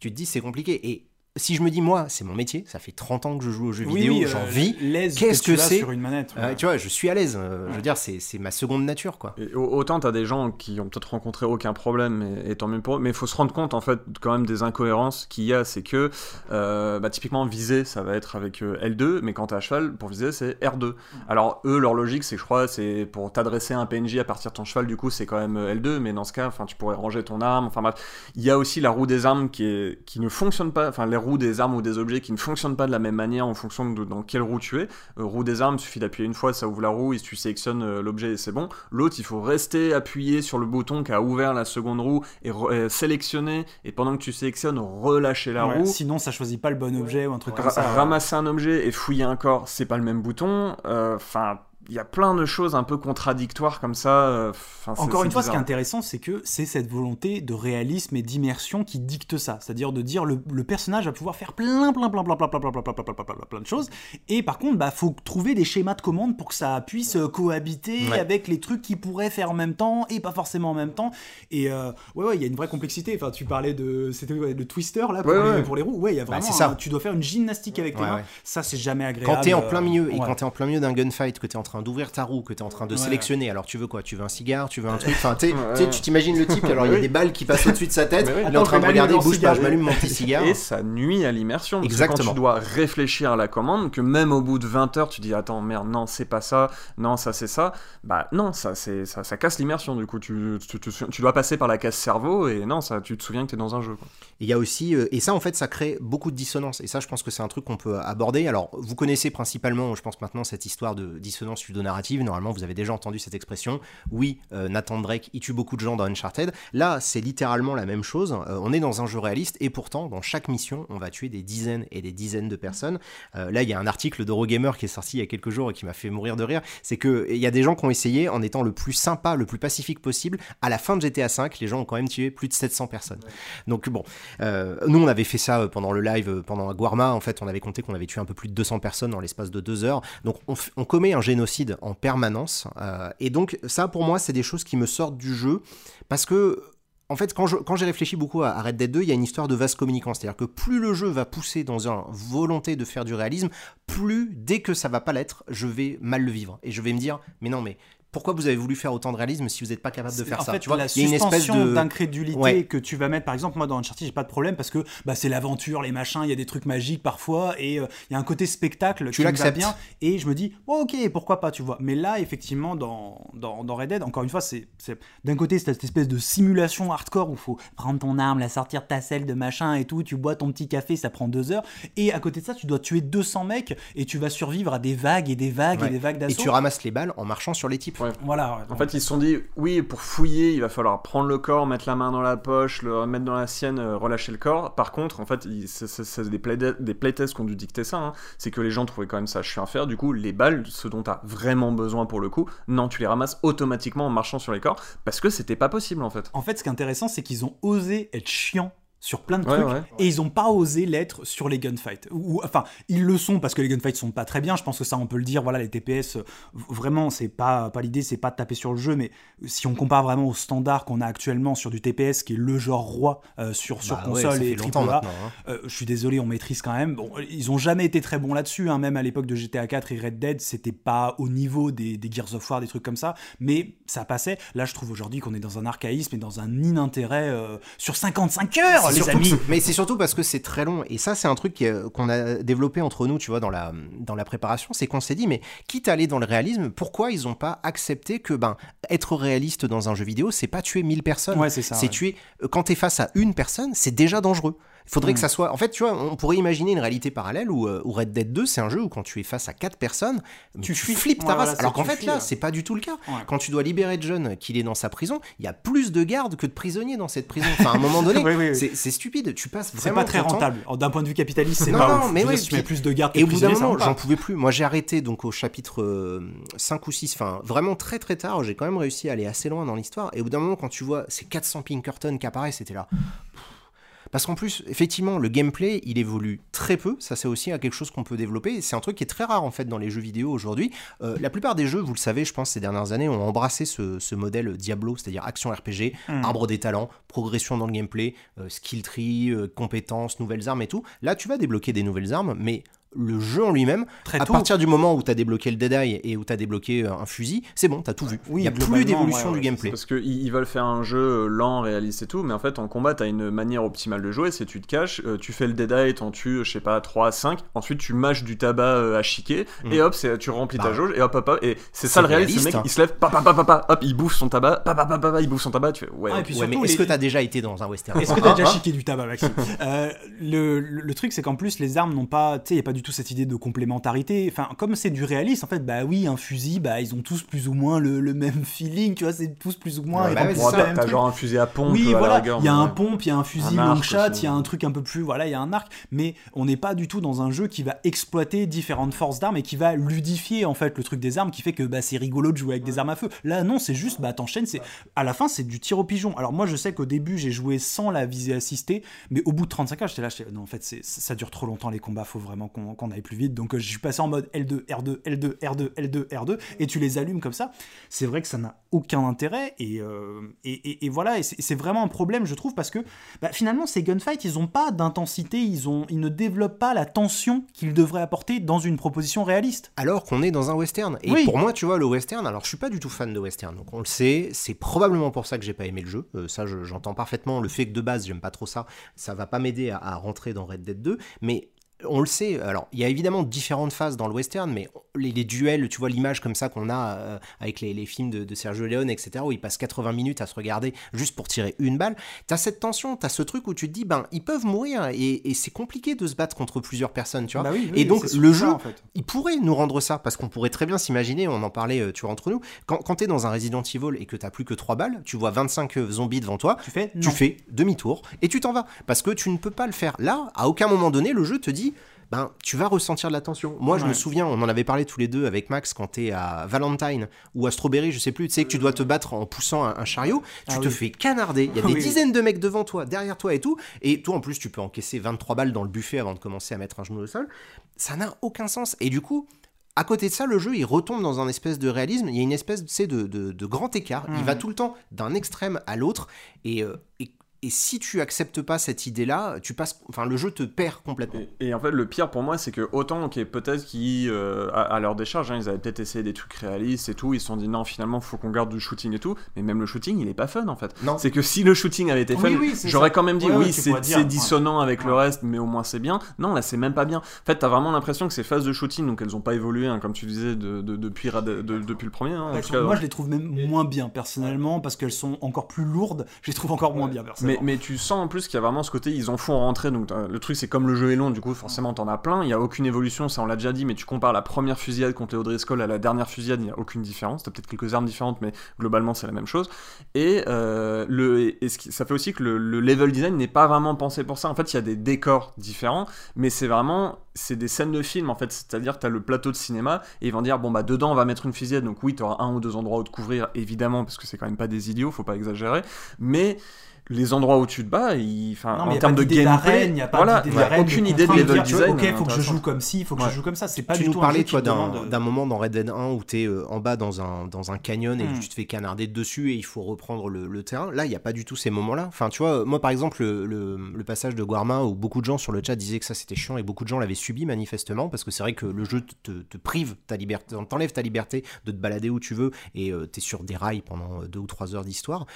tu te dis c'est compliqué. Et si je me dis, moi, c'est mon métier, ça fait 30 ans que je joue aux jeux Oui, vidéo, oui, j'en euh, vis. Qu'est-ce que as c'est sur une manette Euh, ouais. tu vois, je suis à l'aise. euh, Je veux dire, c'est c'est ma seconde nature, quoi. Et au- autant t'as des gens qui ont peut-être rencontré aucun problème, et, et tant mieux pour eux, mais il faut se rendre compte en fait quand même des incohérences qu'il y a, c'est que euh, bah, typiquement viser ça va être avec euh, L2, mais quand t'es à cheval, pour viser c'est R2. Alors eux leur logique c'est je crois c'est pour t'adresser un PNJ à partir de ton cheval, du coup c'est quand même euh, L2, mais dans ce cas enfin tu pourrais ranger ton arme, enfin bref. Il y a aussi la roue des armes qui, est, qui ne fonctionne pas, enfin les roues des armes ou des objets qui ne fonctionnent pas de la même manière en fonction de dans quelle roue tu es. Euh, roue des armes, il suffit d'appuyer une fois, ça ouvre la roue, et si tu sélectionnes euh, l'objet et c'est bon. L'autre, il faut rester appuyé sur le bouton qui a ouvert la seconde roue et, et sélectionner, et pendant que tu sélectionnes, relâcher la Ouais, roue. Sinon, ça choisit pas le bon objet ou un truc comme ça. ramasser un objet et fouiller un corps, c'est pas le même bouton. Euh, Enfin, il y a plein de choses un peu contradictoires comme ça. euh, enfin, Encore une fois, ce qui est bizarre. intéressant, c'est que c'est cette volonté de réalisme et d'immersion qui dicte ça. C'est-à-dire de dire le, le personnage va pouvoir faire plein, plein, plein, plein, plein, plein, plein, plein, plein, plein, plein, plein, plein de choses. Et par contre, bah, faut trouver des schémas de commande pour que ça puisse euh, cohabiter Ouais. avec les trucs qui pourraient faire en même temps et pas forcément en même temps. Et euh, ouais, ouais, il y a une vraie complexité. Enfin, tu parlais de, c'était ouais, le twister là pour, Ouais, les, ouais. pour les roues. Ouais, il y a Bah, vraiment. c'est ça. un- tu dois faire une gymnastique avec tes Ouais, mains. ouais. Ça, c'est jamais agréable. Quand t'es en euh, plein milieu et ouais. quand t'es en plein milieu d'un gunfight, que t'es en train d'ouvrir ta roue, que t'es en train de Ouais. sélectionner, alors tu veux quoi? Tu veux un cigare? Tu veux un truc? Enfin, tu tu tu t'imagines le type, alors il y a des balles qui passent au-dessus de sa tête, il est en train de regarder, bouge pas, je m'allume mon petit cigare. Et ça nuit à l'immersion. Parce que Exactement. quand tu dois réfléchir à la commande, que même au bout de 20 heures, tu dis attends, merde, non, c'est pas ça, non, ça c'est ça, bah non, ça, c'est, ça, ça casse l'immersion du coup. Tu, tu, tu- tu dois passer par la case cerveau et non, ça, tu te souviens que t'es dans un jeu. Il y a aussi, euh, et ça en fait, ça crée beaucoup de dissonance. Et ça, je pense que c'est un truc qu'on peut aborder. Alors, vous connaissez principalement, je pense maintenant, cette histoire de dissonance ludonarrative. Normalement, vous avez déjà entendu cette expression. Oui, euh, Nathan Drake, il tue beaucoup de gens dans Uncharted. Là, c'est littéralement la même chose. Euh, on est dans un jeu réaliste, et pourtant, dans chaque mission, on va tuer des dizaines et des dizaines de personnes. Euh, là, il y a un article d'Eurogamer qui est sorti il y a quelques jours et qui m'a fait mourir de rire. C'est que il y a des gens qui ont essayé, en étant le plus sympa, le plus pacifique possible, à la fin de GTA V, les gens ont quand même tué plus de 700 personnes. Donc bon, euh, nous, on avait fait ça pendant le live, pendant Guarma. En fait, on avait compté qu'on avait tué un peu plus de 200 personnes dans l'espace de deux heures. Donc, on commet un génocide en permanence. euh, et donc, ça, pour moi, c'est des choses qui me sortent du jeu parce que. En fait, quand j'ai réfléchi beaucoup à à Red Dead 2, il y a une histoire de vase communicant. C'est-à-dire que plus le jeu va pousser dans une volonté de faire du réalisme, plus, dès que ça va pas l'être, je vais mal le vivre. Et je vais me dire, mais non, mais pourquoi vous avez voulu faire autant de réalisme si vous n'êtes pas capable de faire en ça fait, Tu vois, la il y a une espèce de d'incrédulité Ouais. que tu vas mettre, par exemple, moi dans Uncharted, j'ai pas de problème parce que bah, c'est l'aventure, les machins, il y a des trucs magiques parfois et euh, il y a un côté spectacle Tu qui me va bien et je me dis, oh, ok, pourquoi pas, tu vois. Mais là, effectivement, dans, dans, dans Red Dead, encore une fois, c'est d'un côté, c'est cette espèce de simulation hardcore où il faut prendre ton arme, la sortir de ta selle de machin et tout, tu bois ton petit café, ça prend deux heures et à côté de ça, tu dois tuer 200 mecs et tu vas survivre à des vagues et des vagues Ouais. et des vagues et d'assaut. tu ramasses les balles en marchant sur les types. Ouais. Voilà. En fait, ils se sont dit, oui, pour fouiller, il va falloir prendre le corps, mettre la main dans la poche, le remettre dans la sienne, euh, relâcher le corps. Par contre, en fait, c'est- des, des playtests qui ont dû dicter ça. hein. C'est que les gens trouvaient quand même ça chiant à faire. Du coup, les balles, ce dont tu as vraiment besoin pour le coup, non, tu les ramasses automatiquement en marchant sur les corps parce que c'était pas possible en fait. En fait, ce qui est intéressant, c'est qu'ils ont osé être chiants sur plein de Ouais, trucs ouais. et ils ont pas osé l'être sur les gunfights. Ou, enfin, ils le sont parce que les gunfights sont pas très bien. Je pense que ça, on peut le dire. Voilà, les TPS, euh, vraiment, c'est pas pas l'idée, c'est pas de taper sur le jeu, mais si on compare vraiment au standard qu'on a actuellement sur du TPS, qui est le genre roi euh, sur sur Bah console et AAA, hein. euh, je suis désolé, on maîtrise quand même. Bon, ils ont jamais été très bons là-dessus, hein, même à l'époque de GTA 4 et Red Dead, c'était pas au niveau des, des Gears of War, des trucs comme ça, mais ça passait. Là, je trouve aujourd'hui qu'on est dans un archaïsme et dans un inintérêt euh, sur 55 heures, les amis. mais c'est surtout parce que c'est très long. Et ça, c'est un truc euh, qu'on a développé entre nous, tu vois, dans la, dans la préparation. C'est qu'on s'est dit, mais quitte à aller dans le réalisme, pourquoi ils n'ont pas accepté que, ben, être réaliste dans un jeu vidéo, c'est pas tuer 1000 personnes. Ouais, c'est ça. c'est ouais. tuer. euh, Quand t'es face à une personne, c'est déjà dangereux. Il faudrait que ça soit. En fait, tu vois, on pourrait imaginer une réalité parallèle où, euh, où Red Dead 2, c'est un jeu où quand tu es face à quatre personnes, Tu tu, fuis. flippes ta Ouais, race. voilà, Alors c'est qu'en fait, fuis, là, ouais. c'est pas du tout le cas. Ouais. Quand tu dois libérer John, qu'il est dans sa prison, il y a plus de gardes que de prisonniers dans cette prison. Enfin, à un moment donné, [LAUGHS] Oui, oui, oui. c'est c'est stupide. Tu passes C'est vraiment pas très rentable. D'un point de vue capitaliste, c'est Non, pas non, ouf. mais ouais, si tu mets plus de gardes que Et de au bout d'un prisonniers, j'en pouvais plus. Moi, j'ai arrêté donc au chapitre euh, 5 ou 6, enfin vraiment très très tard. J'ai quand même réussi à aller assez loin dans l'histoire. Et au bout d'un moment, quand tu vois ces 400 Pinkerton qui apparaissent, c'était là. Parce qu'en plus, effectivement, le gameplay, il évolue très peu. Ça, c'est aussi quelque chose qu'on peut développer. C'est un truc qui est très rare, en fait, dans les jeux vidéo aujourd'hui. Euh, la plupart des jeux, vous le savez, je pense, ces dernières années, ont embrassé ce, ce modèle Diablo, c'est-à-dire action RPG, Mm. arbre des talents, progression dans le gameplay, euh, skill tree, euh, compétences, nouvelles armes et tout. Là, tu vas débloquer des nouvelles armes, mais le jeu en lui-même, à tôt. partir du moment où tu as débloqué le Dead Eye et où tu as débloqué euh, un fusil, c'est bon, tu as tout vu. Oui, Il n'y a plus d'évolution ouais, du gameplay. Parce qu'ils ils veulent faire un jeu euh, lent, réaliste et tout, mais en fait en combat t'as une manière optimale de jouer, c'est tu te caches, euh, tu fais le dead eye, t'en tues, je sais pas, 3 à 5, ensuite tu mâches du tabac à chiquer, Mm. et hop, c'est- tu remplis ta Bah, jauge, et hop hop hop, et c'est ça le réaliste, mec hein. il se lève, papa papa papa, hop, il bouffe son tabac, papa papa papa, il bouffe son tabac, tu fais ouais. Ah, et puis Ouais, mais surtout, est-ce les- que tu as déjà été dans un western? Est-ce que t'as déjà Hein? chiqué du tabac, Maxime? Euh, le, le- truc, c'est qu'en plus, les armes n'ont pas. Tu sais, il n'y a pas tout cette idée de complémentarité. Enfin, comme c'est du réaliste, en fait, bah oui, un fusil, bah ils ont tous plus ou moins le, le même feeling, tu vois, c'est tous plus ou moins. Ouais, bah ouais, T'as genre un fusil à pompe. Oui, à la voilà, il y a un pompe, il y a un fusil Un long shot, il y a un truc un peu plus, voilà, il y a un arc, mais on n'est pas du tout dans un jeu qui va exploiter différentes forces d'armes et qui va ludifier en fait le truc des armes, qui fait que bah, c'est rigolo de jouer avec des armes à feu. Là, non, c'est juste, bah t'enchaînes, c'est à la fin c'est du tir au pigeon. Alors moi, je sais qu'au début j'ai joué sans la visée assistée, mais au bout de 35 heures, j'étais là, j'étais, non, en fait, ça dure trop longtemps les combats, faut vraiment qu'on, qu'on aille plus vite. Donc euh, je suis passé en mode L2, R2, L2, R2, L2, R2, et tu les allumes comme ça. C'est vrai que ça n'a aucun intérêt, et, euh, et, et- et voilà, et c'est, vraiment un problème, je trouve, parce que bah, finalement, ces gunfights, ils ont pas d'intensité, ils, ont, ils ne développent pas la tension qu'ils devraient apporter dans une proposition réaliste. alors qu'on est dans un western. Et Oui. pour moi, tu vois, le western, alors je suis pas du tout fan de western, donc on le sait, c'est probablement pour ça que j'ai pas aimé le jeu. Euh, ça, je- j'entends parfaitement le fait que de base, j'aime pas trop ça, ça va pas m'aider à, à rentrer dans Red Dead 2, mais on le sait, alors il y a évidemment différentes phases dans le western, mais les, les duels, tu vois l'image comme ça qu'on a euh, avec les, les films de, de Sergio Leone, etc., où ils passent 80 minutes à se regarder juste pour tirer une balle, t'as cette tension, t'as ce truc où tu te dis, ben ils peuvent mourir, et, et c'est compliqué de se battre contre plusieurs personnes, tu vois. Bah oui, oui, et donc le ça, jeu, en fait. il pourrait nous rendre ça, parce qu'on pourrait très bien s'imaginer, on en parlait, euh, tu vois, entre nous, quand, quand t'es dans un Resident Evil et que t'as plus que 3 balles, tu vois 25 zombies devant toi, Tu fais tu non. fais demi-tour et tu t'en vas. Parce que tu ne peux pas le faire. Là, à aucun moment donné, le jeu te dit. Ben, tu vas ressentir de la tension. Moi, je me souviens, on en avait parlé tous les deux avec Max quand t'es à Valentine ou à Strawberry, je sais plus, tu sais que tu dois te battre en poussant un, un chariot, tu Ah te oui. fais canarder. Il y a [LAUGHS] des Oui. dizaines de mecs devant toi, derrière toi et tout. Et toi, en plus, tu peux encaisser 23 balles dans le buffet avant de commencer à mettre un genou au sol. Ça n'a aucun sens. Et du coup, à côté de ça, le jeu, il retombe dans un espèce de réalisme. Il y a une espèce tu de, de, de grand écart. Il Mhm. va tout le temps d'un extrême à l'autre. Et, euh, et, et si tu acceptes pas cette idée-là, tu passes, enfin, le jeu te perd complètement. Et, et en fait, le pire pour moi, c'est que autant, ok, peut-être qu'ils, euh, à, à leur décharge, hein, ils avaient peut-être essayé des trucs réalistes et tout, ils se sont dit non, finalement, faut qu'on garde du shooting et tout, mais même le shooting, il est pas fun en fait. Non. C'est que si le shooting avait été fun, Oui, oui, c'est j'aurais quand même dit Ouais, oui, c'est ouais. dissonant avec le reste, mais au moins c'est bien. Non, là, c'est même pas bien. En fait, t'as vraiment l'impression que ces phases de shooting, donc elles ont pas évolué, hein, comme tu disais, de, de- depuis, Red- de- depuis le premier. hein, en Elles tout sont- cas, moi, je les trouve même moins bien personnellement parce qu'elles sont encore plus lourdes. Je les trouve encore moins bien Mais, mais tu sens en plus qu'il y a vraiment ce côté, ils en font rentrer. Donc t'as- le truc, c'est comme le jeu est long, du coup, forcément, t'en as plein. Il y a aucune évolution, ça on l'a déjà dit, mais tu compares la première fusillade contre les O'Driscoll à la dernière fusillade, il n'y a aucune différence. T'as peut-être quelques armes différentes, mais globalement, c'est la même chose. Et, euh, le, et ce qui- ça fait aussi que le, le level design n'est pas vraiment pensé pour ça. En fait, il y a des décors différents, mais c'est vraiment. C'est des scènes de film en fait, c'est-à-dire que t'as le plateau de cinéma et ils vont dire bon bah dedans on va mettre une fusillade donc oui t'auras un ou deux endroits où te couvrir évidemment parce que c'est quand même pas des idiots, faut pas exagérer, mais les endroits où tu te bats, Non, mais en termes pas de gameplay, d'arène, y a pas voilà, d'idée d'arène, aucune idée de level tu design. Ok, faut que je joue comme ci, faut que Ouais. je joue comme ça. C'est pas tu du nous tout parlais, toi, d'un moment dans Red Dead 1 où tu es en bas dans un, dans un canyon et Hmm. tu te fais canarder dessus et il faut reprendre le, le terrain. Là, il n'y a pas du tout ces moments-là. Enfin, tu vois, moi, par exemple, le, le- le passage de Guarma où beaucoup de gens sur le chat disaient que ça c'était chiant et beaucoup de gens l'avaient subi manifestement parce que c'est vrai que le jeu te, te- te prive ta liberté, t'enlève ta liberté de te balader où tu veux et tu es sur des rails pendant deux ou trois heures d'histoire.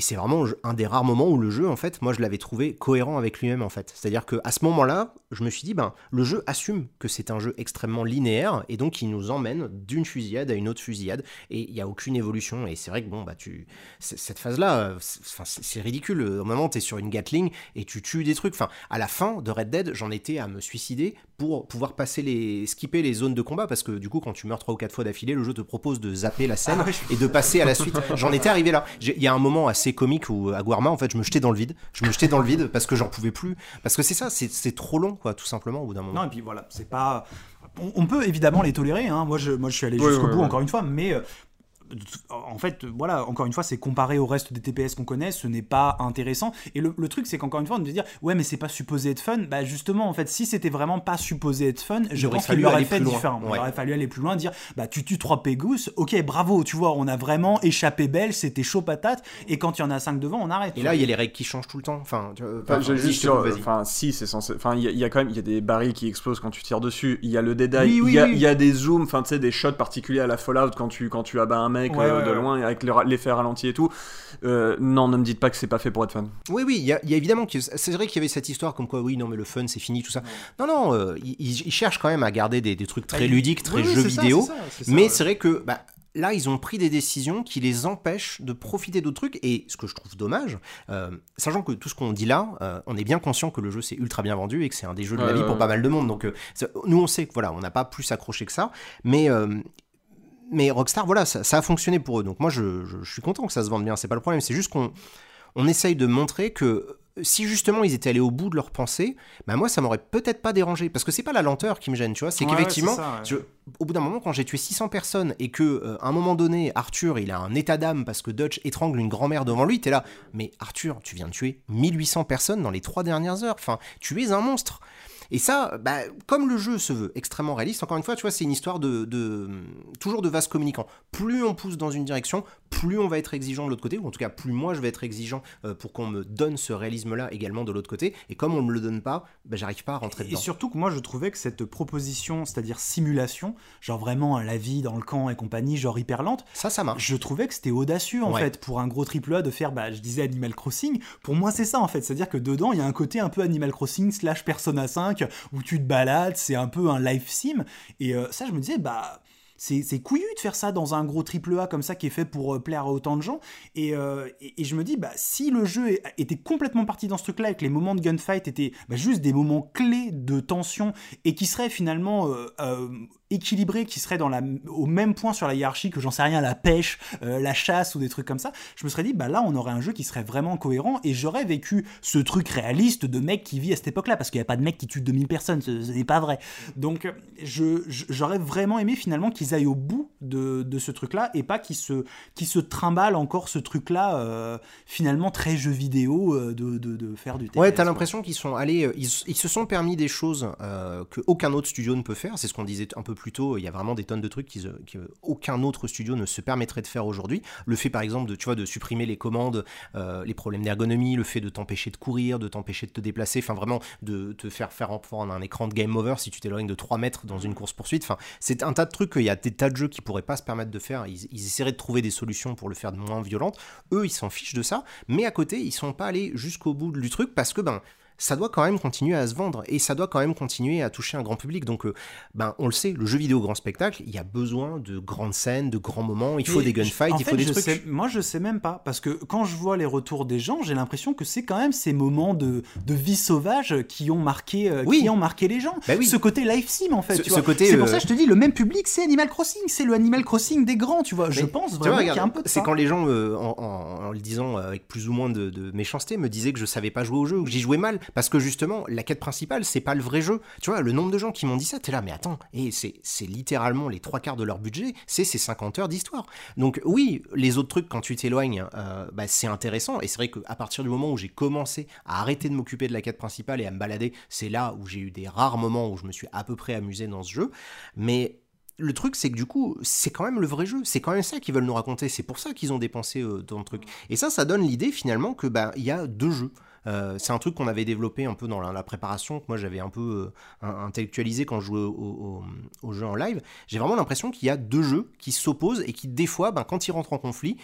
Et c'est vraiment un des rares moments où le jeu, en fait, moi je l'avais trouvé cohérent avec lui-même, en fait. C'est-à-dire que à ce moment-là, je me suis dit, ben, le jeu assume que c'est un jeu extrêmement linéaire et donc il nous emmène d'une fusillade à une autre fusillade et il n'y a aucune évolution. Et c'est vrai que, bon, bah, tu. Cette phase-là, euh, c'est- ridicule. Au moment, tu es sur une Gatling et tu tues des trucs. Enfin, à la fin de Red Dead, j'en étais à me suicider pour pouvoir passer les. skipper les zones de combat parce que du coup, quand tu meurs trois ou quatre fois d'affilée, le jeu te propose de zapper la scène Ah et de passer à la suite. [LAUGHS] J'en étais arrivé là. Il y a un moment assez comique où à Guarma, en fait, je me jetais dans le vide. Je me jetais dans le vide parce que j'en pouvais plus. Parce que c'est ça, c'est c'est trop long, quoi, tout simplement, au bout d'un moment. Non, et puis voilà, c'est pas. On, on peut évidemment les tolérer. Hein. Moi, je, moi, je suis allé Oui, jusqu'au oui, bout, oui. encore une fois, mais. En fait, voilà, encore une fois, c'est comparé au reste des TPS qu'on connaît, ce n'est pas intéressant. Et le, le truc, c'est qu'encore une fois, on peut dire, ouais, mais c'est pas supposé être fun. Bah, justement, en fait, si c'était vraiment pas supposé être fun, je pense qu'il fallu aurait aller fait plus loin. différent. Ouais. Il aurait fallu aller plus loin, dire, bah, tu tues trois pégousses, ok, bravo, tu vois, on a vraiment échappé belle, c'était chaud patate, et quand il y en a cinq devant, on arrête. Et là, il y a les règles qui changent tout le temps. Enfin, tu vois, Enfin, juste enfin, si c'est censé, enfin, il y, a- y quand même, il y a des barils qui explosent quand tu tires dessus. Il y a le dead eye, Oui, il oui, y a, oui. il y a des zooms, enfin, tu sais, des shots particuliers à la Fallout quand tu, quand tu abats un mec Ouais, euh, de loin avec l'effet ralenti et tout. Euh, non, ne me dites pas que c'est pas fait pour être fun. Oui, oui, il y, a- il y a évidemment c'est vrai qu'il y avait cette histoire comme quoi, oui, non, mais le fun, c'est fini, tout ça. Non, non, euh, ils, ils cherchent quand même à garder des, des trucs très Bah, ludiques, très oui, jeux ça, vidéo. ça, ça, mais c'est vrai que, bah, là, ils ont pris des décisions qui les empêchent de profiter d'autres trucs. Et ce que je trouve dommage, euh, sachant que tout ce qu'on dit là, euh, on est bien conscient que le jeu s'est ultra bien vendu et que c'est un des jeux de la vie pour pas mal de monde. Donc, euh, nous, on sait que voilà, on n'a pas plus accroché que ça. Mais mais Rockstar, voilà, ça, a fonctionné pour eux. Donc moi, je, je suis content que ça se vende bien. C'est pas le problème. C'est juste qu'on on essaye de montrer que si justement ils étaient allés au bout de leur pensée, bah moi ça m'aurait peut-être pas dérangé parce que c'est pas la lenteur qui me gêne, tu vois, c'est qu'effectivement, au bout d'un moment quand j'ai tué 600 personnes et que euh, à un moment donné Arthur il a un état d'âme parce que Dutch étrangle une grand-mère devant lui, t'es là, mais Arthur, tu viens de tuer 1800 personnes dans les trois dernières heures, enfin, tu es un monstre. Et ça, bah, comme le jeu se veut extrêmement réaliste, encore une fois, tu vois, c'est une histoire de, toujours de vase communicant. Plus on pousse dans une direction, plus on va être exigeant de l'autre côté, ou en tout cas plus moi je vais être exigeant euh, pour qu'on me donne ce réalisme-là également de l'autre côté. Et comme on me le donne pas, bah, j'arrive pas à rentrer dedans. Et surtout que moi je trouvais que cette proposition, c'est-à-dire simulation, genre vraiment la vie dans le camp et compagnie, genre hyper lente, ça, ça marche. Je trouvais que c'était audacieux en fait pour un gros triple A de faire, bah, je disais Animal Crossing. Pour moi c'est ça en fait, c'est-à-dire que dedans il y a un côté un peu Animal Crossing slash Persona 5 où tu te balades, c'est un peu un life sim. Et euh, ça, je me disais, bah c'est couillu de faire ça dans un gros triple A comme ça qui est fait pour euh, plaire à autant de gens. Euh, et, et, je me dis, bah, si le jeu était complètement parti dans ce truc-là et que les moments de gunfight étaient bah, juste des moments clés de tension et qui seraient finalement équilibré qui serait dans la, au même point sur la hiérarchie que j'en sais rien, la pêche, euh, la chasse ou des trucs comme ça, je me serais dit, bah là, on aurait un jeu qui serait vraiment cohérent et j'aurais vécu ce truc réaliste de mec qui vit à cette époque-là, parce qu'il n'y a pas de mec qui tue 2000 personnes, ce, n'est pas vrai. Donc, je, j'aurais vraiment aimé finalement qu'ils aillent au bout de, de ce truc-là et pas qu'ils se, qu'ils se trimballent encore ce truc-là, euh, finalement très jeu vidéo, euh, de, de, de, faire du TPS. Ouais, t'as l'impression qu'ils sont allés, ils, ils, se sont permis des choses que aucun autre studio ne peut faire, c'est ce qu'on disait un peu plus tôt, il y a vraiment des tonnes de trucs qu'aucun autre studio ne se permettrait de faire aujourd'hui. Le fait par exemple de, tu de supprimer les commandes, euh, les problèmes d'ergonomie, le fait de t'empêcher de courir, de t'empêcher de te déplacer, enfin vraiment de te faire faire en un écran de game over si tu t'éloignes de 3 mètres dans une course poursuite. Enfin, c'est un tas de trucs qu'il y a des tas de jeux qui pourraient pas se permettre de faire. Ils, ils, essaieraient de trouver des solutions pour le faire de moins violente. Eux, ils s'en fichent de ça, mais à côté, ils sont pas allés jusqu'au bout du truc parce que ben ça doit quand même continuer à se vendre et ça doit quand même continuer à toucher un grand public. Donc, euh, ben, on le sait, le jeu vidéo grand spectacle, il y a besoin de grandes scènes, de grands moments, il faut des gunfights, il faut des trucs. moi, je sais même pas parce que quand je vois les retours des gens, j'ai l'impression que c'est quand même ces moments de, de vie sauvage qui ont marqué, euh, qui ont marqué les gens. Bah oui. Ce côté life sim en fait. Ce, c'est pour ça que je te dis, le même public, c'est Animal Crossing, c'est le Animal Crossing des grands, tu vois. je pense vraiment qu'il y a un peu de C'est quand les gens, euh, en, le disant avec plus ou moins de, de méchanceté, me disaient que je savais pas jouer au jeu ou que j'y jouais mal parce que justement la quête principale, c'est pas le vrai jeu. Tu vois, le nombre de gens qui m'ont dit ça, t'es là, mais attends, et c'est littéralement les trois quarts de leur budget, c'est ces 50 heures d'histoire. Donc oui, les autres trucs, quand tu t'éloignes, euh, bah, c'est intéressant, et c'est vrai qu'à partir du moment où j'ai commencé à arrêter de m'occuper de la quête principale et à me balader, c'est là où j'ai eu des rares moments où je me suis à peu près amusé dans ce jeu, mais le truc, c'est que du coup, c'est quand même le vrai jeu. C'est quand même ça qu'ils veulent nous raconter. C'est pour ça qu'ils ont dépensé euh, dans le truc. Et ça, ça donne l'idée finalement que bah y a deux jeux. Euh, c'est un truc qu'on avait développé un peu dans la, préparation, que moi j'avais un peu euh, intellectualisé quand je jouais au, jeu en live. J'ai vraiment l'impression qu'il y a deux jeux qui s'opposent et qui, des fois, ben, quand ils rentrent en conflit,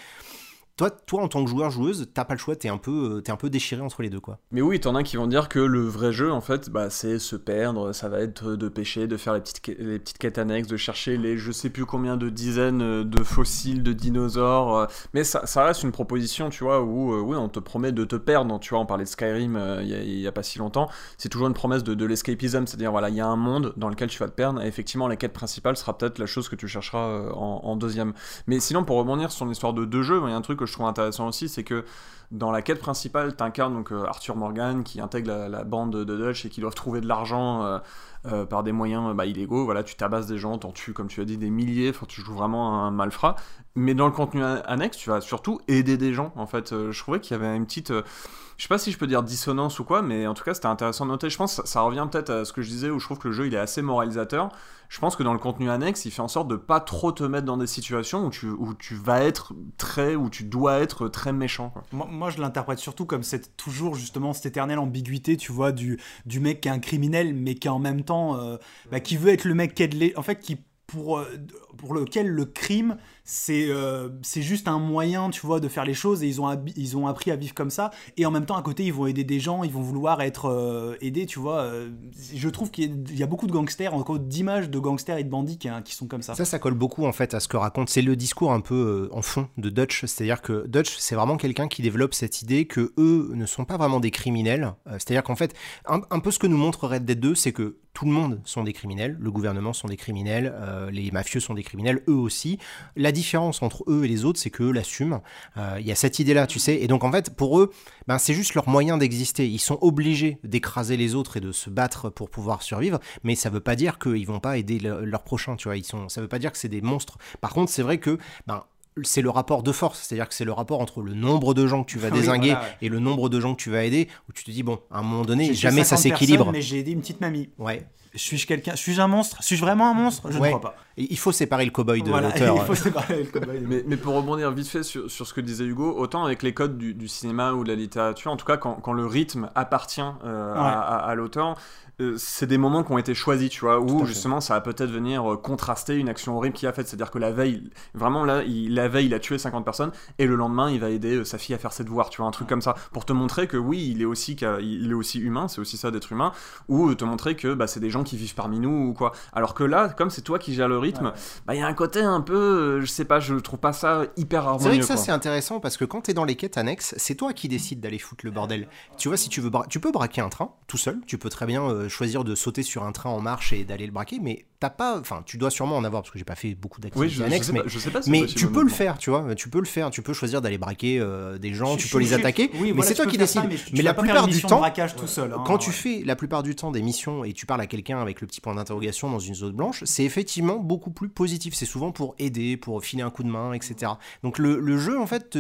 toi, toi, en tant que joueur, joueuse, t'as pas le choix, t'es un, peu, es un peu déchiré entre les deux, quoi. Mais oui, t'en as qui vont dire que le vrai jeu, en fait, bah, c'est se perdre, ça va être de pêcher, de faire les petites, les petites quêtes annexes, de chercher les je sais plus combien de dizaines de fossiles, de dinosaures. Euh, mais ça, reste une proposition, tu vois, où euh, oui, on te promet de te perdre. Tu vois, on parlait de Skyrim euh, il y, a pas si longtemps. C'est toujours une promesse de, de l'escapism, c'est-à-dire, voilà, il y a un monde dans lequel tu vas te perdre, et effectivement, la quête principale sera peut-être la chose que tu chercheras en, en, deuxième. Mais sinon, pour rebondir sur l'histoire de deux jeux, il y a un truc que je trouve intéressant aussi c'est que dans la quête principale, tu incarnes donc euh, Arthur Morgan qui intègre la, bande de, Dutch et qui doivent trouver de l'argent euh, euh, par des moyens bah, illégaux. Voilà, tu tabasses des gens, t'en tues, comme tu as dit, des milliers. Enfin, tu joues vraiment un malfrat. Mais dans le contenu annexe, tu vas surtout aider des gens. En fait, je trouvais qu'il y avait une petite je sais pas si je peux dire dissonance ou quoi, mais en tout cas c'était intéressant de noter. Je pense que ça revient peut-être à ce que je disais où je trouve que le jeu il est assez moralisateur. Je pense que dans le contenu annexe, il fait en sorte de pas trop te mettre dans des situations où tu, où tu vas être très, où tu dois être très méchant. Moi, je l'interprète surtout comme c'est toujours justement cette éternelle ambiguïté, tu vois, du, du mec qui est un criminel, mais qui en même temps, euh, bah, qui veut être le mec qui en fait, qui pour, euh, pour lequel le crime, c'est euh, c'est juste un moyen, tu vois, de faire les choses et ils ont, ils ont appris à vivre comme ça. Et en même temps, à côté, ils vont aider des gens, ils vont vouloir être euh, aidés, tu vois. je trouve qu'il y, a beaucoup de gangsters, encore d'images de gangsters et de bandits qui, qui, sont comme ça. Ça, ça colle beaucoup en fait à ce que raconte. C'est le discours un peu en fond de Dutch. C'est-à-dire que Dutch, c'est vraiment quelqu'un qui développe cette idée que eux ne sont pas vraiment des criminels. C'est-à-dire qu'en fait, un, peu ce que nous montre Red Dead 2, c'est que tout le monde sont des criminels, le gouvernement sont des criminels, euh, les mafieux sont des criminels, eux aussi. La différence entre eux et les autres, c'est qu'eux l'assument. Euh, il y a cette idée-là, tu sais. Et donc, en fait, pour eux, ben, c'est juste leur moyen d'exister. Ils sont obligés d'écraser les autres et de se battre pour pouvoir survivre, mais ça ne veut pas dire qu'ils vont pas aider leurs prochains, tu vois. Ils sont, ça veut pas dire que c'est des monstres. Par contre, c'est vrai que ben, c'est le rapport de force, c'est-à-dire que c'est le rapport entre le nombre de gens que tu vas [LAUGHS] désinguer et le nombre de gens que tu vas aider, où tu te dis, bon, à un moment donné, jamais ça s'équilibre. Mais j'ai aidé une petite mamie. Ouais. Suis-je quelqu'un Suis-je un monstre? Suis-je vraiment un monstre? Je ne crois pas. Il faut séparer le cowboy de l'auteur. [LAUGHS] Il faut séparer le cowboy. mais, mais, pour rebondir vite fait sur, sur, ce que disait Hugo, autant avec les codes du, cinéma ou de la littérature, en tout cas quand, quand le rythme appartient euh, à, à l'auteur, euh, c'est des moments qui ont été choisis, tu vois, où justement ça va peut-être venir euh, contraster une action horrible qu'il a faite. C'est-à-dire que la veille, vraiment là, il, la veille, il a tué 50 personnes, et le lendemain, il va aider euh, sa fille à faire ses devoirs, tu vois, un truc comme ça, pour te montrer que oui, il est aussi, il est aussi humain, c'est aussi ça d'être humain, ou te montrer que bah, c'est des gens qui vivent parmi nous ou quoi. Alors que là, comme c'est toi qui gères le rythme, bah il y a un côté un peu, je sais pas, je trouve pas ça hyper harmonieux. C'est vrai que ça c'est intéressant parce que quand t'es dans les quêtes annexes, c'est toi qui décides d'aller foutre le bordel. Tu vois, si tu veux, tu peux braquer un train tout seul, tu peux très bien choisir de sauter sur un train en marche et d'aller le braquer, mais t'as pas, enfin, tu dois sûrement en avoir parce que j'ai pas fait beaucoup d'activités annexes, mais, mais tu peux le faire, tu vois, tu peux le faire, tu peux choisir d'aller braquer euh, des gens, tu peux les attaquer, mais c'est toi qui décides. mais, la plupart du temps, tout seul, hein, quand tu fais la plupart du temps des missions et tu parles à quelqu'un avec le petit point d'interrogation dans une zone blanche, c'est effectivement beaucoup plus positif. C'est souvent pour aider, pour filer un coup de main, etc. Donc le, le jeu, en fait,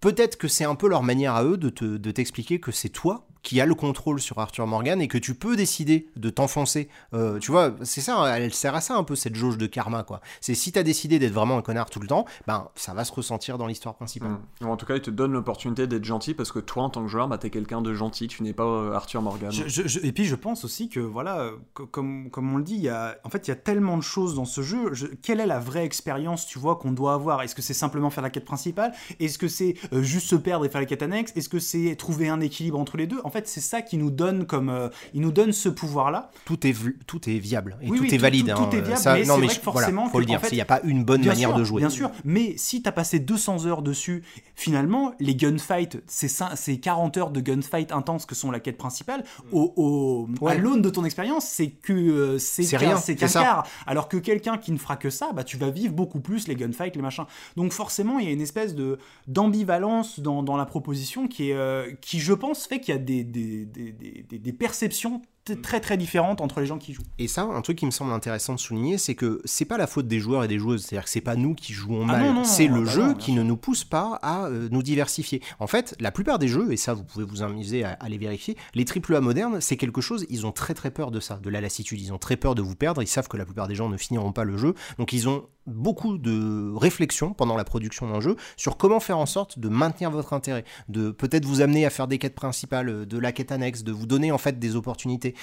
peut-être que c'est un peu leur manière à eux de t'expliquer que c'est toi qui a le contrôle sur Arthur Morgan et que tu peux décider de t'enfoncer. Euh, tu vois, c'est ça, elle sert à ça un peu cette jauge de karma, quoi. C'est si t'as décidé d'être vraiment un connard tout le temps, ben ça va se ressentir dans l'histoire principale. Mmh. En tout cas, il te donne l'opportunité d'être gentil parce que toi, en tant que joueur, bah, t'es quelqu'un de gentil, tu n'es pas euh, Arthur Morgan. et puis je pense aussi que, voilà, comme, comme on le dit, y a, en fait, il y a tellement de choses dans ce jeu. quelle est la vraie expérience, tu vois, qu'on doit avoir? Est-ce que c'est simplement faire la quête principale? Est-ce que c'est euh, juste se perdre et faire la quête annexe? Est-ce que c'est trouver un équilibre entre les deux? En fait, c'est ça qui nous donne comme, euh, il nous donne ce pouvoir-là. Tout est tout est viable et tout est valide. Tout, est viable, ça, mais non, mais forcément, faut le dire, il n'y a pas une bonne manière de jouer. Bien sûr, mais si tu as passé 200 heures dessus, finalement, les gunfights, ces 40 heures de gunfight intenses que sont la quête principale, au, à l'aune de ton expérience, c'est que euh, c'est rien, c'est qu'un quart. Alors que quelqu'un qui ne fera que ça, bah, tu vas vivre beaucoup plus les gunfights, les machins. Donc forcément, il y a une espèce de d'ambivalence dans, dans, la proposition qui est, euh, qui je pense fait qu'il y a des, des, des, perceptions très très différentes entre les gens qui jouent. Et ça, un truc qui me semble intéressant de souligner, c'est que c'est pas la faute des joueurs et des joueuses, c'est-à-dire que c'est pas nous qui jouons ah mal, c'est le bah jeu qui ne nous pousse pas à euh, nous diversifier. En fait, la plupart des jeux, et ça vous pouvez vous amuser à, les vérifier, les AAA modernes, c'est quelque chose, ils ont très très peur de ça, de la lassitude, ils ont très peur de vous perdre, ils savent que la plupart des gens ne finiront pas le jeu, donc ils ont beaucoup de réflexion pendant la production d'un jeu sur comment faire en sorte de maintenir votre intérêt, de peut-être vous amener à faire des quêtes principales, de la quête annexe, de vous donner en fait des opportunités.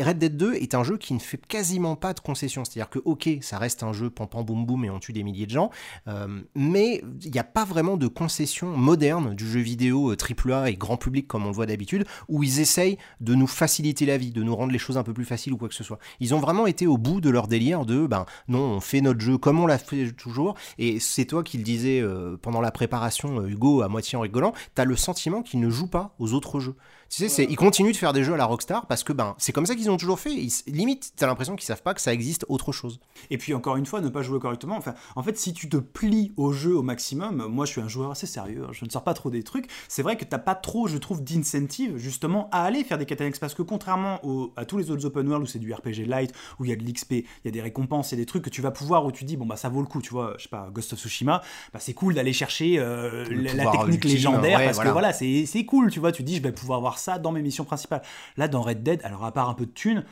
Red Dead 2 est un jeu qui ne fait quasiment pas de concessions. C'est-à-dire que, ok, ça reste un jeu pam boum boum et on tue des milliers de gens, euh, mais il n'y a pas vraiment de concessions modernes du jeu vidéo AAA euh, et grand public comme on le voit d'habitude, où ils essayent de nous faciliter la vie, de nous rendre les choses un peu plus faciles ou quoi que ce soit. Ils ont vraiment été au bout de leur délire de, ben non, on fait notre jeu comme on l'a fait toujours, et c'est toi qui le disais euh, pendant la préparation, Hugo, à moitié en rigolant, t'as le sentiment qu'ils ne jouent pas aux autres jeux. Tu sais, ils continuent de faire des jeux à la Rockstar parce que ben, c'est comme ça qu'ils ont toujours fait. Ils, limite, t'as l'impression qu'ils savent pas que ça existe autre chose. Et puis encore une fois, ne pas jouer correctement. Enfin, en fait, si tu te plies au jeu au maximum, moi je suis un joueur assez sérieux, hein, je ne sors pas trop des trucs. C'est vrai que t'as pas trop, je trouve, d'incentive justement à aller faire des quêtes parce que contrairement à tous les autres open world où c'est du RPG light, où il y a de l'XP, il y a des récompenses, il y a des trucs que tu vas pouvoir où tu dis bon bah ça vaut le coup, tu vois, je sais pas, Ghost of Tsushima, bah c'est cool d'aller chercher euh, la, technique légendaire parce que voilà, c'est cool, tu vois, tu dis je vais pouvoir ça dans mes missions principales. Là, dans Red Dead, alors à part un peu de thunes,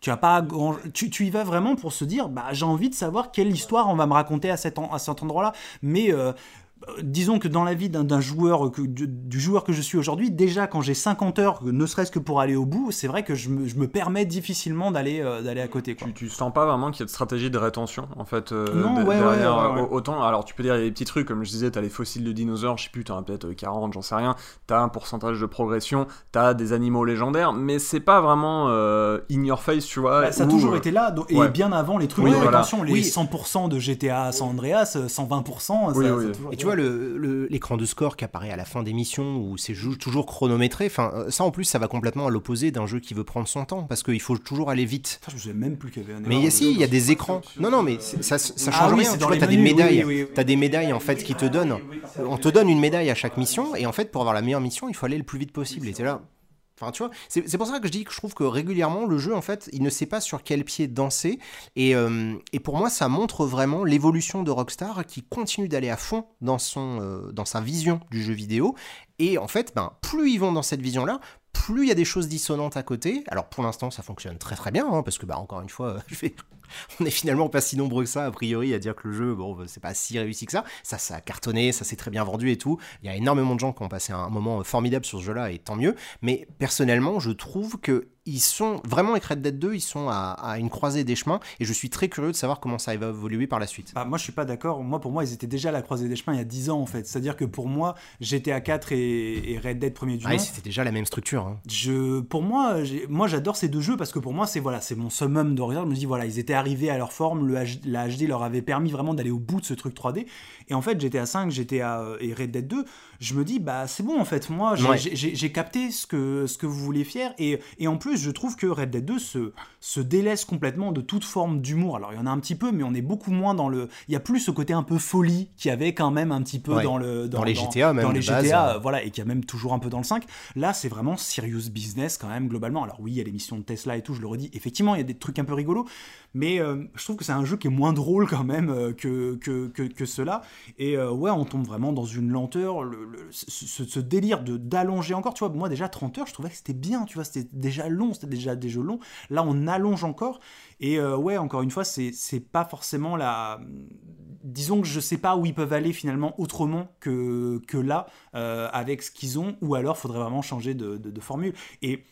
tu as pas tu, tu, y vas vraiment pour se dire bah j'ai envie de savoir quelle histoire on va me raconter à cet, à cet endroit là mais euh, disons que dans la vie d'un joueur, que, du, joueur que je suis aujourd'hui, déjà quand j'ai 50 heures, ne serait-ce que pour aller au bout, c'est vrai que je me, je me, permets difficilement d'aller euh, d'aller à côté. Quoi. Tu, tu sens pas vraiment qu'il y a de stratégie de rétention en fait euh, non, ouais, derrière ouais, autant. Alors tu peux dire il y a des petits trucs comme je disais, t'as les fossiles de dinosaures, je sais plus, t'en as peut-être 40, j'en sais rien. T'as un pourcentage de progression, t'as des animaux légendaires, mais c'est pas vraiment euh, in your face, tu vois. Bah, ça a toujours été là et bien avant les trucs de rétention, les 100% de GTA San Andreas, 120%. Ça, et tu vois l'écran de score qui apparaît à la fin des missions où c'est toujours chronométré. Enfin, euh, ça en plus, ça va complètement à l'opposé d'un jeu qui veut prendre son temps parce qu'il faut toujours aller vite. je sais même plus qu'il y avait un. Mais il y a des écrans. Non, non, mais ça, ça change rien. Tu vois, t'as des médailles. T'as des médailles en fait qui te donnent. On te donne une médaille à chaque mission et en fait, pour avoir la meilleure mission, il faut aller le plus vite possible. Et t'es là. C'est pour ça que je dis que je trouve que régulièrement, le jeu, en fait, il ne sait pas sur quel pied danser. Et, euh, pour moi, ça montre vraiment l'évolution de Rockstar qui continue d'aller à fond euh, dans sa vision du jeu vidéo. Et en fait, ben, plus ils vont dans cette vision-là, plus il y a des choses dissonantes à côté. Alors pour l'instant, ça fonctionne très très bien, hein, parce que bah, encore une fois, [LAUGHS] [LAUGHS] on est finalement pas si nombreux que ça, a priori, à dire que le jeu, bon, c'est pas si réussi que ça. Ça, ça a cartonné, ça s'est très bien vendu et tout. Il y a énormément de gens qui ont passé un moment formidable sur ce jeu-là, et tant mieux. Mais personnellement, je trouve que ils sont vraiment avec Red Dead 2, ils sont à, une croisée des chemins et je suis très curieux de savoir comment ça va évoluer par la suite. Bah, moi je suis pas d'accord, moi pour moi ils étaient déjà à la croisée des chemins il y a 10 ans en fait. C'est-à-dire que pour moi GTA 4 et, Red Dead premier du ah, c'était déjà la même structure. Hein. Je, pour moi, moi j'adore ces deux jeux parce que pour moi c'est voilà, c'est mon summum de Je me dis voilà, ils étaient arrivés à leur forme, le la HD leur avait permis vraiment d'aller au bout de ce truc 3D. Et en fait GTA 5, GTA et Red Dead 2, je me dis bah c'est bon en fait, moi j'ai capté ce que, ce que vous vouliez faire et, et en plus je trouve que Red Dead 2 se, se délaisse complètement de toute forme d'humour. Alors il y en a un petit peu, mais on est beaucoup moins dans le. Il y a plus ce côté un peu folie qui avait quand même un petit peu dans le dans, les GTA même dans les GTA, voilà, et qui a même toujours un peu dans le 5. Là, c'est vraiment serious business quand même globalement. Alors oui, il y a l'émission de Tesla et tout, je le redis. Effectivement, il y a des trucs un peu rigolos, mais euh, je trouve que c'est un jeu qui est moins drôle quand même euh, que, que, que, cela. Et euh, ouais, on tombe vraiment dans une lenteur, le, ce, délire de d'allonger encore. Tu vois, moi déjà 30 heures, je trouvais que c'était bien. Tu vois, c'était déjà long, c'était déjà des jeux longs. Là, on allonge encore. Et euh, ouais, encore une fois, c'est pas forcément la. Disons que je sais pas où ils peuvent aller finalement autrement que, que là, euh, avec ce qu'ils ont, ou alors faudrait vraiment changer de, de, de formule. Et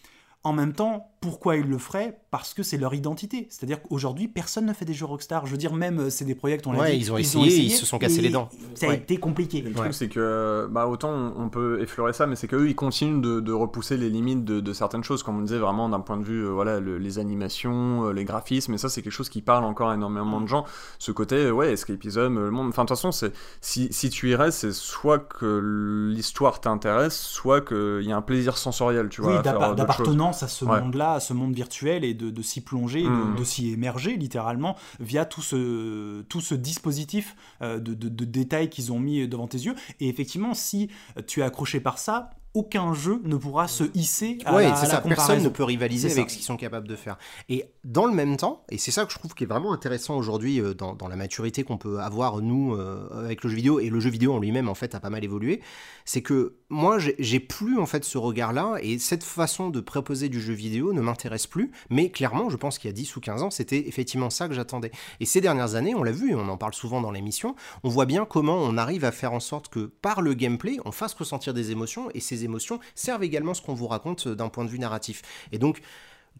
en même temps, pourquoi ils le feraient Parce que c'est leur identité. C'est-à-dire qu'aujourd'hui, personne ne fait des jeux Rockstar. Je veux dire, même euh, c'est des projets, on l'a dit, ils ont, essayé, ils se sont cassés les dents. Ça a été compliqué. Le truc, c'est que, bah, autant on peut effleurer ça, mais c'est qu'eux, ils continuent de, repousser les limites de, certaines choses, comme on disait, vraiment d'un point de vue, euh, voilà, les animations, euh, les graphismes, et ça, c'est quelque chose qui parle encore énormément de gens. Ce côté, ouais, escapism, le monde. Enfin, de toute façon, si, si tu y restes, c'est soit que l'histoire t'intéresse, soit qu'il y a un plaisir sensoriel, tu vois. Oui, d'appartenance à ce monde-là à ce monde virtuel et de, s'y plonger, de, mmh. s'y émerger littéralement via tout ce, tout ce dispositif euh, de, de détails qu'ils ont mis devant tes yeux. Et effectivement, si tu es accroché par ça, aucun jeu ne pourra se hisser à, la, ça. Personne ne peut rivaliser avec ce qu'ils sont capables de faire. Et dans le même temps, et c'est ça que je trouve qui est vraiment intéressant aujourd'hui euh, dans, la maturité qu'on peut avoir nous euh, avec le jeu vidéo et le jeu vidéo en lui-même en fait a pas mal évolué, c'est que moi j'ai plus en fait ce regard-là et cette façon de proposer du jeu vidéo ne m'intéresse plus. Mais clairement, je pense qu'il y a 10 ou 15 ans, c'était effectivement ça que j'attendais. Et ces dernières années, on l'a vu et on en parle souvent dans l'émission, on voit bien comment on arrive à faire en sorte que par le gameplay, on fasse ressentir des émotions et ces émotions servent également ce qu'on vous raconte euh, d'un point de vue narratif. Et donc,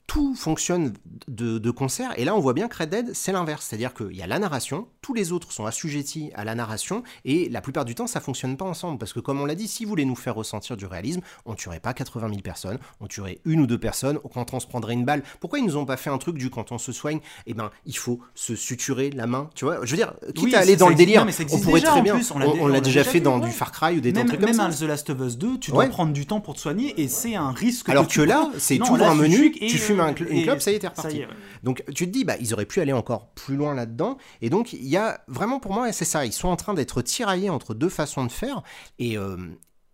tout fonctionne de, concert. Et là, on voit bien que Red Dead, c'est l'inverse. C'est-à-dire qu'il y a la narration, tous les autres sont assujettis à la narration, et la plupart du temps, ça fonctionne pas ensemble. Parce que, comme on l'a dit, si vous voulez nous faire ressentir du réalisme, on tuerait pas 80 000 personnes, on tuerait une ou deux personnes, quand on se prendrait une balle. Pourquoi ils nous ont pas fait un truc du quand on se soigne? Eh ben, il faut se suturer la main, tu vois Je veux dire, quitte à aller dans le délire, on pourrait très bien. on l'a déjà, fait dans du Far Cry ou des même, trucs comme ça. Même The Last of Us 2, tu dois prendre du temps pour te soigner, et c'est un risque. Alors que, là, c'est tout un menu, tu fumes un, une clope, ça y est, t'es reparti. Donc tu te dis, bah, ils auraient pu aller encore plus loin là-dedans. Et donc, il y a vraiment pour moi, c'est ça, ils sont en train d'être tiraillés entre deux façons de faire. Et, euh,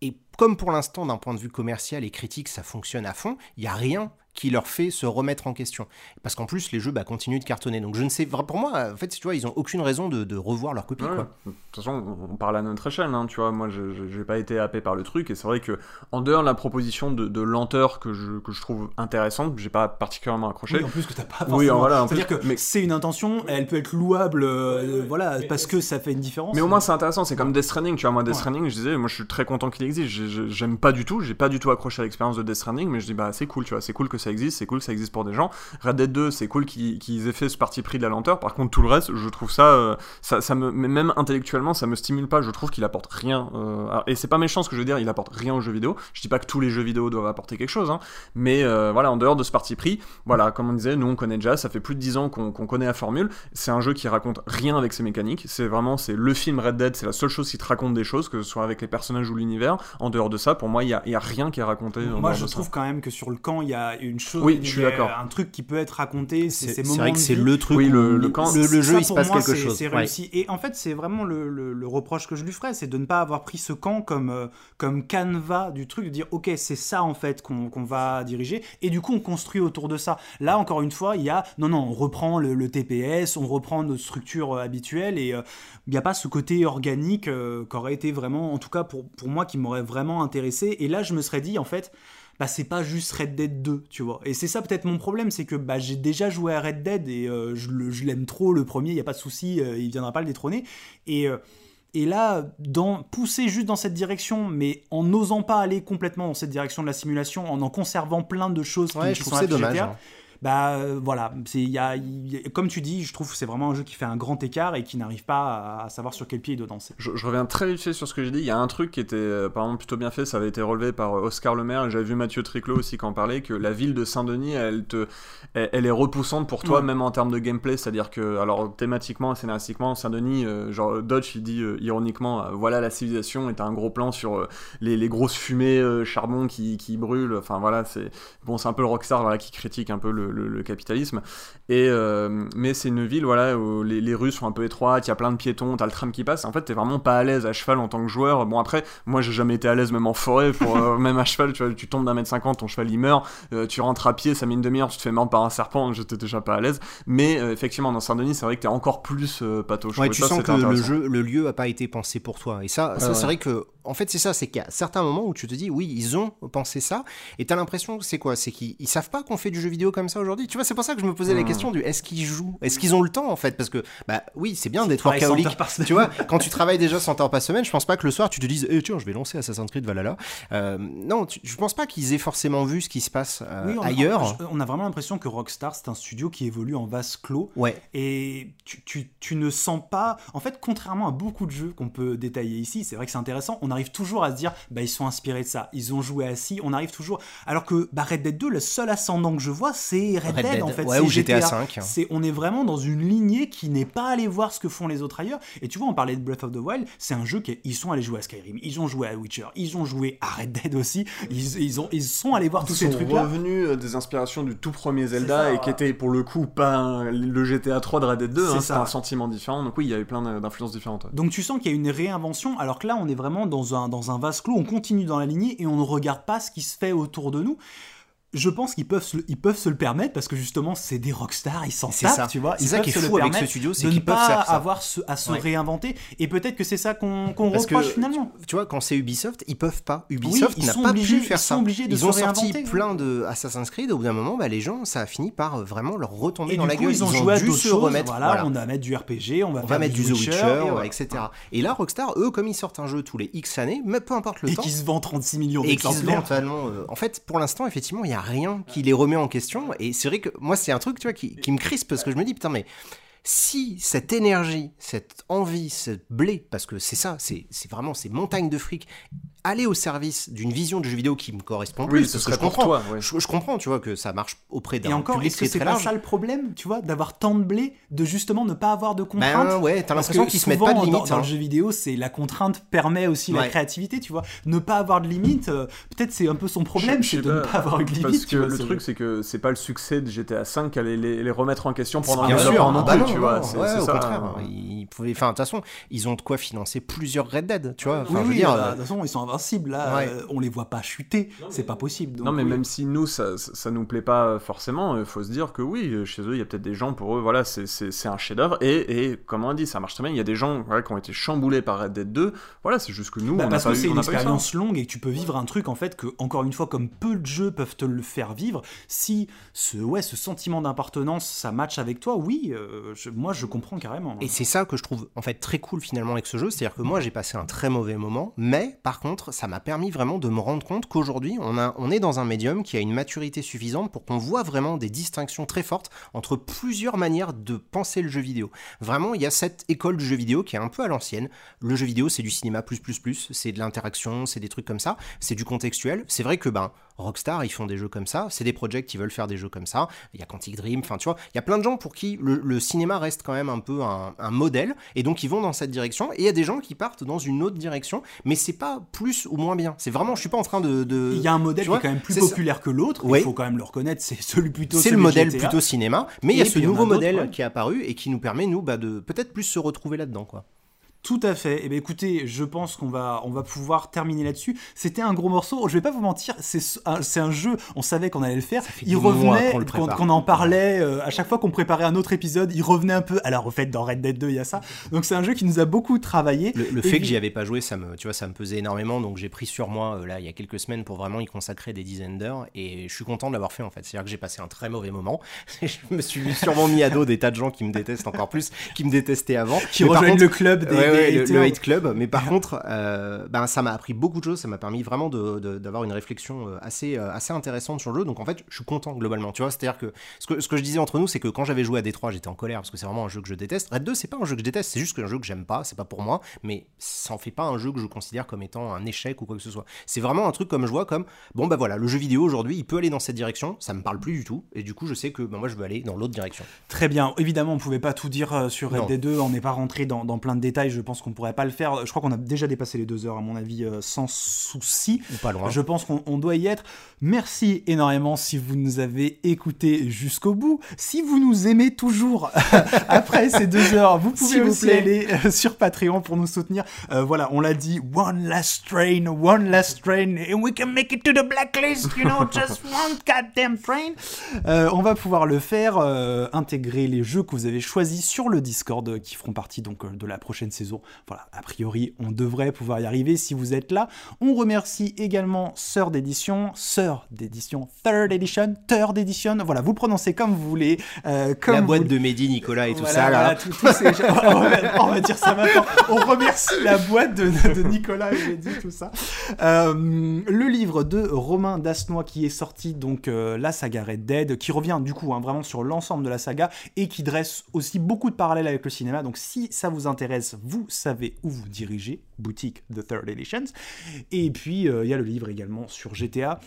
et comme pour l'instant, d'un point de vue commercial et critique, ça fonctionne à fond, il n'y a rien qui leur fait se remettre en question. Parce qu'en plus, les jeux bah, continuent de cartonner. Donc je ne sais, pour moi, en fait, tu vois, ils ont aucune raison de, revoir leur copie. De toute façon, on parle à notre échelle, hein, tu vois. Moi, je n'ai pas été happé par le truc, et c'est vrai que en dehors de la proposition de, lenteur que je, que je trouve intéressante, j'ai pas particulièrement accroché. Oui, en plus que t'as pas forcément... Oui, voilà. C'est-à-dire que mais... c'est une intention, elle peut être louable, euh, voilà, parce que ça fait une différence. Mais au moins c'est intéressant, c'est comme Death Stranding, tu vois. Moi, Death Stranding, je disais, moi, je suis très content qu'il existe. J'aime pas du tout, j'ai pas du tout accroché à l'expérience de Death Stranding, mais je dis bah c'est cool, tu vois, c'est cool que ça existe, c'est cool que ça existe pour des gens. Red Dead 2, c'est cool qu'ils aient fait ce parti pris de la lenteur. Par contre, tout le reste, je trouve ça, euh, ça, ça, me, même intellectuellement, ça me stimule pas. Je trouve qu'il apporte rien. Euh, et c'est pas méchant ce que je veux dire, il apporte rien aux jeux vidéo. Je dis pas que tous les jeux vidéo doivent apporter quelque chose, hein, mais euh, voilà, en dehors de ce parti pris, voilà, comme on disait, nous on connaît déjà, ça fait plus de 10 ans qu'on connaît la formule. C'est un jeu qui raconte rien avec ses mécaniques. C'est vraiment, c'est le film Red Dead, c'est la seule chose qui te raconte des choses, que ce soit avec les personnages ou l'univers. En dehors de ça, pour moi, il y a, y a, rien qui est raconté. Moi, je trouve quand même que sur le camp, il y a une chose, oui, je suis d'accord. un truc qui peut être raconté. C'est vrai que c'est le truc. Oui, le, le, camp, le, jeu, il se passe quelque chose. C'est réussi. Et en fait, c'est vraiment le, le, reproche que je lui ferais, c'est de ne pas avoir pris ce camp comme, euh, comme canevas du truc, de dire ok, c'est ça en fait qu'on va diriger, et du coup on construit autour de ça. Là, encore une fois, il y a non, non, on reprend le, TPS, on reprend notre structure euh, habituelle, et euh, il n'y a pas ce côté organique qui aurait été vraiment, en tout cas pour, pour moi, qui m'aurait vraiment intéressé. Et là, je me serais dit en fait bah c'est pas juste Red Dead 2, tu vois. Et c'est ça peut-être mon problème, c'est que bah, j'ai déjà joué à Red Dead et euh, je, l'aime trop le premier, il y a pas de souci, euh, il viendra pas le détrôner. Et euh, et là, dans, pousser juste dans cette direction, mais en n'osant pas aller complètement dans cette direction de la simulation, en en conservant plein de choses qui, je trouve c'est dommage. Hein bah euh, voilà, c'est y a, comme tu dis, je trouve que c'est vraiment un jeu qui fait un grand écart et qui n'arrive pas à, savoir sur quel pied il doit danser. Je, reviens très vite fait sur ce que j'ai dit. Il y a un truc qui était euh, par exemple plutôt bien fait, ça avait été relevé par euh, Oscar Lemaire. J'avais vu Mathieu Triclot aussi qui en parlait que la ville de Saint-Denis, elle te, elle, est repoussante pour toi même en termes de gameplay. C'est-à-dire que alors thématiquement, scénaristiquement, Saint-Denis, genre Dodge, il dit ironiquement, voilà la civilisation est un gros plan sur les, les, grosses fumées charbon qui, qui brûlent. Enfin voilà, c'est bon, c'est un peu le rockstar voilà, qui critique un peu le, le capitalisme et, euh, mais c'est une ville voilà, où les, rues sont un peu étroites, il y a plein de piétons, t'as le tram qui passe. En fait, t'es vraiment pas à l'aise à cheval en tant que joueur. Bon, après, moi j'ai jamais été à l'aise même en forêt, pour, euh, [LAUGHS] même à cheval, tu, vois, tu tombes d'un mètre cinquante, ton cheval il meurt, euh, tu rentres à pied, ça met une demi-heure, tu te fais mordre par un serpent, j'étais déjà pas à l'aise. Mais effectivement, dans Saint-Denis, c'est vrai que t'es encore plus patoche. Ouais, tu sens que le, jeu, le lieu a pas été pensé pour toi. Et ça, ça c'est vrai que, en fait, c'est ça, c'est qu'il y a certains moments où tu te dis, oui, ils ont pensé ça, et t'as l'impression, c'est quoi? C'est qu'ils savent pas qu'on fait du jeu vidéo comme ça? Aujourd'hui. Tu vois, c'est pour ça que je me posais la question du est-ce qu'ils jouent? Est-ce qu'ils ont le temps en fait? Parce que bah oui, c'est bien d'être workaholic. Tu vois, quand tu travailles déjà 100 heures par semaine, je pense pas que le soir tu te dises eh, tiens, je vais lancer Assassin's Creed Valhalla. Euh, non, je pense pas qu'ils aient forcément vu ce qui se passe euh, ailleurs. on a vraiment l'impression que Rockstar c'est un studio qui évolue en vase clos. Ouais. Et tu, tu, tu, ne sens pas. En fait, contrairement à beaucoup de jeux qu'on peut détailler ici, c'est vrai que c'est intéressant. On arrive toujours à se dire bah ils sont inspirés de ça. Ils ont joué à ci. On arrive toujours. Alors que bah, Red Dead 2, le seul ascendant que je vois, c'est Red, Dead, en fait. Ouais, ou GTA 5. C'est, on est vraiment dans une lignée qui n'est pas allé voir ce que font les autres ailleurs. Et tu vois, on parlait de Breath of the Wild, c'est un jeu qui, ils sont allés jouer à Skyrim, ils ont joué à Witcher, ils ont joué à Red Dead aussi. Ils, ils ont, ils sont allés voir tous ces trucs-là. Ils sont revenus euh, des inspirations du tout premier Zelda et qui était pour le coup pas le GTA 3 de Red Dead 2. Hein, c'est un sentiment différent. Donc oui, il y avait plein d'influences différentes. Donc tu sens qu'il y a une réinvention, alors que là, on est vraiment dans un, dans un vase clos. On continue dans la lignée et on ne regarde pas ce qui se fait autour de nous je pense qu'ils peuvent, se, ils peuvent se le permettre parce que justement c'est des rockstars, ils s'en tapent, tu vois. C'est ça qui est fou avec ce studio, c'est qu'ils peuvent pas avoir à se réinventer. Et peut-être que c'est ça qu'on qu reproche finalement. Tu, vois, quand c'est Ubisoft, ils peuvent pas. Ubisoft n'a pas pu faire ça. ils ont sorti plein de Assassin's Creed. Au bout d'un moment, bah, les gens, ça a fini par euh, vraiment leur retomber dans la gueule. Ils ont joué à dû se remettre. Voilà, on va mettre du RPG, on va mettre du The Witcher, etc. Et là, Rockstar, eux, comme ils sortent un jeu tous les X années, mais peu importe le temps, et qui se vend 36 millions d'exemplaires. Euh, en fait, pour l'instant, effectivement, il y a rien qui les remet en question. Et c'est vrai que moi, c'est un truc, tu vois, qui, qui me crispe parce que je me dis, putain, mais si cette énergie, cette envie, ce blé, parce que c'est ça, c'est vraiment ces montagnes de fric, aller au service d'une vision de jeu vidéo qui me correspond plus, parce que je comprends, toi, je, comprends, tu vois, que ça marche auprès d'un public très très large. C'est pas ça le problème, tu vois, d'avoir tant de blé, de justement ne pas avoir de contraintes? Ben ouais, t'as l'impression qu'ils se mettent pas de limites. Dans, le hein. jeu vidéo, c'est la contrainte permet aussi la créativité, tu vois. Ne pas avoir de limite, euh, peut-être c'est un peu son problème, c'est de ne pas avoir une limite. Parce que le truc, c'est que c'est pas le succès de GTA 5 qui allait les, remettre en question pendant un sûr, ah bah non, tu vois. au contraire. ils pouvaient. Enfin, de toute façon, ils ont de quoi financer plusieurs Red Dead, tu vois. Enfin, oui, je veux oui, dire, bah, euh, de toute façon, ils sont invincibles là. Ouais. euh, on les voit pas chuter. C'est pas possible. donc Non, mais oui. même si nous, ça, ça, ça nous plaît pas forcément, il faut se dire que oui, euh, chez eux, il y a peut-être des gens, pour eux, voilà, c'est- un chef-d'œuvre. Et, et comme on a dit, ça marche très bien. Il y a des gens voilà, qui ont été chamboulés par Red Dead 2. Voilà, c'est juste que nous, Bah, on parce pas que c'est une expérience longue et que tu peux vivre un truc en fait que encore une fois comme peu de jeux peuvent te le faire vivre si ce ouais ce sentiment d'appartenance ça match avec toi oui euh, je- moi je comprends carrément Et c'est ça que je trouve en fait très cool finalement avec ce jeu, c'est-à-dire que moi j'ai passé un très mauvais moment, mais par contre ça m'a permis vraiment de me rendre compte qu'aujourd'hui on, est dans un médium qui a une maturité suffisante pour qu'on voit vraiment des distinctions très fortes entre plusieurs manières de penser le jeu vidéo. Vraiment il y a cette école du jeu vidéo qui est un peu à l'ancienne. Le jeu vidéo c'est du cinéma plus plus, c'est de l'interaction, c'est des trucs comme ça, c'est du contextuel. C'est vrai que ben Rockstar ils font des jeux comme ça, c'est des projects qui veulent faire des jeux comme ça. Il y a Quantic Dream, enfin tu vois, il y a plein de gens pour qui le, le cinéma reste quand même un peu un, un modèle et donc ils vont dans cette direction. Et il y a des gens qui partent dans une autre direction, mais c'est pas plus ou moins bien. C'est vraiment, je suis pas en train de. il y a un modèle qui vois, est quand même plus ça. populaire que l'autre il faut quand même le reconnaître c'est celui plutôt C'est le modèle GTA. plutôt cinéma, mais il y a ce nouveau modèle ouais. qui est apparu et qui nous permet nous bah, de peut-être plus se retrouver là-dedans quoi. Tout à fait. Eh bien, écoutez, je pense qu'on va, on va pouvoir terminer là-dessus. C'était un gros morceau. Je vais pas vous mentir, c'est un, un jeu. On savait qu'on allait le faire. Il revenait qu'on en parlait euh, à chaque fois qu'on préparait un autre épisode. Il revenait un peu. Alors, au fait, dans Red Dead 2, il y a ça. Donc, c'est un jeu qui nous a beaucoup travaillé. Le, fait que j'y avais pas joué, ça me, tu vois, ça me pesait énormément, donc j'ai pris sur moi euh, là il y a quelques semaines pour vraiment y consacrer des dizaines d'heures, et je suis content de l'avoir fait en fait. C'est-à-dire que j'ai passé un très mauvais moment. [LAUGHS] je me suis sûrement mis à dos des tas de gens qui me détestent encore plus, qui me détestaient avant. qui rejoignent contre- le club des, Ouais, ouais, le, hate club. Mais par [LAUGHS] contre, euh, ben, ça m'a appris beaucoup de choses. Ça m'a permis vraiment de- de- d'avoir une réflexion euh, assez, euh, assez intéressante sur le jeu. Donc en fait, je suis content globalement. Tu vois, c'est-à-dire que ce, que ce que je disais entre nous, c'est que quand j'avais joué à Détroit, j'étais en colère parce que c'est vraiment un jeu que je déteste. Red 2, c'est pas un jeu que je déteste, c'est juste un jeu que j'aime pas. C'est pas pour moi, mais ça en fait pas un jeu que je considère comme étant un échec ou quoi que ce soit. C'est vraiment un truc comme je vois comme bon bah voilà, le jeu vidéo aujourd'hui, il peut aller dans cette direction. Ça me parle plus du tout, et du coup, je sais que ben, moi, je veux aller dans l'autre direction. Très bien. Évidemment, on pouvait pas tout dire sur Red. Dead 2. On n'est pas rentré dans, dans plein de détails. Je pense qu'on pourrait pas le faire. Je crois qu'on a déjà dépassé les deux heures, à mon avis, euh, sans souci. Ou pas loin. Je pense qu'on on doit y être. Merci énormément si vous nous avez écoutés jusqu'au bout. Si vous nous aimez toujours [LAUGHS] après ces deux heures, vous pouvez vous aussi plaît. aller euh, sur Patreon pour nous soutenir. Euh, voilà, on l'a dit, one last train, one last train, and we can make it to the blacklist, you know, [LAUGHS] just one goddamn train. Euh, on va pouvoir le faire, euh, intégrer les jeux que vous avez choisis sur le Discord qui feront partie donc de la prochaine saison. Voilà, a priori, on devrait pouvoir y arriver si vous êtes là. On remercie également Sœur d'édition, Sœur d'édition, Third Edition, Third Edition. Voilà, vous prononcez comme vous voulez. euh, comme La vous boîte de Mehdi, Nicolas et tout voilà, ça là. voilà, tout- tous ces gens- on, va, on va dire ça maintenant. On remercie la boîte de, de Nicolas et dit tout ça. Euh, le livre de Romain Dasnois qui est sorti, donc euh, la saga Red Dead, qui revient du coup hein, vraiment sur l'ensemble de la saga et qui dresse aussi beaucoup de parallèles avec le cinéma. Donc si ça vous intéresse, vous savez où vous dirigez. Boutique The Third Editions. Et puis euh, il y a le livre également sur GTA.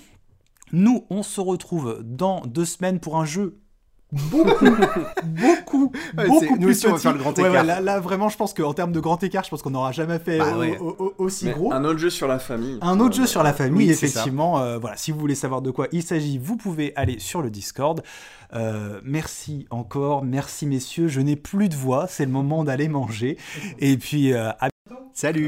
Nous, on se retrouve dans deux semaines pour un jeu beaucoup, beaucoup, Ouais, beaucoup nous plus aussi, on va petit. faire le grand Ouais, ouais, écart. là, là, vraiment, je pense qu'en termes de grand écart, je pense qu'on n'aura jamais fait Bah au- ouais. au- au- aussi Mais gros. Un autre jeu sur la famille. Un autre jeu sur la famille, oui, effectivement. Euh, voilà, si vous voulez savoir de quoi il s'agit, vous pouvez aller sur le Discord. Euh, merci encore, merci messieurs. Je n'ai plus de voix, c'est le moment d'aller manger. Et puis, euh, à Salut